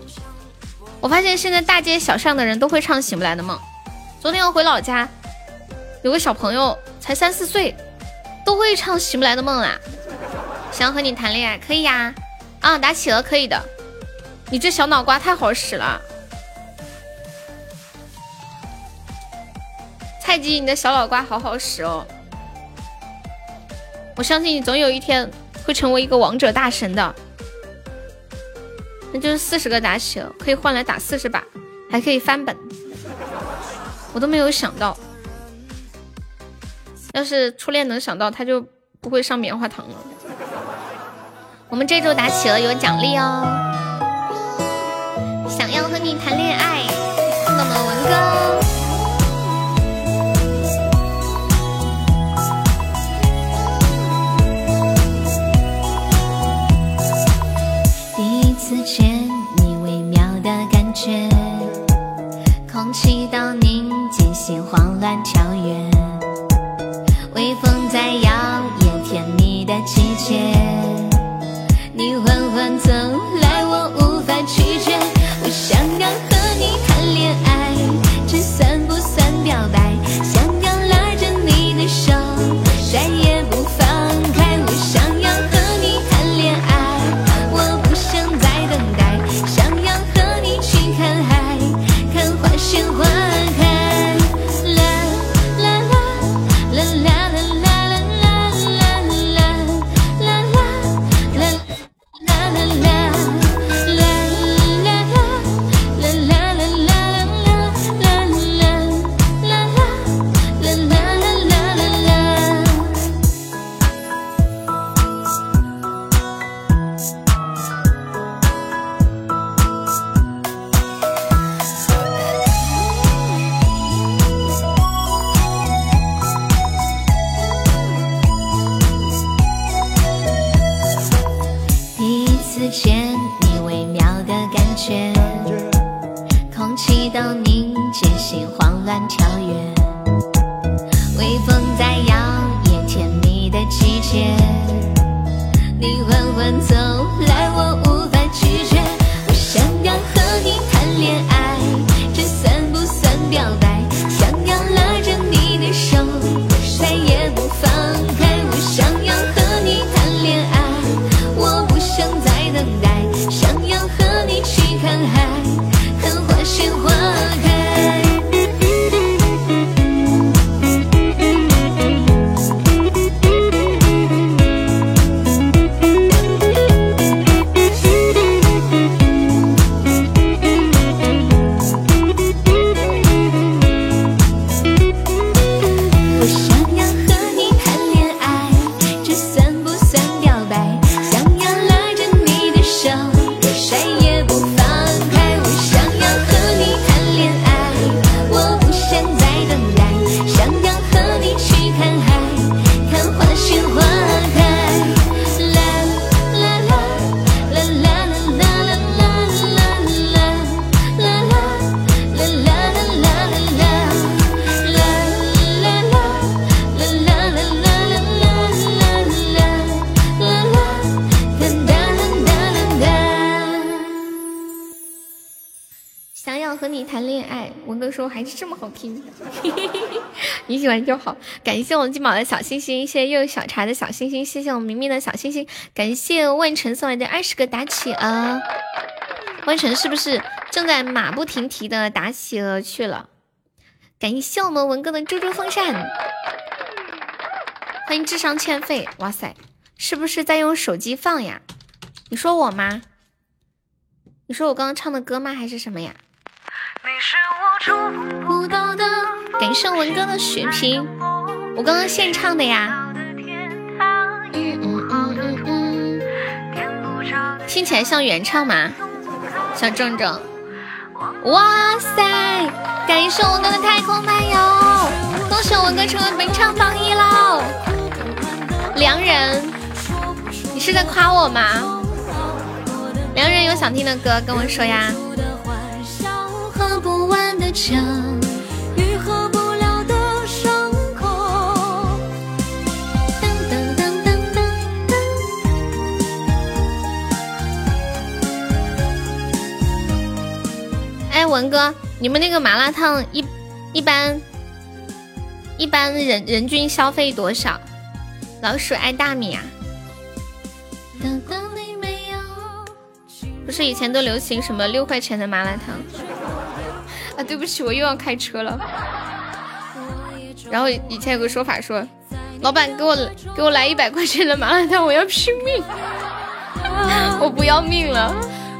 我发现现在大街小巷的人都会唱《醒不来的梦》。昨天我回老家，有个小朋友才三四岁，都会唱《醒不来的梦》啦。想和你谈恋爱，可以呀。啊，打企鹅，可以的。你这小脑瓜太好使了，菜鸡，你的小脑瓜好好使哦。我相信你总有一天会成为一个王者大神的，那就是四十个打起了，可以换来打四十把，还可以翻本，我都没有想到。要是初恋能想到，他就不会上棉花糖了。我们这周打企鹅有奖励哦，想要和你谈恋爱，送到我们文哥。心慌乱跳跃，微风在摇曳，甜蜜的季节，你缓缓走 once 好听，你喜欢就好。感谢我们金宝的小星星，谢谢又有小茶的小星星，谢谢我们明明的小星星，感谢万晨送来的二十个打企鹅。万晨是不是正在马不停蹄的打企鹅去了？感谢我们文哥的猪猪风扇，欢迎智商欠费。哇塞，是不是在用手机放呀？你说我吗？你说我刚刚唱的歌吗？还是什么呀？感谢文哥的血瓶，我刚刚现唱的呀。嗯嗯嗯嗯听起来像原唱吗？小正正，哇塞！感谢文哥的太空漫游，恭喜文哥成为本场榜一喽！良人，你是在夸我吗？良人有想听的歌跟我说呀。喝不完的酒，愈合不了的伤口。哎，文哥，你们那个麻辣烫一一般一般人人均消费多少？老鼠爱大米啊。等等你没有。不是以前都流行什么六块钱的麻辣烫？啊，对不起，我又要开车了。然后以前有个说法说，老板给我给我来一百块钱的麻辣烫，我要拼命，我不要命了。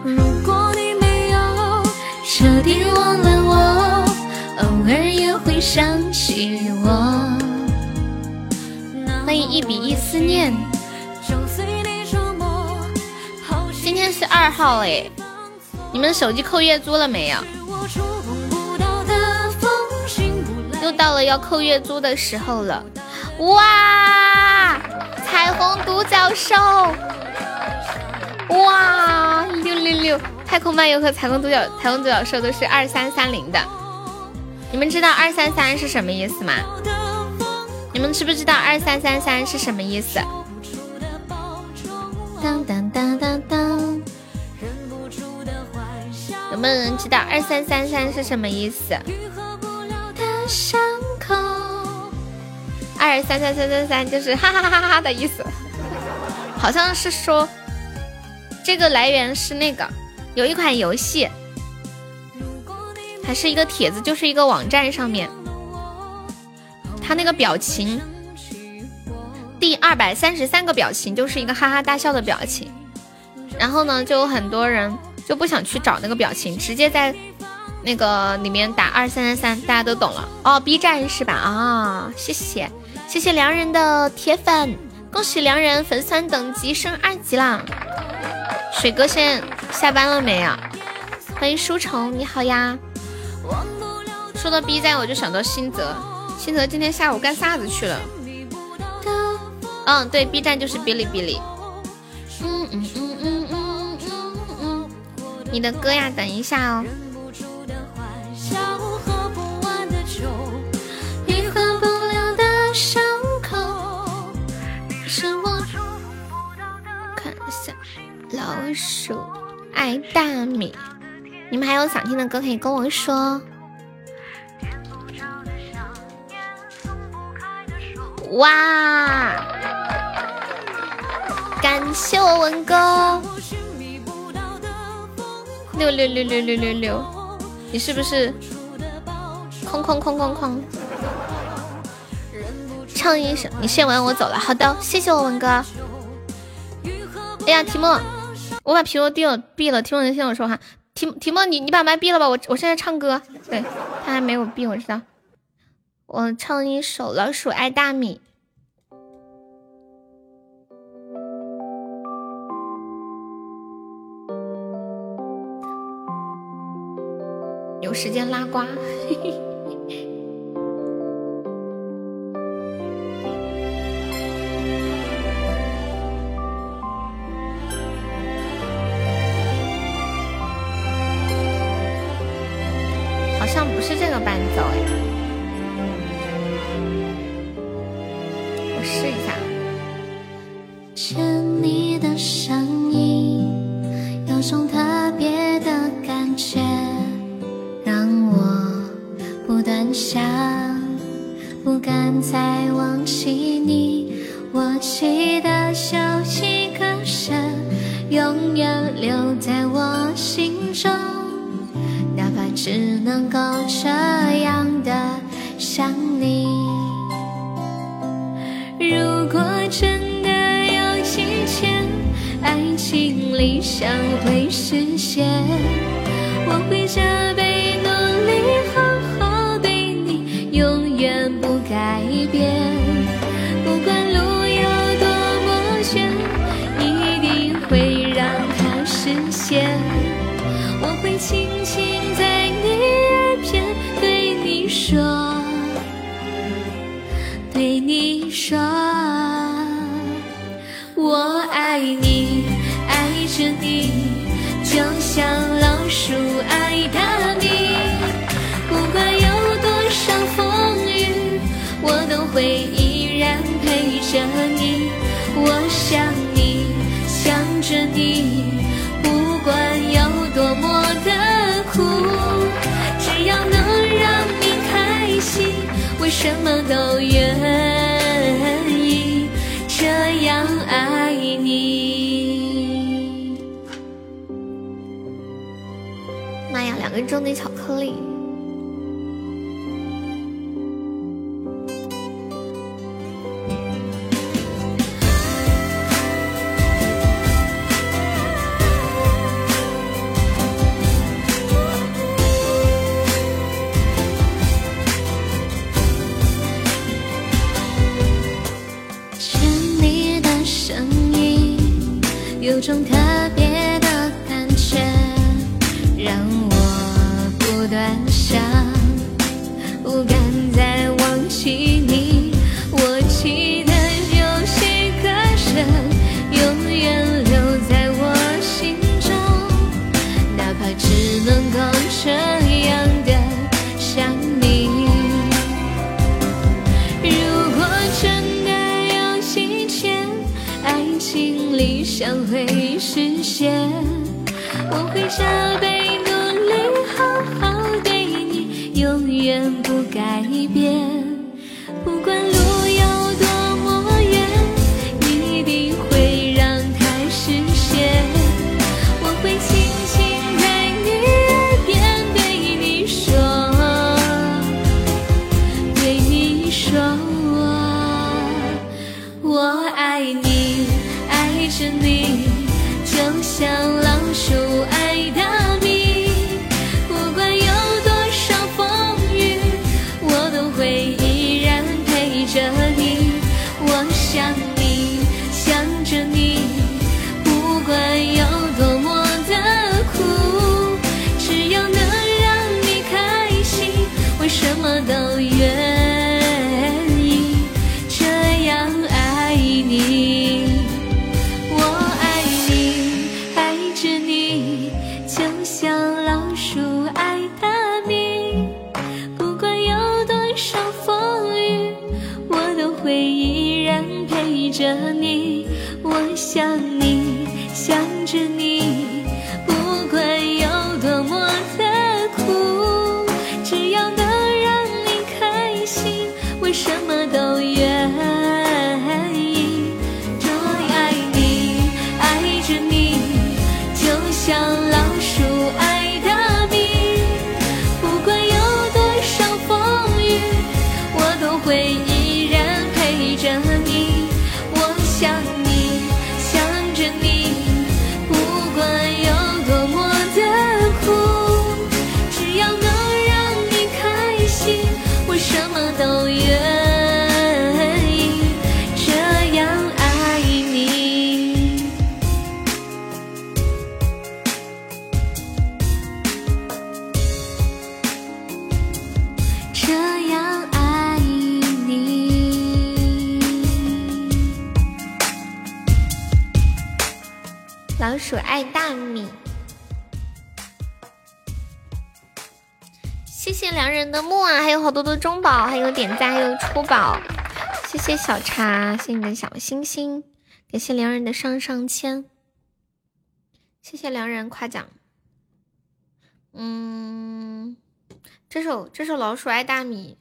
如果你没有彻底忘了我，偶尔也会想起我。欢迎一比一思念。今天是二号哎，你们手机扣月租了没有？到了要扣月租的时候了，哇！彩虹独角兽，哇！六六六！太空漫游和彩虹独角彩虹独角兽都是二三三零的，你们知道二三三是什么意思吗？你们知不知道二三三三是什么意思？当当当当当！有没有人知道二三三三是什么意思？伤口，二三三三三三就是哈哈哈哈哈的意思，好像是说这个来源是那个有一款游戏，还是一个帖子，就是一个网站上面，他那个表情，第二百三十三个表情就是一个哈哈大笑的表情，然后呢，就有很多人就不想去找那个表情，直接在。那个里面打二三三三，大家都懂了哦。B 站是吧？啊，谢谢谢谢良人的铁粉，恭喜良人粉丝等级升二级啦！水哥现在下班了没有？欢迎书虫，你好呀。说到 B 站，我就想到新泽，新泽今天下午干啥子去了？嗯，对，B 站就是哔哩哔哩。嗯嗯嗯嗯嗯嗯嗯，你的歌呀，等一下哦。看下老鼠爱大米，你们还有想听的歌可以跟我说。哇！感谢我文哥，六六六六六六六，你是不是？哐哐哐哐哐！唱一首，你献完我走了。好的，谢谢我文哥。哎呀，提莫。我把皮诺定了闭了，听我听我说话。提提莫，你你把麦闭了吧，我我现在唱歌。对他还没有闭，我知道。我唱一首《老鼠爱大米》。有时间拉呱。好 伴奏哎，我试一下。牵你的声音，有种特别的感觉，让我不断想，不敢再忘记你。我记得有几个人，永远留在我心中。只能够这样的想你。如果真的有一天，爱情理想会实现，我会加倍说，我爱你，爱着你，就像老鼠爱大米。不管有多少风雨，我都会依然陪着你。我想你，想着你。不管有多么的苦，只要能让你开心，我什么都愿爱你。妈呀，两个人中的巧克力。酷，宝。谢谢小茶，谢谢你的小星星，感谢良人的上上签，谢谢良人夸奖。嗯，这首这首《老鼠爱大米》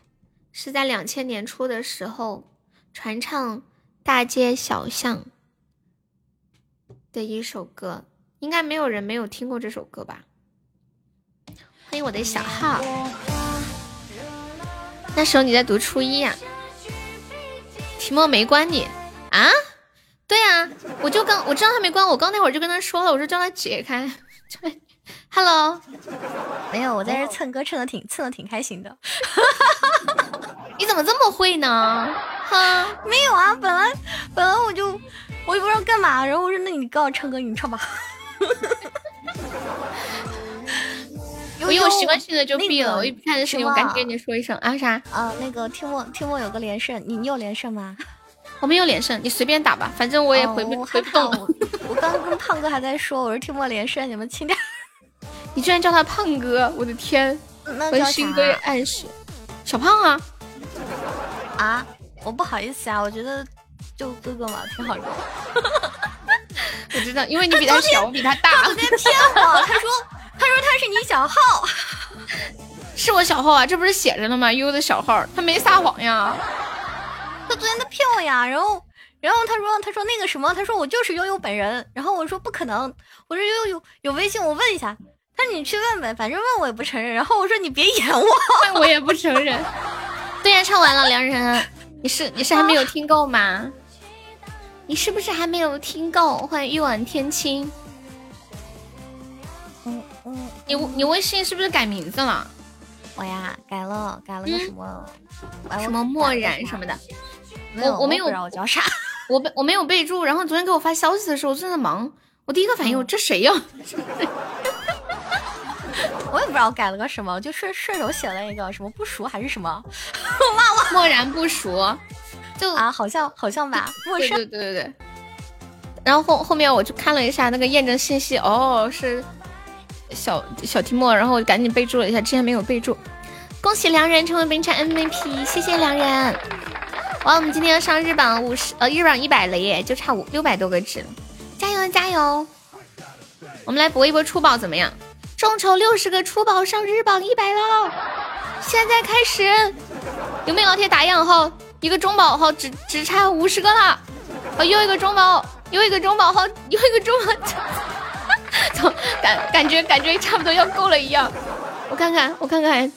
是在两千年初的时候传唱大街小巷的一首歌，应该没有人没有听过这首歌吧？欢迎我的小号，那时候你在读初一呀？题目没关你啊？对呀，我就刚我知道他没关我，刚那会儿就跟他说了，我说叫他解开。Hello，没有，我在这蹭歌蹭的挺蹭的挺开心的。你怎么这么会呢？哈，没有啊，本来本来我就我也不知道干嘛，然后我说那你告我唱歌，你唱吧。我有习惯性的就闭了，我一看这视频，我赶紧跟你说一声啊啥？啊，那个听我听我有个连胜，你你有连胜吗？我没有连胜，你随便打吧，反正我也回不回不动。我刚跟胖哥还在说，我说听我连胜，你们轻点。你居然叫他胖哥，我的天！那心哥暗示小胖啊啊！我不好意思啊，我觉得就哥哥嘛，挺好的。我知道，因为你比他小，我比他大。昨天骗我，他说。他说他是你小号，是我小号啊，这不是写着呢吗？悠悠的小号，他没撒谎呀。他昨天他骗我呀，然后然后他说他说那个什么，他说我就是悠悠本人，然后我说不可能，我说悠悠有有微信，我问一下。他说你去问问，反正问我也不承认。然后我说你别演我，我也不承认。对呀，唱完了，良人，你是你是还没有听够吗？你是不是还没有听够？欢迎一往天青。你你微信是不是改名字了？我呀，改了，改了个什么什么漠然什么的。我我没有，我叫啥？我备我没有备注。然后昨天给我发消息的时候，我正在忙。我第一个反应，我这谁呀？我也不知道改了个什么，就顺顺手写了一个什么不熟还是什么，我忘了。漠然不熟，就啊，好像好像吧。对对对对对。然后后后面我就看了一下那个验证信息，哦，是。小小提莫，然后赶紧备注了一下，之前没有备注。恭喜良人成为本场 MVP，谢谢良人。哇，我们今天要上日榜五十，呃，日榜一百了耶，就差五六百多个值了，加油加油！我们来搏一波出宝怎么样？众筹六十个出宝上日榜一百了，现在开始，有没有老铁打样号？一个中宝号只只差五十个了，哦，又一个中宝，又一个中宝号，又一个中宝。感感觉感觉差不多要够了一样，我看看我看看，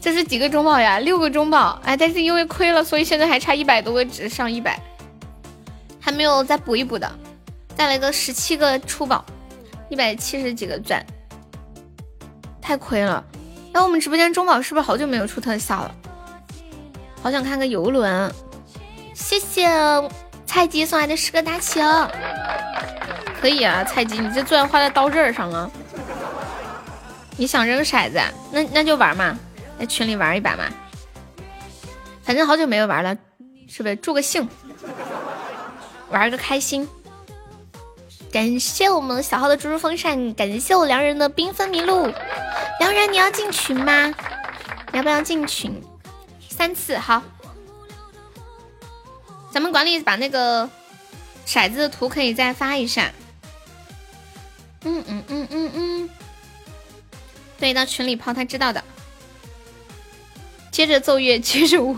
这是几个中宝呀？六个中宝，哎，但是因为亏了，所以现在还差一百多个值上一百，还没有再补一补的，再来个十七个出宝，一百七十几个钻，太亏了。哎，我们直播间中宝是不是好久没有出特效了？好想看个游轮，谢谢菜鸡送来的十个大球。可以啊，菜鸡，你这钻花在刀刃上了。你想扔骰子？那那就玩嘛，在群里玩一把嘛。反正好久没有玩了，是不是？助个兴，玩个开心。感谢我们小号的猪猪风扇，感谢我良人的缤纷迷路。良人，你要进群吗？你要不要进群？三次好。咱们管理把那个骰子的图可以再发一下。嗯嗯嗯嗯嗯，对，到群里抛，他知道的。接着奏乐，接着舞。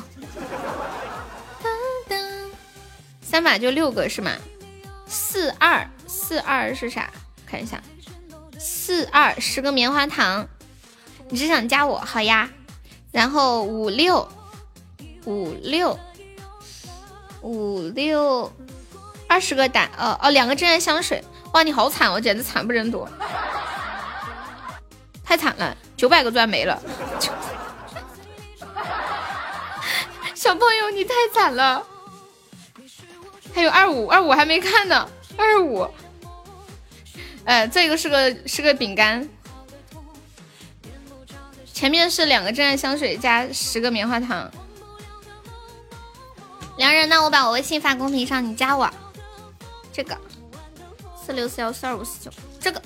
三把就六个是吗？四二四二是啥？看一下，四二十个棉花糖。你是想加我，好呀。然后五六五六五六二十个胆，哦哦，两个真爱香水。哇，你好惨哦，简直惨不忍睹，太惨了，九百个钻没了，小朋友你太惨了，还有二五二五还没看呢，二五，哎，这个是个是个饼干，前面是两个真爱香水加十个棉花糖，良人，那我把我微信发公屏上，你加我，这个。四六四幺四二五四九，这个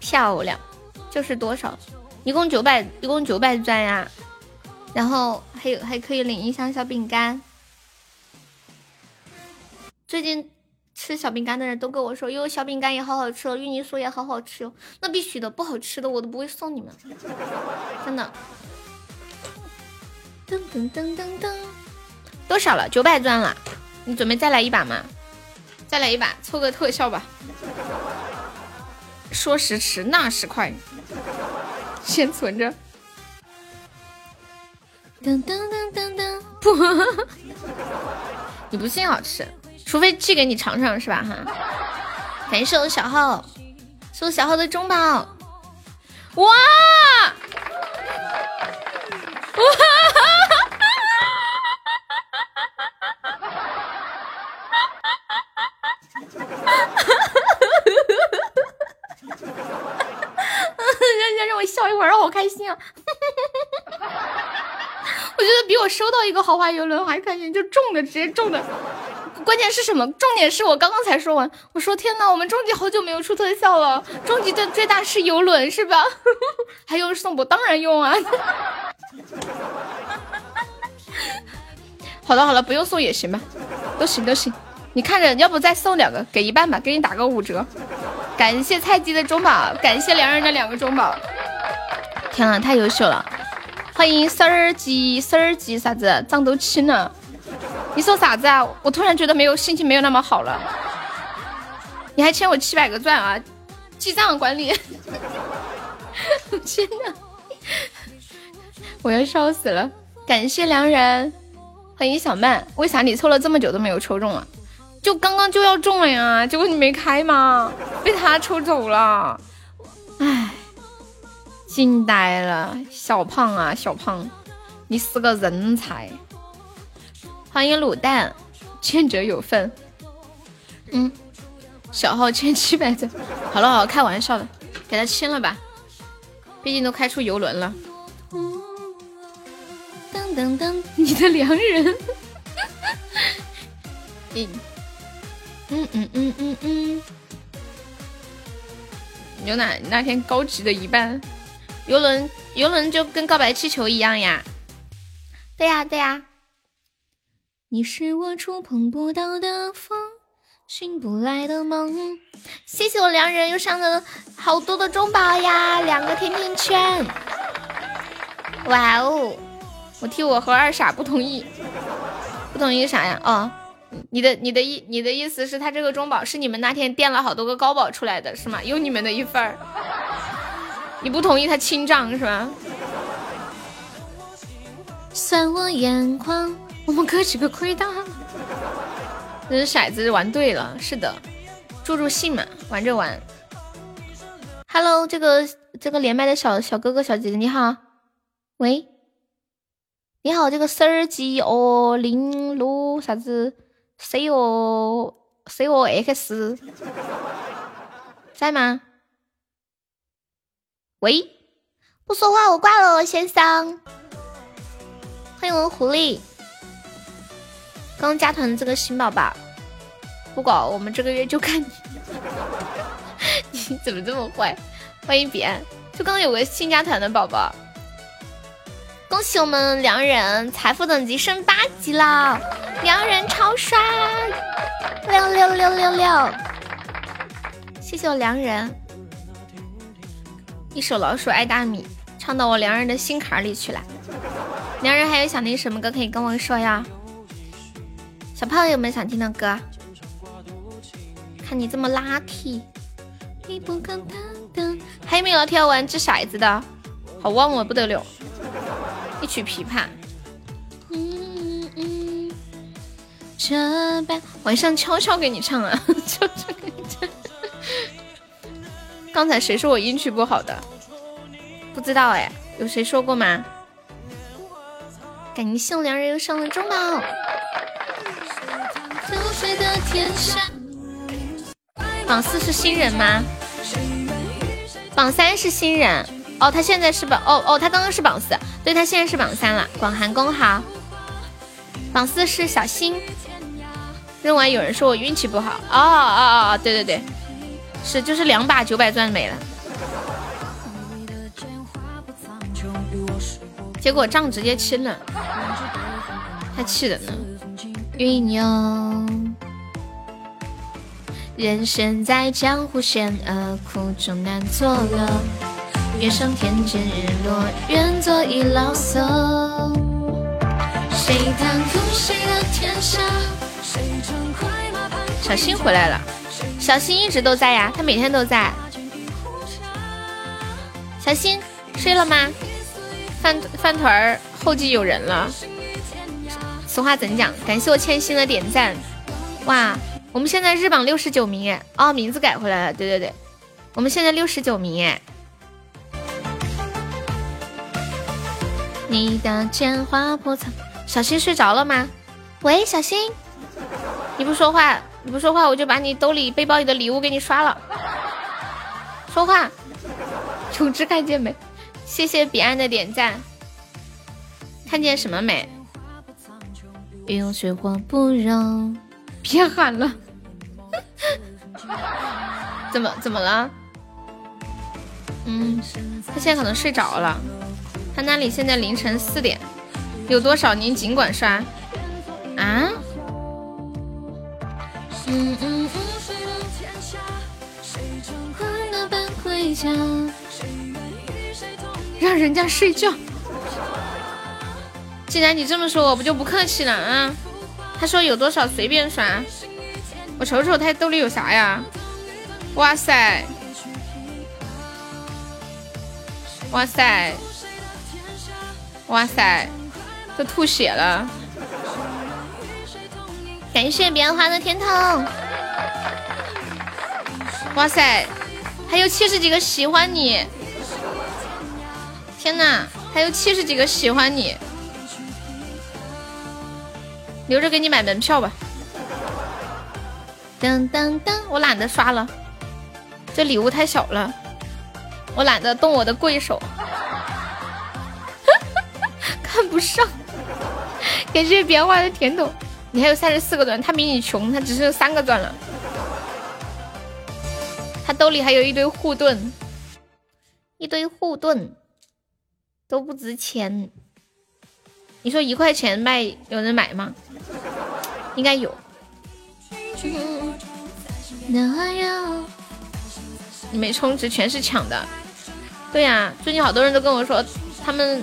漂亮，就是多少？一共九百，一共九百钻呀。然后还有还可以领一箱小饼干。最近吃小饼干的人都跟我说，哟，小饼干也好好吃哦，芋泥酥也好好吃哦。那必须的，不好吃的我都不会送你们，真的。噔噔噔噔噔，多少了？九百钻了。你准备再来一把吗？再来一把，凑个特效吧。说时迟，那时快，先存着。噔噔噔噔噔，不，你不信好吃，除非寄给你尝尝是吧？哈，感谢我小号，是我小号的中宝，哇，哇！让让我笑一会儿，让我开心啊！我觉得比我收到一个豪华游轮还开心，就中的直接中的。关键是什么？重点是我刚刚才说完，我说天哪，我们终极好久没有出特效了。终极的最大是游轮是吧？还用送不？当然用啊！好了好了，不用送也行吧，都行都行。你看着，要不再送两个，给一半吧，给你打个五折。感谢菜鸡的中宝，感谢良人的两个中宝。天呐，太优秀了！欢迎丝儿鸡，丝儿鸡啥子？账都清了。你说啥子啊？我突然觉得没有心情，没有那么好了。你还欠我七百个钻啊！记账管理。天呐，我要笑死了！感谢良人，欢迎小曼。为啥你抽了这么久都没有抽中啊？就刚刚就要中了呀，结果你没开吗？被他抽走了，唉，惊呆了，小胖啊，小胖，你是个人才。欢迎卤蛋，欠者有份。嗯，小号欠七百钻。好了好了，开玩笑的，给他清了吧，毕竟都开出游轮了。噔噔噔，你的良人。嗯。嗯嗯嗯嗯嗯，牛奶那天高级的一半，游轮游轮就跟告白气球一样呀，对呀对呀。你是我触碰不到的风，醒不来的梦。谢谢我良人又上了好多的中宝呀，两个甜甜圈。哇哦，我替我和二傻不同意，不同意啥呀？哦。你的你的意你的意思是，他这个中宝是你们那天垫了好多个高宝出来的是吗？有你们的一份儿，你不同意他清账是吧？算我眼眶，我们哥几个亏大了。这是骰子玩对了，是的，助助兴嘛，玩着玩。Hello，这个这个连麦的小小哥哥小姐姐你好，喂，你好，这个丝儿鸡哦零六啥子？C O C O X 在吗？喂，不说话我挂了，先生。欢迎我狐狸，刚加团的这个新宝宝，不管我们这个月就看你，你怎么这么坏？欢迎彼岸，就刚有个新加团的宝宝。恭喜我们良人财富等级升八级了，良人超帅，六六六六六！谢谢我良人，一首老鼠爱大米，唱到我良人的心坎里去了。良人还有想听什么歌可以跟我说呀？小胖有没有想听的歌？看你这么 lucky，还有没有老铁要玩掷骰子的？好旺我不得了。一曲琵琶，嗯嗯，这般晚上悄悄给你唱啊，悄悄给你唱。刚才谁说我音曲不好的？不知道哎，有谁说过吗？感谢良人又上了中宝。榜四是新人吗？榜三是新人。哦，他现在是榜哦哦，他刚刚是榜四，对他现在是榜三了。广寒宫好，榜四是小新，认为有人说我运气不好。哦哦哦，对对对，是就是两把九百钻没了，结果账直接清了，太气人了。运用，人生在江湖险恶，苦中难作乐。月上天见日落，愿做一老僧。谁贪图谁的天下？谁乘快马攀小新回来了，小新一直都在呀，他每天都在。小新睡了吗？饭饭团儿后继有人了。俗话怎讲？感谢我千心的点赞。哇，我们现在日榜六十九名哎，哦，名字改回来了。对对对，我们现在六十九名哎。你的剑划破苍。小新睡着了吗？喂，小新，你不说话，你不说话，我就把你兜里背包里的礼物给你刷了。说话，总之看见没？谢谢彼岸的点赞。看见什么没？别喊了。怎么怎么了？嗯，他现在可能睡着了。他那里现在凌晨四点，有多少您尽管刷。啊？嗯嗯。让人家睡觉。既然你这么说，我不就不客气了啊？他说有多少随便刷，我瞅瞅他兜里有啥呀？哇塞！哇塞！哇塞！都吐血了！感谢彼岸花的甜筒。哇塞！还有七十几个喜欢你！天哪，还有七十几个喜欢你！留着给你买门票吧。噔噔噔，我懒得刷了，这礼物太小了，我懒得动我的贵手，看不上。感谢别花的甜筒，你还有三十四个钻，他比你穷，他只剩三个钻了。他兜里还有一堆护盾，一堆护盾都不值钱。你说一块钱卖有人买吗？应该有。你没充值全是抢的，对呀，最近好多人都跟我说他们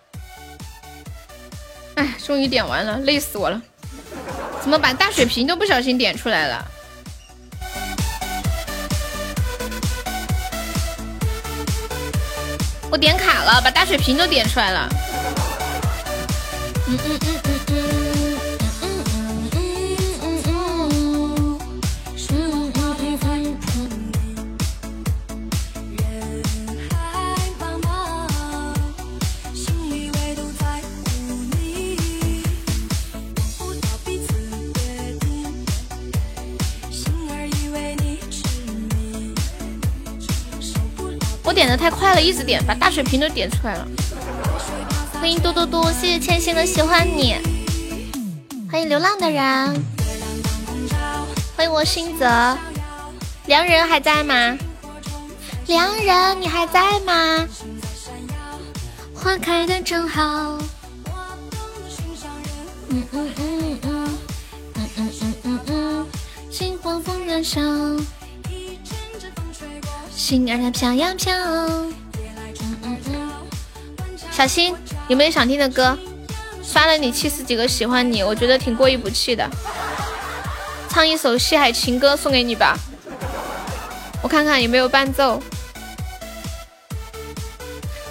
哎，终于点完了，累死我了，怎么把大水瓶都不小心点出来了？我点卡了，把大水瓶都点出来了。嗯嗯嗯嗯嗯嗯我点的太快了，一直点，把大水瓶都点出来了。欢迎嘟嘟嘟，谢谢千心的喜欢你。欢迎流浪的人，欢迎我心泽。良人还在吗？良人，你还在吗？花开的正好。嗯嗯嗯嗯嗯嗯嗯嗯嗯，心慌风燃烧。心儿它飘呀飘。嗯嗯嗯。小新，有没有想听的歌？刷了你七十几个喜欢你，我觉得挺过意不去的。唱一首《西海情歌》送给你吧，我看看有没有伴奏。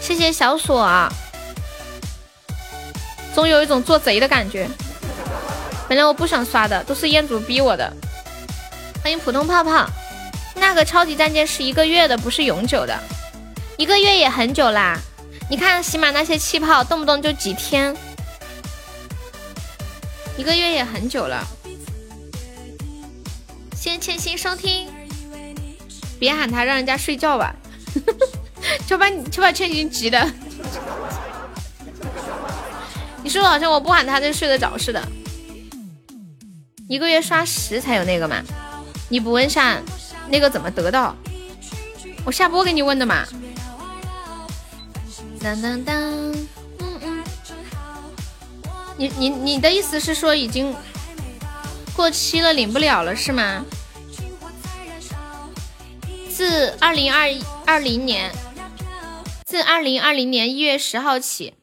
谢谢小锁，总有一种做贼的感觉。本来我不想刷的，都是彦祖逼我的。欢迎普通泡泡，那个超级战舰是一个月的，不是永久的，一个月也很久啦。你看起码那些气泡动不动就几天，一个月也很久了。谢谢千心收听，别喊他，让人家睡觉吧，就把你就把千心急的。你说的好像我不喊他就睡得着似的。一个月刷十才有那个吗？你不问下那个怎么得到？我下播给你问的嘛。当当当，嗯嗯。你你你的意思是说已经过期了，领不了了是吗？自二零二二零年，自二零二零年一月十号起，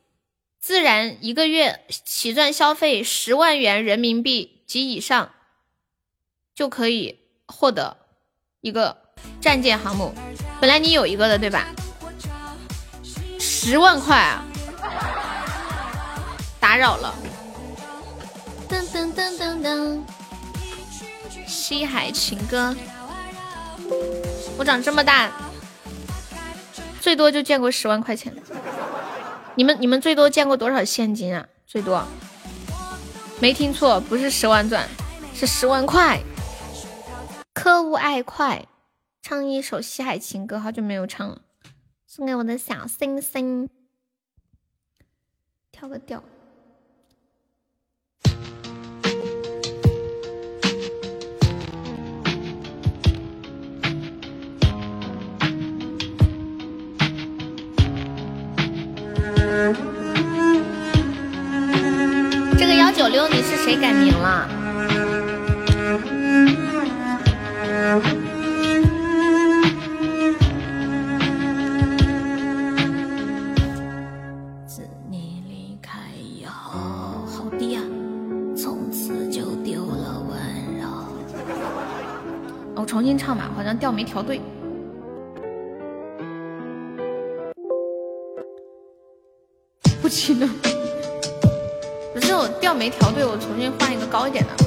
自然一个月起赚消费十万元人民币及以上，就可以获得一个战舰航母。本来你有一个的对吧？十万块啊！打扰了。噔噔噔噔噔，西海情歌。我长这么大，最多就见过十万块钱的。你们你们最多见过多少现金啊？最多？没听错，不是十万钻，是十万块。可恶爱快，唱一首西海情歌，好久没有唱了，送给我的小星星。跳个调。这个幺九六你是谁改名了？我重新唱吧，好像调没调对。不行了，不是我调没调对，我重新换一个高一点的。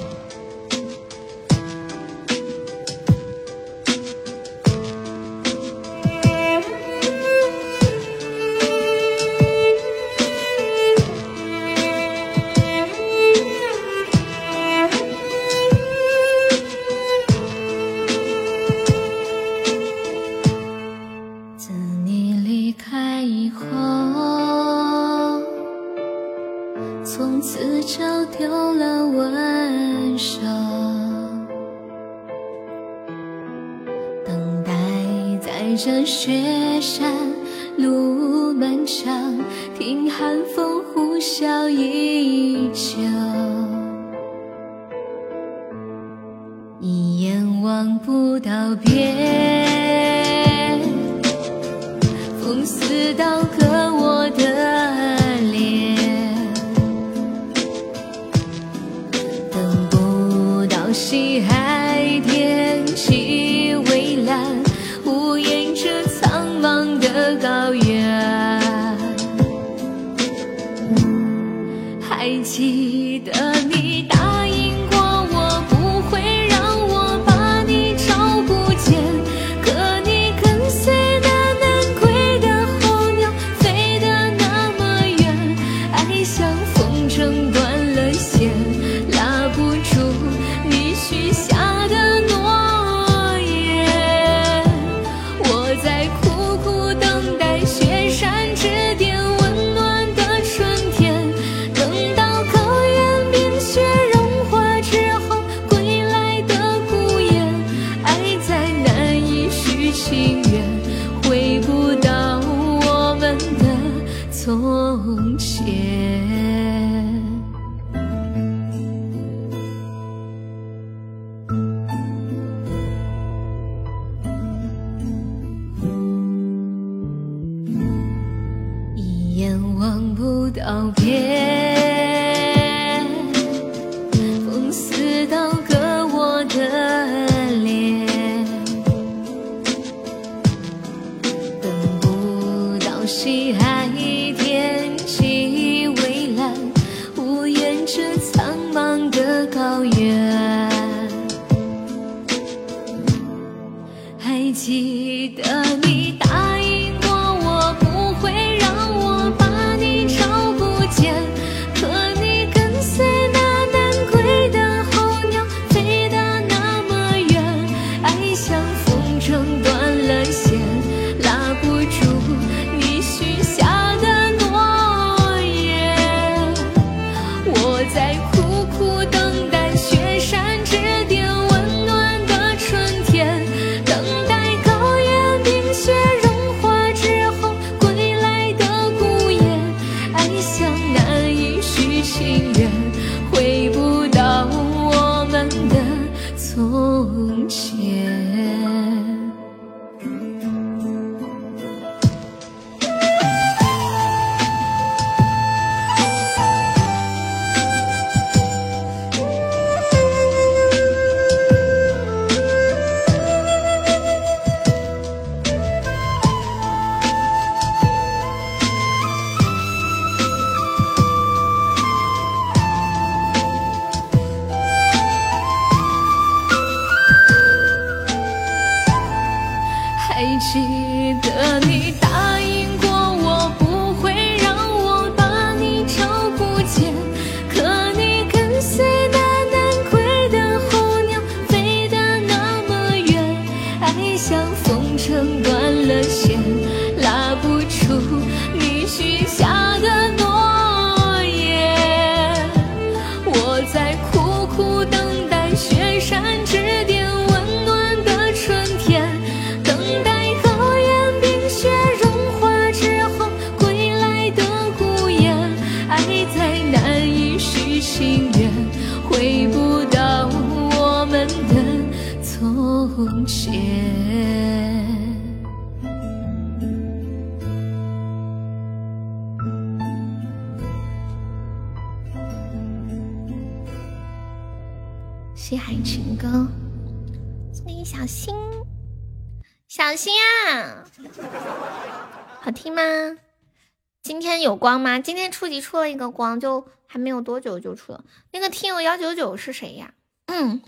级出了一个光，就还没有多久就出了。那个听友幺九九是谁呀？嗯，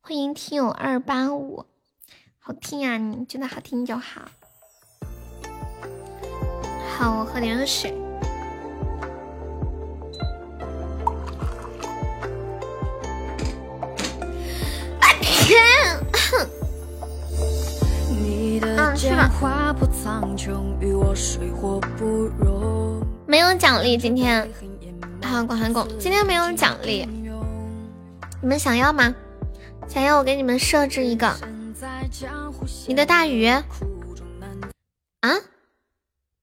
欢迎听友二八五，好听啊！你觉得好听就好。好，我喝点水。你的嗯是吧没有奖励，今天好广寒宫，今天没有奖励，你们想要吗？想要我给你们设置一个你的大鱼啊？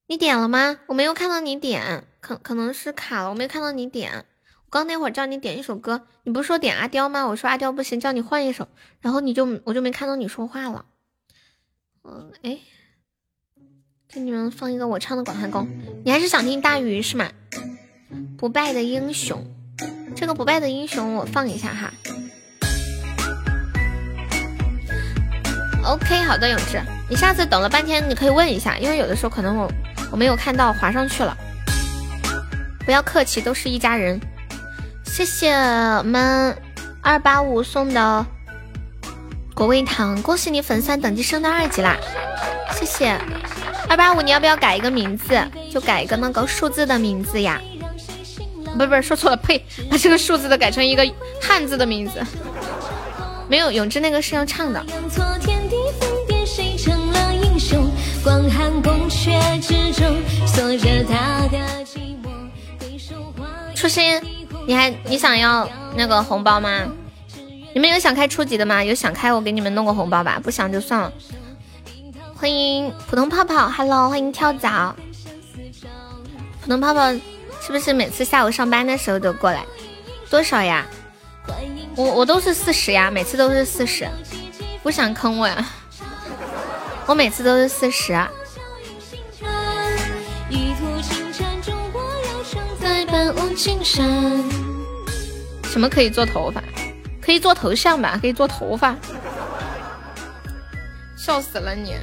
你点了吗？我没有看到你点，可可能是卡了，我没看到你点。我刚那会儿叫你点一首歌，你不是说点阿刁吗？我说阿刁不行，叫你换一首，然后你就我就没看到你说话了。嗯，哎，给你们放一个我唱的《广寒宫》，你还是想听大鱼是吗？不败的英雄，这个不败的英雄我放一下哈。OK，好的，永志，你下次等了半天，你可以问一下，因为有的时候可能我我没有看到，划上去了。不要客气，都是一家人。谢谢我们二八五送的果味糖，恭喜你粉丝等级升到二级啦！谢谢二八五，你要不要改一个名字？就改一个那个数字的名字呀？不是不是，说错了，呸！把这个数字的改成一个汉字的名字。没有，永志那个是要唱的。错天地分别，谁成了英雄？广寒宫阙之中，锁着他的寂寞。回首花初心，你还你想要那个红包吗？你们有想开初级的吗？有想开我给你们弄个红包吧，不想就算了。欢迎普通泡泡，Hello，欢迎跳蚤。普通泡泡是不是每次下午上班的时候都过来？多少呀？我我都是四十呀，每次都是四十，不想坑我呀。我每次都是四十。什么可以做头发？可以做头像吧？可以做头发？笑死了你！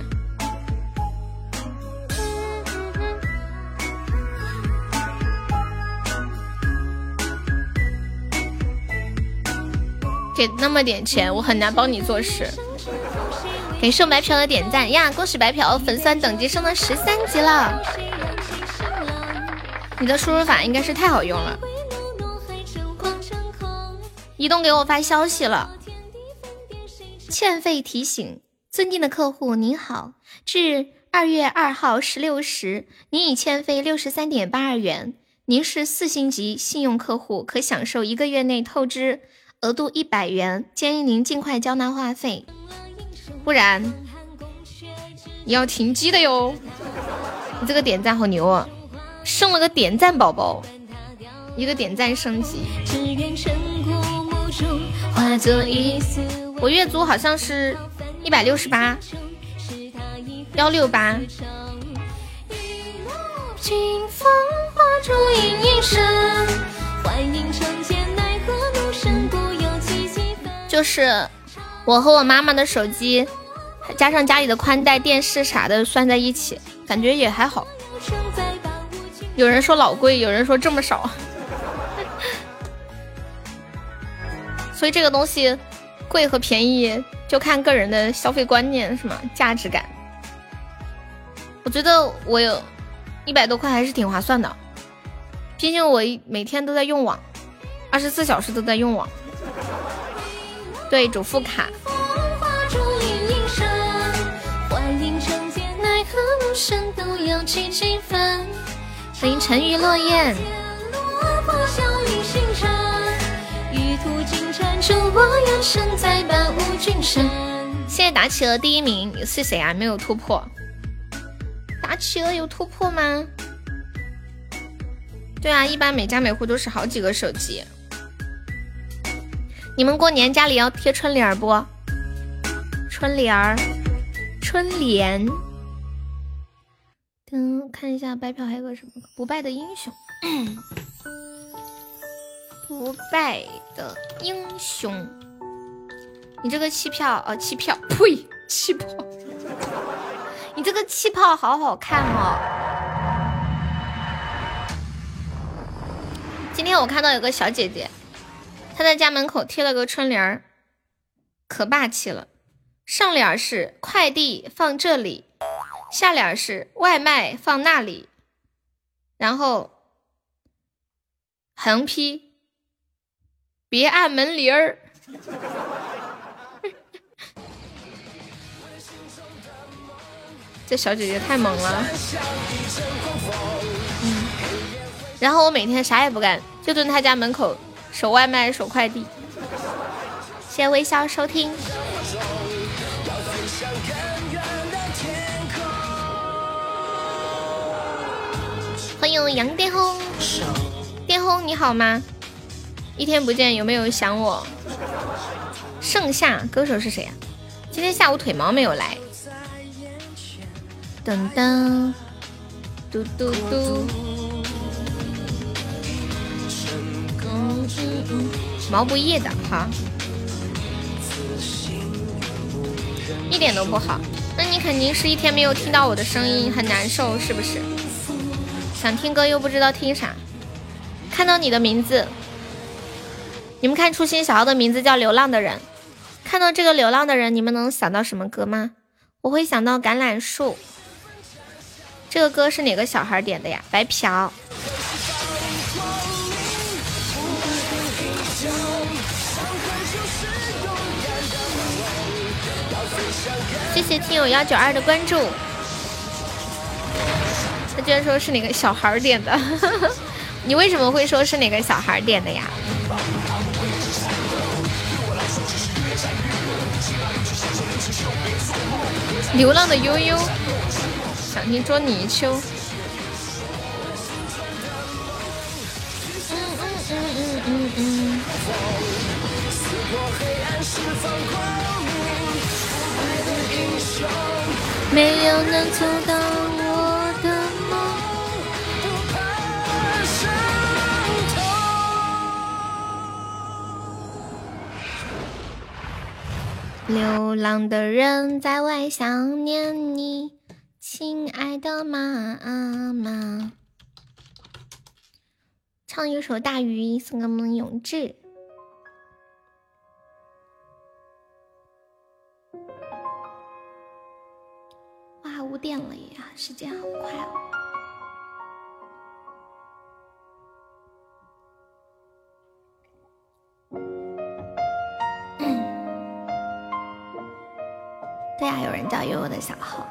给那么点钱，我很难帮你做事。感谢白嫖的点赞呀！恭喜白嫖粉丝等级升到十三级了。你的输入法应该是太好用了。移动给我发消息了，欠费提醒，尊敬的客户您好，至二月二号十六时，您已欠费六十三点八二元。您是四星级信用客户，可享受一个月内透支额度一百元，建议您尽快交纳话费，不然你要停机的哟。你这个点赞好牛啊，升了个点赞宝宝，一个点赞升级。我月租好像是一百六十八，幺六八。就是我和我妈妈的手机，加上家里的宽带、电视啥的算在一起，感觉也还好。有人说老贵，有人说这么少，所以这个东西贵和便宜就看个人的消费观念是吗？价值感。我觉得我有。一百多块还是挺划算的，毕竟我每天都在用网，二十四小时都在用网。对，主副卡。欢迎沉鱼落雁。谢谢达企鹅第一名，是谁啊？没有突破。打企鹅有突破吗？对啊，一般每家每户都是好几个手机。你们过年家里要贴春联不？春联儿，春联。等看一下白嫖还有个什么不败的英雄？不败的英雄。你这个气票哦，气票，呸，气泡。你这个气泡好好看哦！今天我看到有个小姐姐，他在家门口贴了个春联儿，可霸气了。上联是快递放这里，下联是外卖放那里，然后横批别按门铃儿。这小姐姐太猛了，嗯，然后我每天啥也不干，就蹲他家门口守外卖、守快递。谢谢微笑收听，欢迎杨巅红，巅红你好吗？一天不见有没有想我？盛夏歌手是谁呀？今天下午腿毛没有来。噔噔，嘟嘟嘟，毛不易的哈，一点都不好。那你肯定是一天没有听到我的声音，很难受是不是？想听歌又不知道听啥，看到你的名字，你们看初心小号的名字叫流浪的人，看到这个流浪的人，你们能想到什么歌吗？我会想到橄榄树。这个歌是哪个小孩点的呀？白嫖。谢谢听友幺九二的关注。他居然说是哪个小孩点的？你为什么会说是哪个小孩点的呀？流浪的悠悠。想听捉泥鳅。嗯嗯嗯嗯嗯嗯。没有能阻挡我的梦。流浪的人在外想念你。亲爱的妈妈，唱一首《大鱼》送给我们永志。五点了呀，时间好快哦。对呀、有人叫悠悠的小号。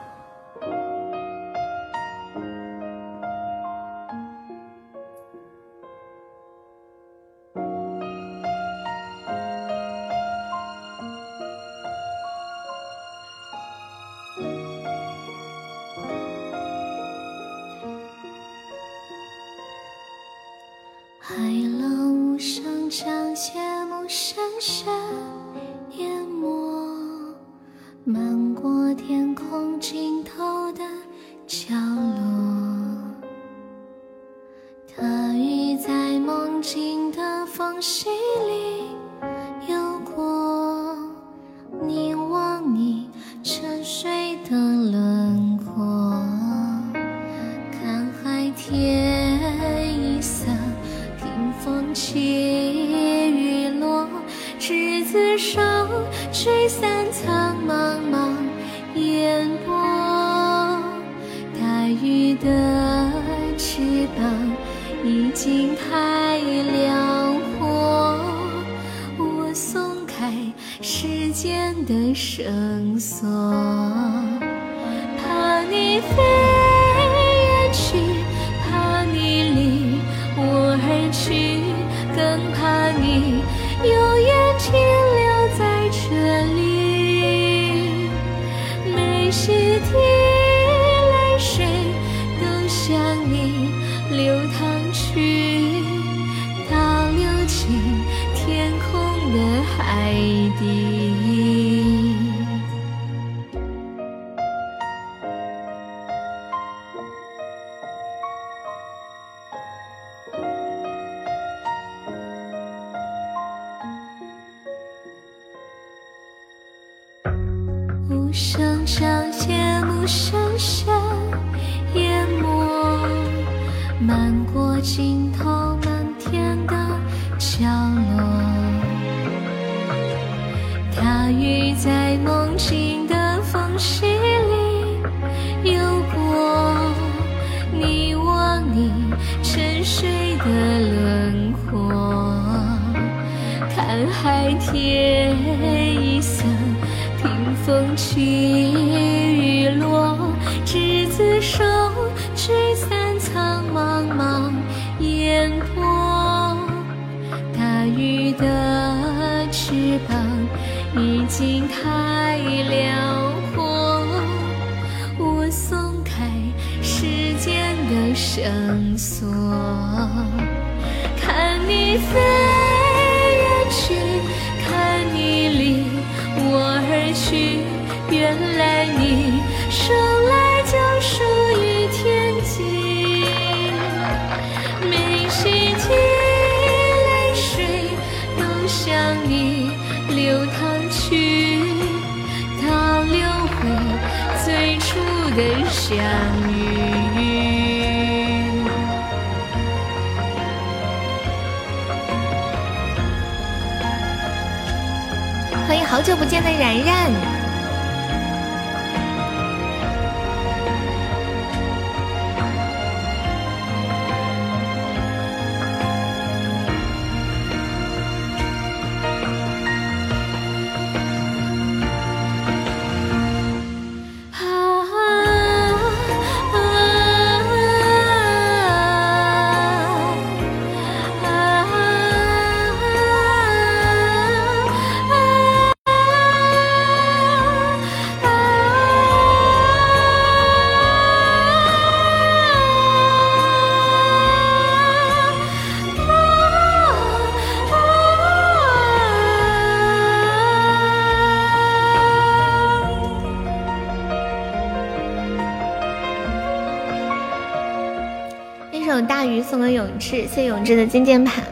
是，谢永志的金键盘。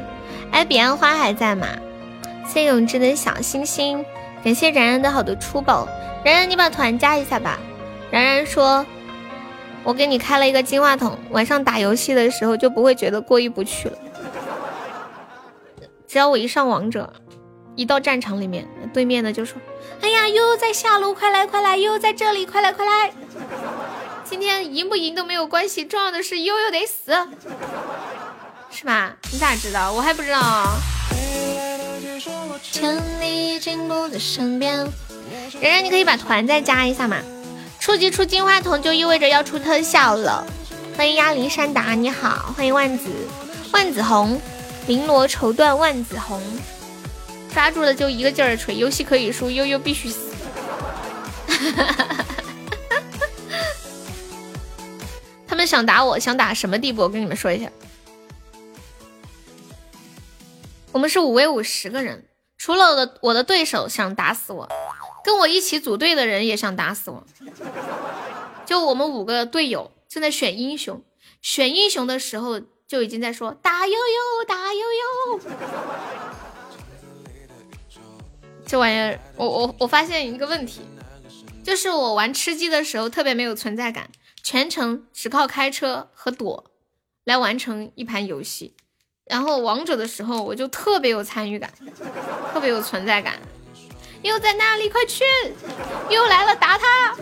哎，彼岸花还在吗？谢谢永志的小星星，感谢然然的好多出宝。然然，你把团加一下吧。然然说，我给你开了一个金话筒，晚上打游戏的时候就不会觉得过意不去了。只要我一上王者，一到战场里面，对面的就说：“哎呀，悠悠在下路，快来快来，悠悠在这里，快来快来。”今天赢不赢都没有关系，重要的是悠悠得死，是吧？你咋知道？我还不知道。千里经不在身边。然然，你可以把团再加一下嘛。初级出金话筒就意味着要出特效了。欢迎鸭梨山达，你好，欢迎万紫万紫红，绫罗绸缎万紫红，抓住了就一个劲儿锤，游戏可以输，悠悠必须死。他们想打我，想打什么地步？我跟你们说一下，我们是五 v 五十个人，除了我的我的对手想打死我，跟我一起组队的人也想打死我，就我们五个队友正在选英雄，选英雄的时候就已经在说打悠悠，打悠悠。这玩意儿，我我我发现一个问题。就是我玩吃鸡的时候特别没有存在感，全程只靠开车和躲来完成一盘游戏。然后王者的时候我就特别有参与感，特别有存在感。又在那里？快去！又来了，打他！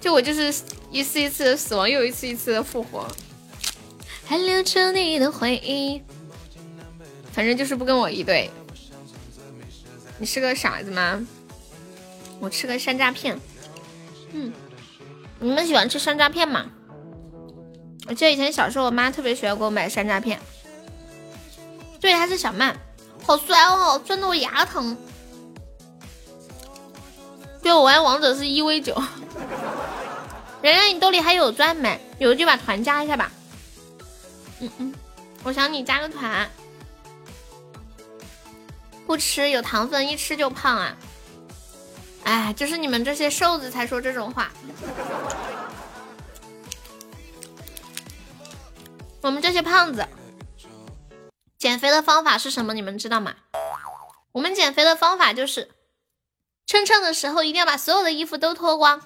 就我就是一次一次的死亡，又一次一次的复活。还留着你的回忆，反正就是不跟我一队。你是个傻子吗？我吃个山楂片，嗯，你们喜欢吃山楂片吗？我记得以前小时候，我妈特别喜欢给我买山楂片。对，还是小曼，好酸哦，酸的我牙疼。对，我玩王者是一 v 九。然然，你兜里还有钻没？有就把团加一下吧。嗯嗯，我想你加个团。不吃有糖分，一吃就胖啊。哎，就是你们这些瘦子才说这种话。我们这些胖子减肥的方法是什么？你们知道吗？我们减肥的方法就是称称的时候一定要把所有的衣服都脱光。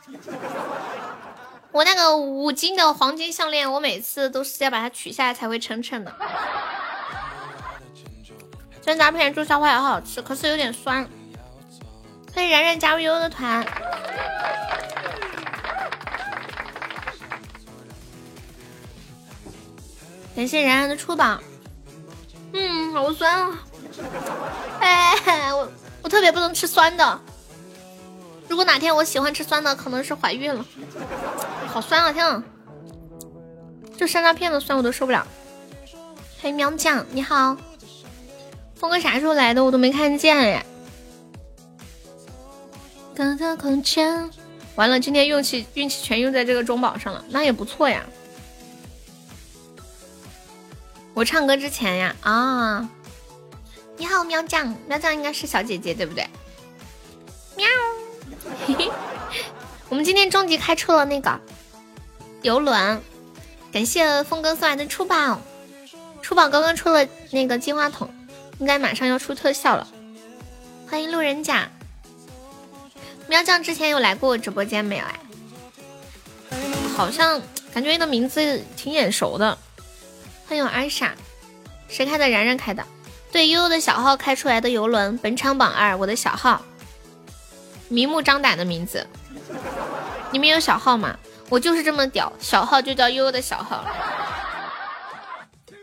我那个五金的黄金项链，我每次都是要把它取下来才会称称的。山楂片做消化也好吃，可是有点酸。欢迎然然加入悠悠的团，感谢然然的出榜。嗯，好酸啊！哎，我我特别不能吃酸的。如果哪天我喜欢吃酸的，可能是怀孕了。好酸啊！天啊，这山楂片的酸我都受不了。欢迎喵酱，你好。峰哥啥时候来的？我都没看见哎。的空间，完了，今天运气运气全用在这个中宝上了，那也不错呀。我唱歌之前呀，啊，你好，喵酱，喵酱应该是小姐姐对不对？喵，嘿嘿，我们今天终极开出了那个游轮，感谢峰哥送来的初宝，初宝刚刚出了那个金话筒，应该马上要出特效了，欢迎路人甲。喵酱之前有来过我直播间没有？哎，好像感觉你的名字挺眼熟的。欢迎安莎，谁开的？然然开的。对，悠悠的小号开出来的游轮，本场榜二，我的小号，明目张胆的名字。你们有小号吗？我就是这么屌，小号就叫悠悠的小号。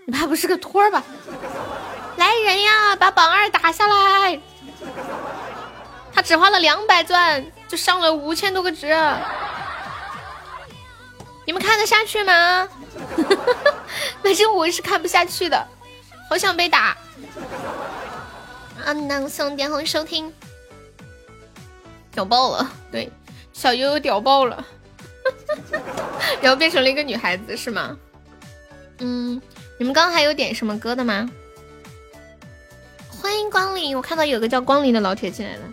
你怕不是个托儿吧？来人呀，把榜二打下来！他只花了两百钻，就上了五千多个值，你们看得下去吗？反正我是看不下去的，好想被打。啊，能送点红收听，屌爆了！对，小悠悠屌爆了，然后变成了一个女孩子是吗？嗯，你们刚刚还有点什么歌的吗？欢迎光临，我看到有个叫光临的老铁进来了。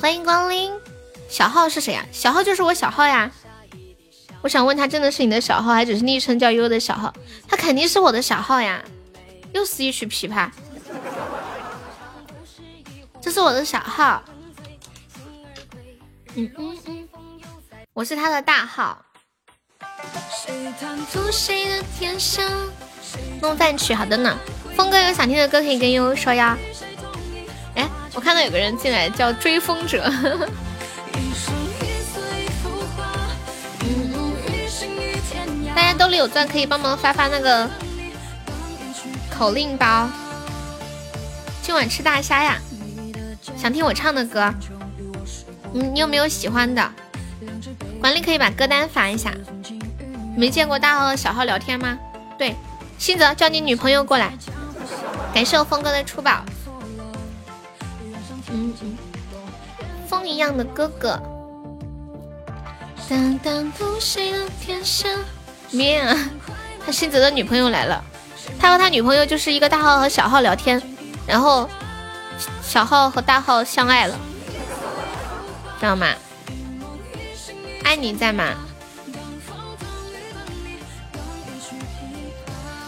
欢迎光临，小号是谁呀？小号就是我小号呀。我想问他，真的是你的小号，还只是昵称叫悠悠的小号？他肯定是我的小号呀。又是一曲琵琶，这是我的小号。嗯嗯嗯，我是他的大号。弄饭曲，好的呢。峰哥有想听的歌可以跟悠悠说呀。哎，我看到有个人进来叫追风者。大家兜里有钻可以帮忙发发那个口令包。今晚吃大虾呀？想听我唱的歌？嗯，你有没有喜欢的？管理可以把歌单发一下。没见过大号和小号聊天吗？对，新泽叫你女朋友过来。感谢我峰哥的出宝。嗯嗯，风一样的哥哥。当当不息的天下。面啊，他新泽的女朋友来了。他和他女朋友就是一个大号和小号聊天，然后小号和大号相爱了，知道吗？爱你在吗？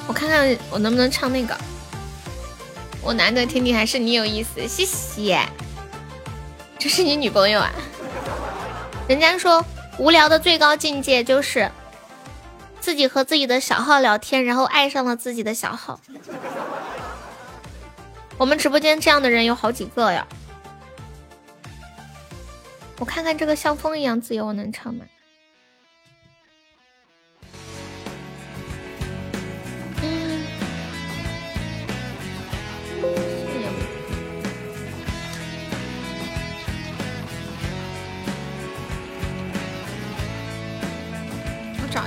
我看看我能不能唱那个。我难得听听，还是你有意思，谢谢。这是你女朋友啊？人家说无聊的最高境界就是自己和自己的小号聊天，然后爱上了自己的小号。我们直播间这样的人有好几个呀。我看看这个像风一样自由，我能唱吗？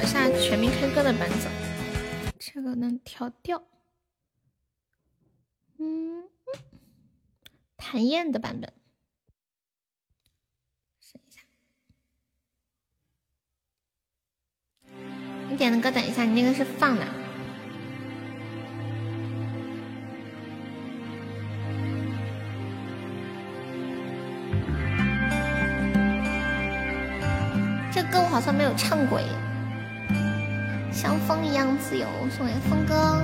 下全民 K 歌的版本，这个能调调。嗯，谭燕的版本，试一下。你点的歌，等一下，你那个是放的。这歌我好像没有唱过耶。像风一样自由，送给峰哥。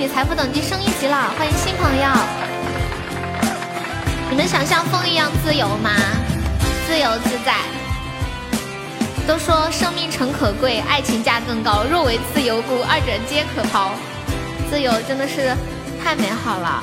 你财富等级升一级了！欢迎新朋友。你们想像风一样自由吗？自由自在。都说生命诚可贵，爱情价更高。若为自由故，二者皆可抛。自由真的是太美好了。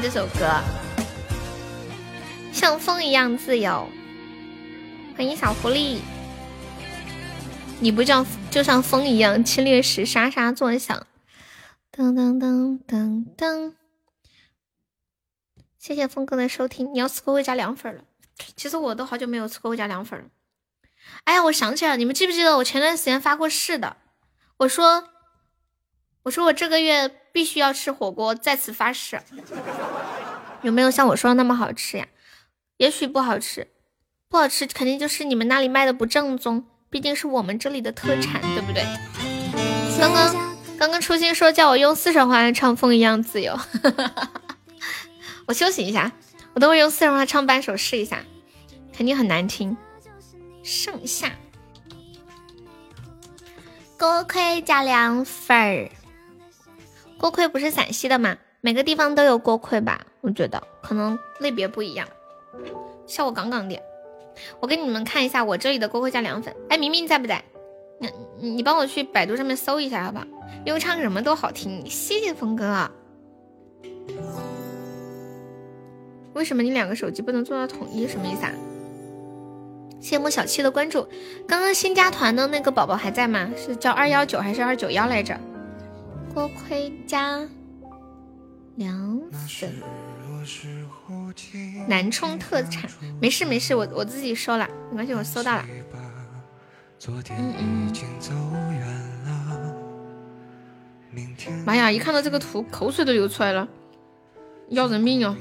这首歌，像风一样自由。欢迎小狐狸，你不像就像风一样侵略时沙沙作响。噔噔噔噔噔，谢谢峰哥的收听。你要吃锅会加凉粉了，其实我都好久没有吃锅会加凉粉了。哎呀，我想起来了，你们记不记得我前段时间发过誓的？我说，我说我这个月必须要吃火锅，再次发誓。有没有像我说的那么好吃呀？也许不好吃，不好吃肯定就是你们那里卖的不正宗，毕竟是我们这里的特产，对不对？刚刚刚刚初心说叫我用四川话唱《风一样自由》，我休息一下，我等会用四川话唱半首试一下，肯定很难听。盛夏，锅盔加凉粉儿。锅盔不是陕西的吗？每个地方都有锅盔吧？我觉得可能类别不一样，效果杠杠的。我给你们看一下我这里的锅盔加凉粉。哎，明明在不在？你你帮我去百度上面搜一下好不好？因为唱什么都好听。谢谢峰哥。为什么你两个手机不能做到统一？什么意思啊？谢莫小七的关注，刚刚新加团的那个宝宝还在吗？是叫二幺九还是二九幺来着？锅盔加凉粉，南充特产，没事没事，我我自己收了，没关系，我搜到了。嗯嗯。妈呀！一看到这个图，口水都流出来了，要人命哦！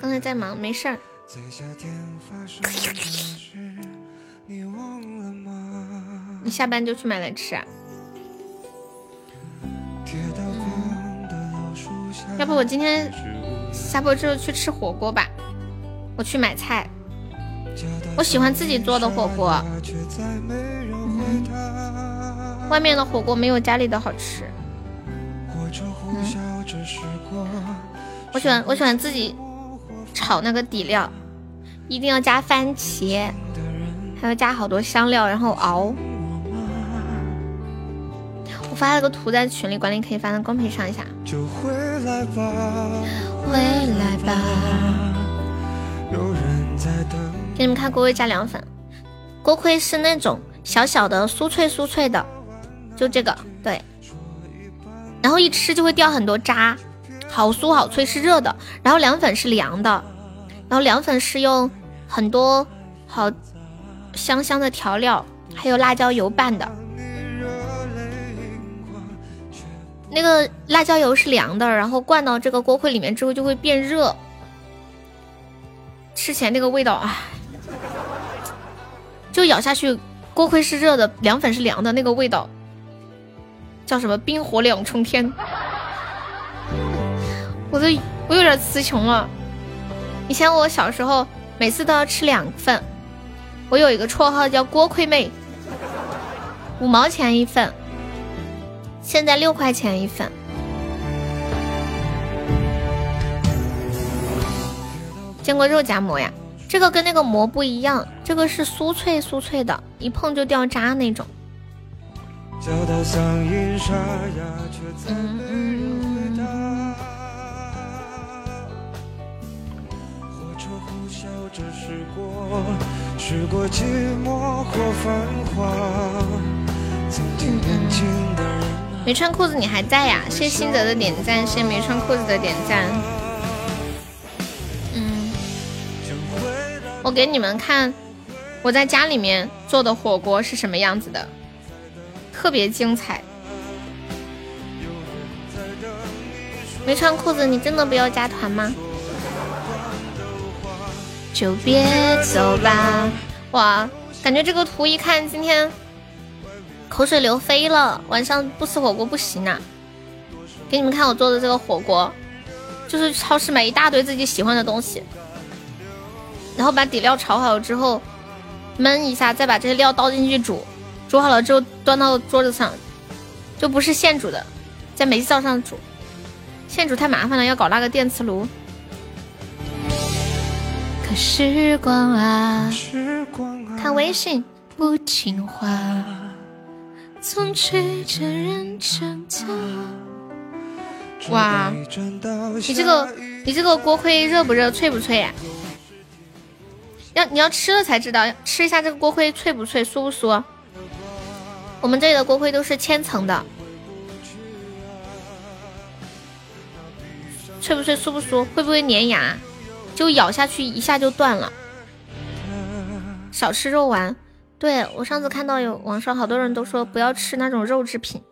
刚才在忙，没事儿。你下班就去买来吃啊？要不我今天下播之后去吃火锅吧？我去买菜。我喜欢自己做的火锅，外面的火锅没有家里的好吃。嗯我喜欢我喜欢自己炒那个底料，一定要加番茄，还要加好多香料，然后熬。我发了个图在群里，管理可以发到公屏上一下。就回来吧，给你们看锅盔加凉粉，锅盔是那种小小的酥脆酥脆的，就这个对，然后一吃就会掉很多渣。好酥好脆，是热的。然后凉粉是凉的，然后凉粉是用很多好香香的调料，还有辣椒油拌的。那个辣椒油是凉的，然后灌到这个锅盔里面之后就会变热，吃起来那个味道啊，就咬下去，锅盔是热的，凉粉是凉的，那个味道叫什么？冰火两重天。我都我有点词穷了。以前我小时候每次都要吃两份，我有一个绰号叫锅盔妹，五毛钱一份，现在六块钱一份。见过肉夹馍呀？这个跟那个馍不一样，这个是酥脆酥脆的，一碰就掉渣那种。嗯嗯。没穿裤子你还在呀？谢谢新泽的点赞，谢谢没穿裤子的点赞。嗯，我给你们看我在家里面做的火锅是什么样子的，特别精彩。没穿裤子，你真的不要加团吗？就别走吧，哇，感觉这个图一看，今天口水流飞了，晚上不吃火锅不行啊！给你们看我做的这个火锅，就是超市买一大堆自己喜欢的东西，然后把底料炒好了之后焖一下，再把这些料倒进去煮，煮好了之后端到桌子上，就不是现煮的，在煤气灶上煮，现煮太麻烦了，要搞那个电磁炉。可时光啊，看微信不听话，总吹着人成家。哇，你这个你这个锅盔热不热，脆不脆呀？要你要吃了才知道，吃一下这个锅盔脆不脆，酥不酥？我们这里的锅盔都是千层的，脆不脆，酥不酥，会不会粘牙？就咬下去一下就断了。少吃肉丸，对我上次看到有网上好多人都说不要吃那种肉制品，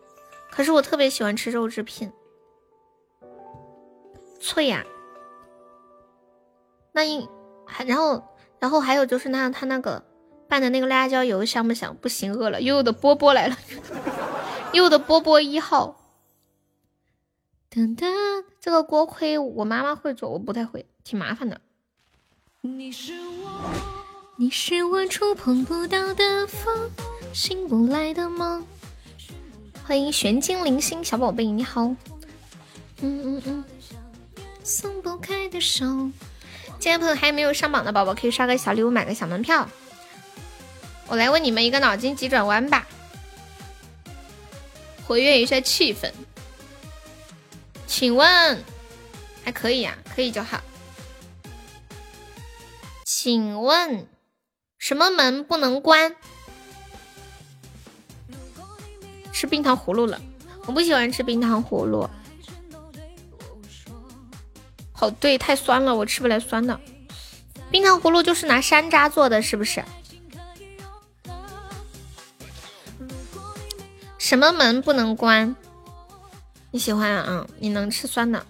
可是我特别喜欢吃肉制品，脆呀。那应还然后然后还有就是那他那个拌的那个辣椒油香不香？不行，饿了，悠悠的波波来了，悠悠的波波一号。噔噔，这个锅盔我妈妈会做，我不太会，挺麻烦的。你是我。你是我触碰不到的风，醒不来的梦。欢迎玄精灵星小宝贝，你好。嗯嗯嗯。松不开的手。今天朋友还没有上榜的宝宝，可以刷个小礼物，买个小门票。我来问你们一个脑筋急转弯吧，活跃一下气氛。请问，还可以呀，可以就好。请问。什么门不能关？吃冰糖葫芦了，我不喜欢吃冰糖葫芦。好对，太酸了，我吃不来酸的。冰糖葫芦就是拿山楂做的，是不是？什么门不能关？你喜欢啊？你能吃酸的，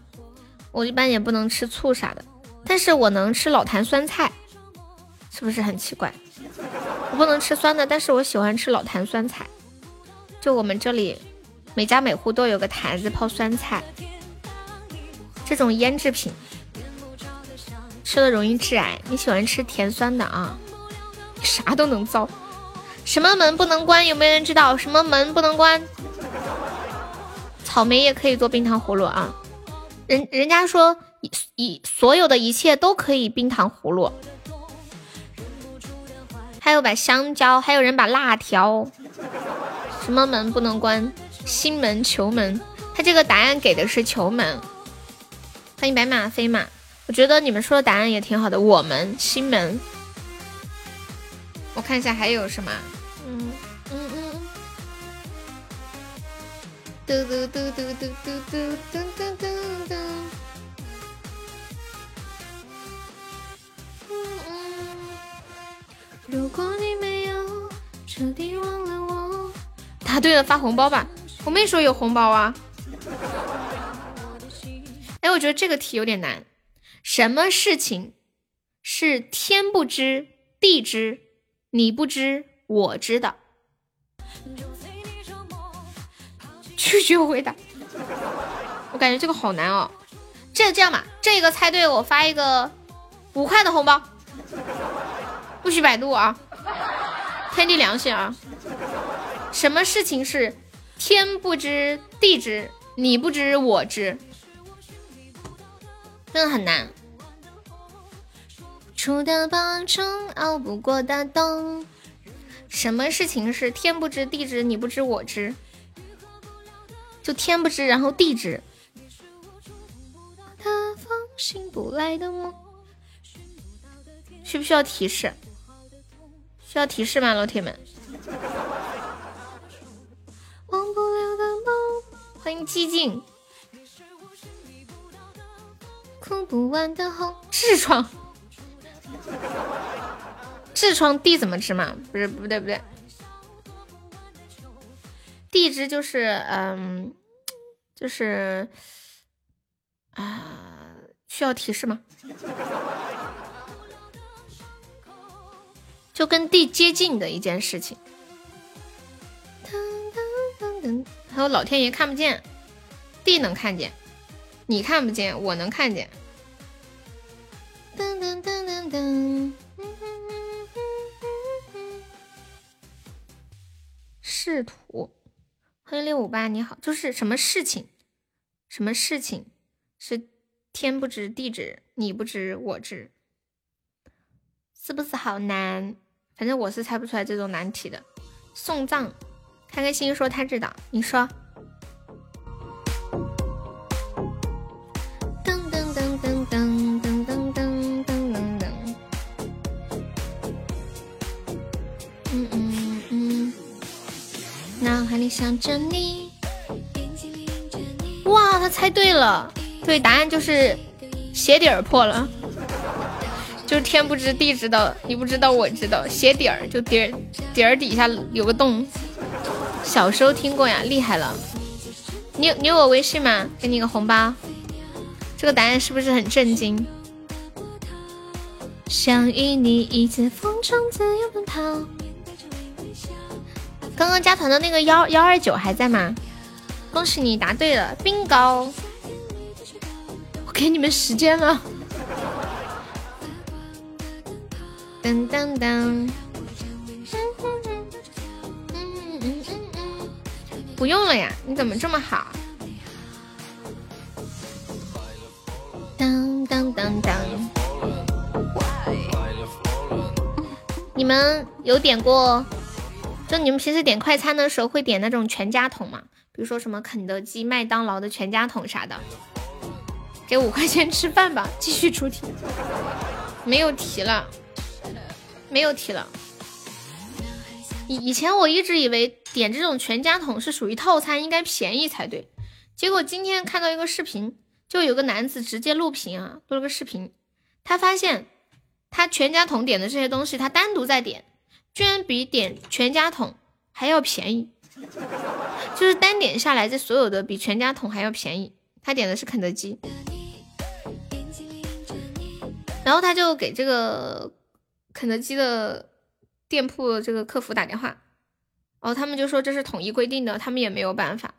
我一般也不能吃醋啥的，但是我能吃老坛酸菜。是不是很奇怪？我不能吃酸的，但是我喜欢吃老坛酸菜。就我们这里，每家每户都有个坛子泡酸菜，这种腌制品吃了容易致癌。你喜欢吃甜酸的啊？啥都能造。什么门不能关？有没有人知道什么门不能关？草莓也可以做冰糖葫芦啊。人人家说，一一所有的一切都可以冰糖葫芦。还有把香蕉，还有人把辣条，什么门不能关？心门、球门，他这个答案给的是球门。欢迎白马飞马，我觉得你们说的答案也挺好的。我们心门，我看一下还有什么？嗯嗯嗯，嘟嘟嘟嘟嘟嘟嘟嘟嘟嘟如果你没有彻底忘了我，答对了发红包吧！我没说有红包啊。哎，我觉得这个题有点难。什么事情是天不知地知，你不知我知的？拒绝回答。我感觉这个好难哦。这这样吧，这个猜对我发一个五块的红包。不许百度啊！天地良心啊！什么事情是天不知地知，你不知我知？真的很难。出的棒中熬不过的冬。什么事情是天不知地知，你不知我知？就天不知，然后地知。醒不来的梦。需不需要提示？需要提示吗，老铁们？忘不了的梦，欢迎寂静。哭不完的红，痔疮，痔疮地怎么治嘛？不是，不对，不对，地支就是嗯，就是啊，需要提示吗？就跟地接近的一件事情，还有老天爷看不见，地能看见，你看不见，我能看见。噔噔噔噔噔，仕途，欢迎六五八，你好，就是什么事情，什么事情是天不知地知，你不知我知，是不是好难？反正我是猜不出来这种难题的。送葬，开开心心说他知道，你说。噔噔噔噔噔噔噔噔噔噔噔。嗯嗯嗯，脑海里想着你。哇，他猜对了，对，答案就是鞋底儿破了，就是天不知地知道，你不知道我知道，鞋底儿就底儿底儿底下有个洞。小时候听过呀，厉害了。你有你有我微信吗？给你个红包。这个答案是不是很震惊？想与你一在风中自由奔跑。刚刚加团的那个幺幺二九还在吗？恭喜你答对了冰糕我给你们时间了。噔噔噔。不用了呀，你怎么这么好？当当当当！你们有点过？就你们平时点快餐的时候会点那种全家桶吗？比如说什么肯德基、麦当劳的全家桶啥的？给五块钱吃饭吧！继续出题，没有题了，没有题了。以以前我一直以为点这种全家桶是属于套餐，应该便宜才对。结果今天看到一个视频，就有个男子直接录屏啊，录了个视频，他发现他全家桶点的这些东西，他单独在点，居然比点全家桶还要便宜，就是单点下来这所有的比全家桶还要便宜。他点的是肯德基，然后他就给这个肯德基的。店铺这个客服打电话，哦，他们就说这是统一规定的，他们也没有办法。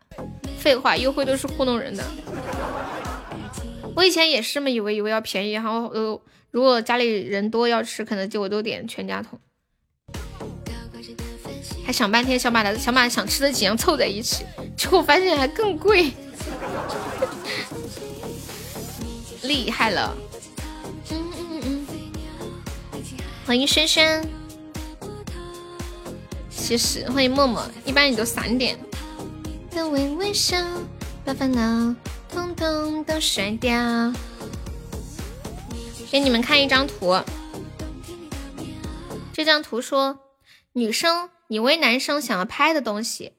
废话，优惠都是糊弄人的。我以前也是嘛，以为以为要便宜，然后呃，如果家里人多要吃肯德基，我都点全家桶。还想半天想把的想把想吃的几样凑在一起，结果发现还更贵。厉害了！欢迎轩轩。其实欢迎默默，一般你都散点。的微微笑，把烦恼通通都甩掉。给你们看一张图，这张图说女生以为男生想要拍的东西，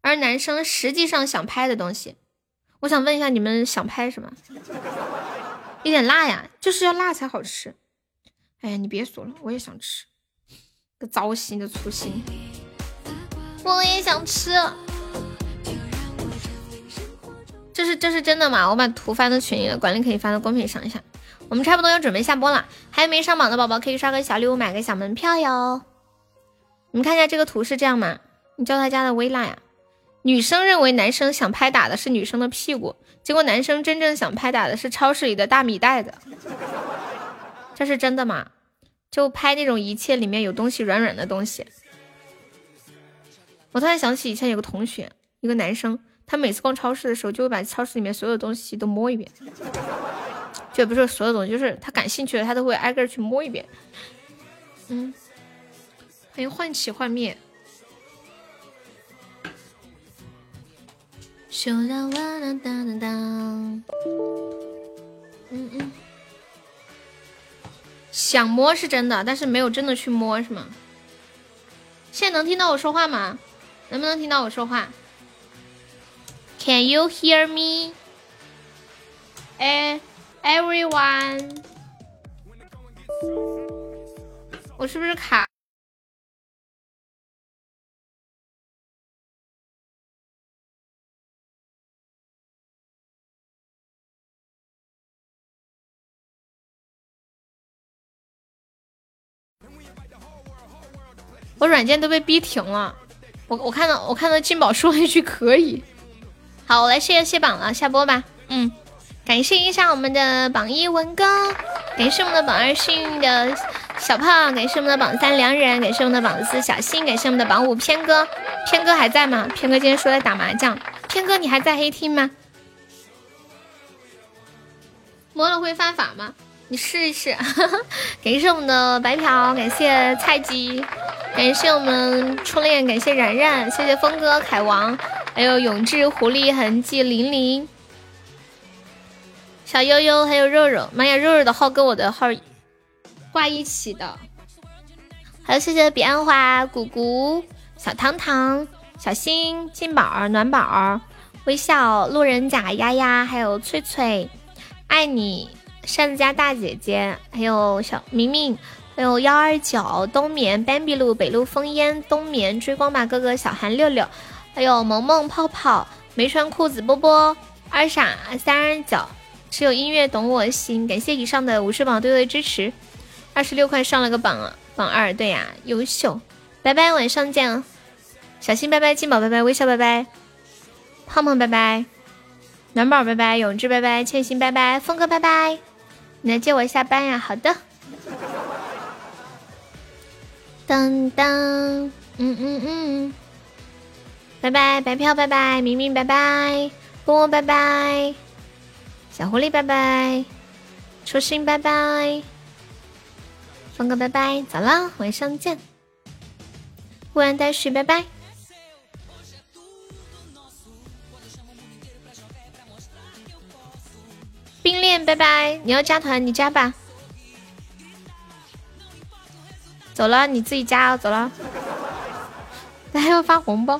而男生实际上想拍的东西。我想问一下，你们想拍什么？有点辣呀，就是要辣才好吃。哎呀，你别说了，我也想吃，个糟心的粗心。我也想吃，这是这是真的吗？我把图发到群里了，管理可以发到公屏上一下。我们差不多要准备下播了，还没上榜的宝宝可以刷个小礼物，买个小门票哟。你们看一下这个图是这样吗？你叫他家的微辣呀。女生认为男生想拍打的是女生的屁股，结果男生真正想拍打的是超市里的大米袋子。这是真的吗？就拍那种一切里面有东西软软的东西。我突然想起以前有个同学，一个男生，他每次逛超市的时候，就会把超市里面所有东西都摸一遍，就不是所有东西，就是他感兴趣的，他都会挨个去摸一遍。嗯，欢迎幻起幻灭。嗯嗯，想摸是真的，但是没有真的去摸，是吗？现在能听到我说话吗？能不能听到我说话？Can you hear me? Eh, everyone。我是不是卡？我软件都被逼停了。我我看到我看到金宝说了一句可以，好，我来卸卸榜了，下播吧。嗯，感谢一下我们的榜一文哥，感谢我们的榜二幸运的小胖，感谢我们的榜三良人，感谢我们的榜四小新，感谢我们的榜五偏哥。偏哥还在吗？偏哥今天说在打麻将。偏哥你还在黑厅吗？摸了会犯法吗？你试一试。感谢我们的白嫖，感谢菜鸡，感谢我们初恋，感谢然然，谢谢峰哥、凯王，还有永志、狐狸、痕迹、玲玲、小悠悠，还有肉肉。妈呀，肉肉的号跟我的号挂一起的。还有谢谢彼岸花、谷谷、小糖糖、小新、金宝、暖宝、微笑、路人甲、丫丫，还有翠翠，爱你。扇子家大姐姐，还有小明明，还有幺二九冬眠，bambi 路北路烽烟冬眠追光吧哥哥，小韩六六，还有萌萌泡泡没穿裤子波波二傻三二九，只有音乐懂我心，感谢以上的五十榜对的支持，二十六块上了个榜啊，榜二对呀，优秀，拜拜晚上见，小新拜拜，金宝拜拜，微笑拜拜，胖胖拜拜，暖宝拜拜，永志拜拜，千心拜拜，峰哥拜拜。你来接我下班呀？好的。当当，嗯嗯嗯，拜拜，白票拜拜，明明拜拜，波波拜拜，小狐狸拜拜，初心拜拜，峰哥拜拜，走了，晚上见。忽然待续拜拜。冰恋，拜拜！你要加团，你加吧。走了，你自己加哦。走了，还要发红包。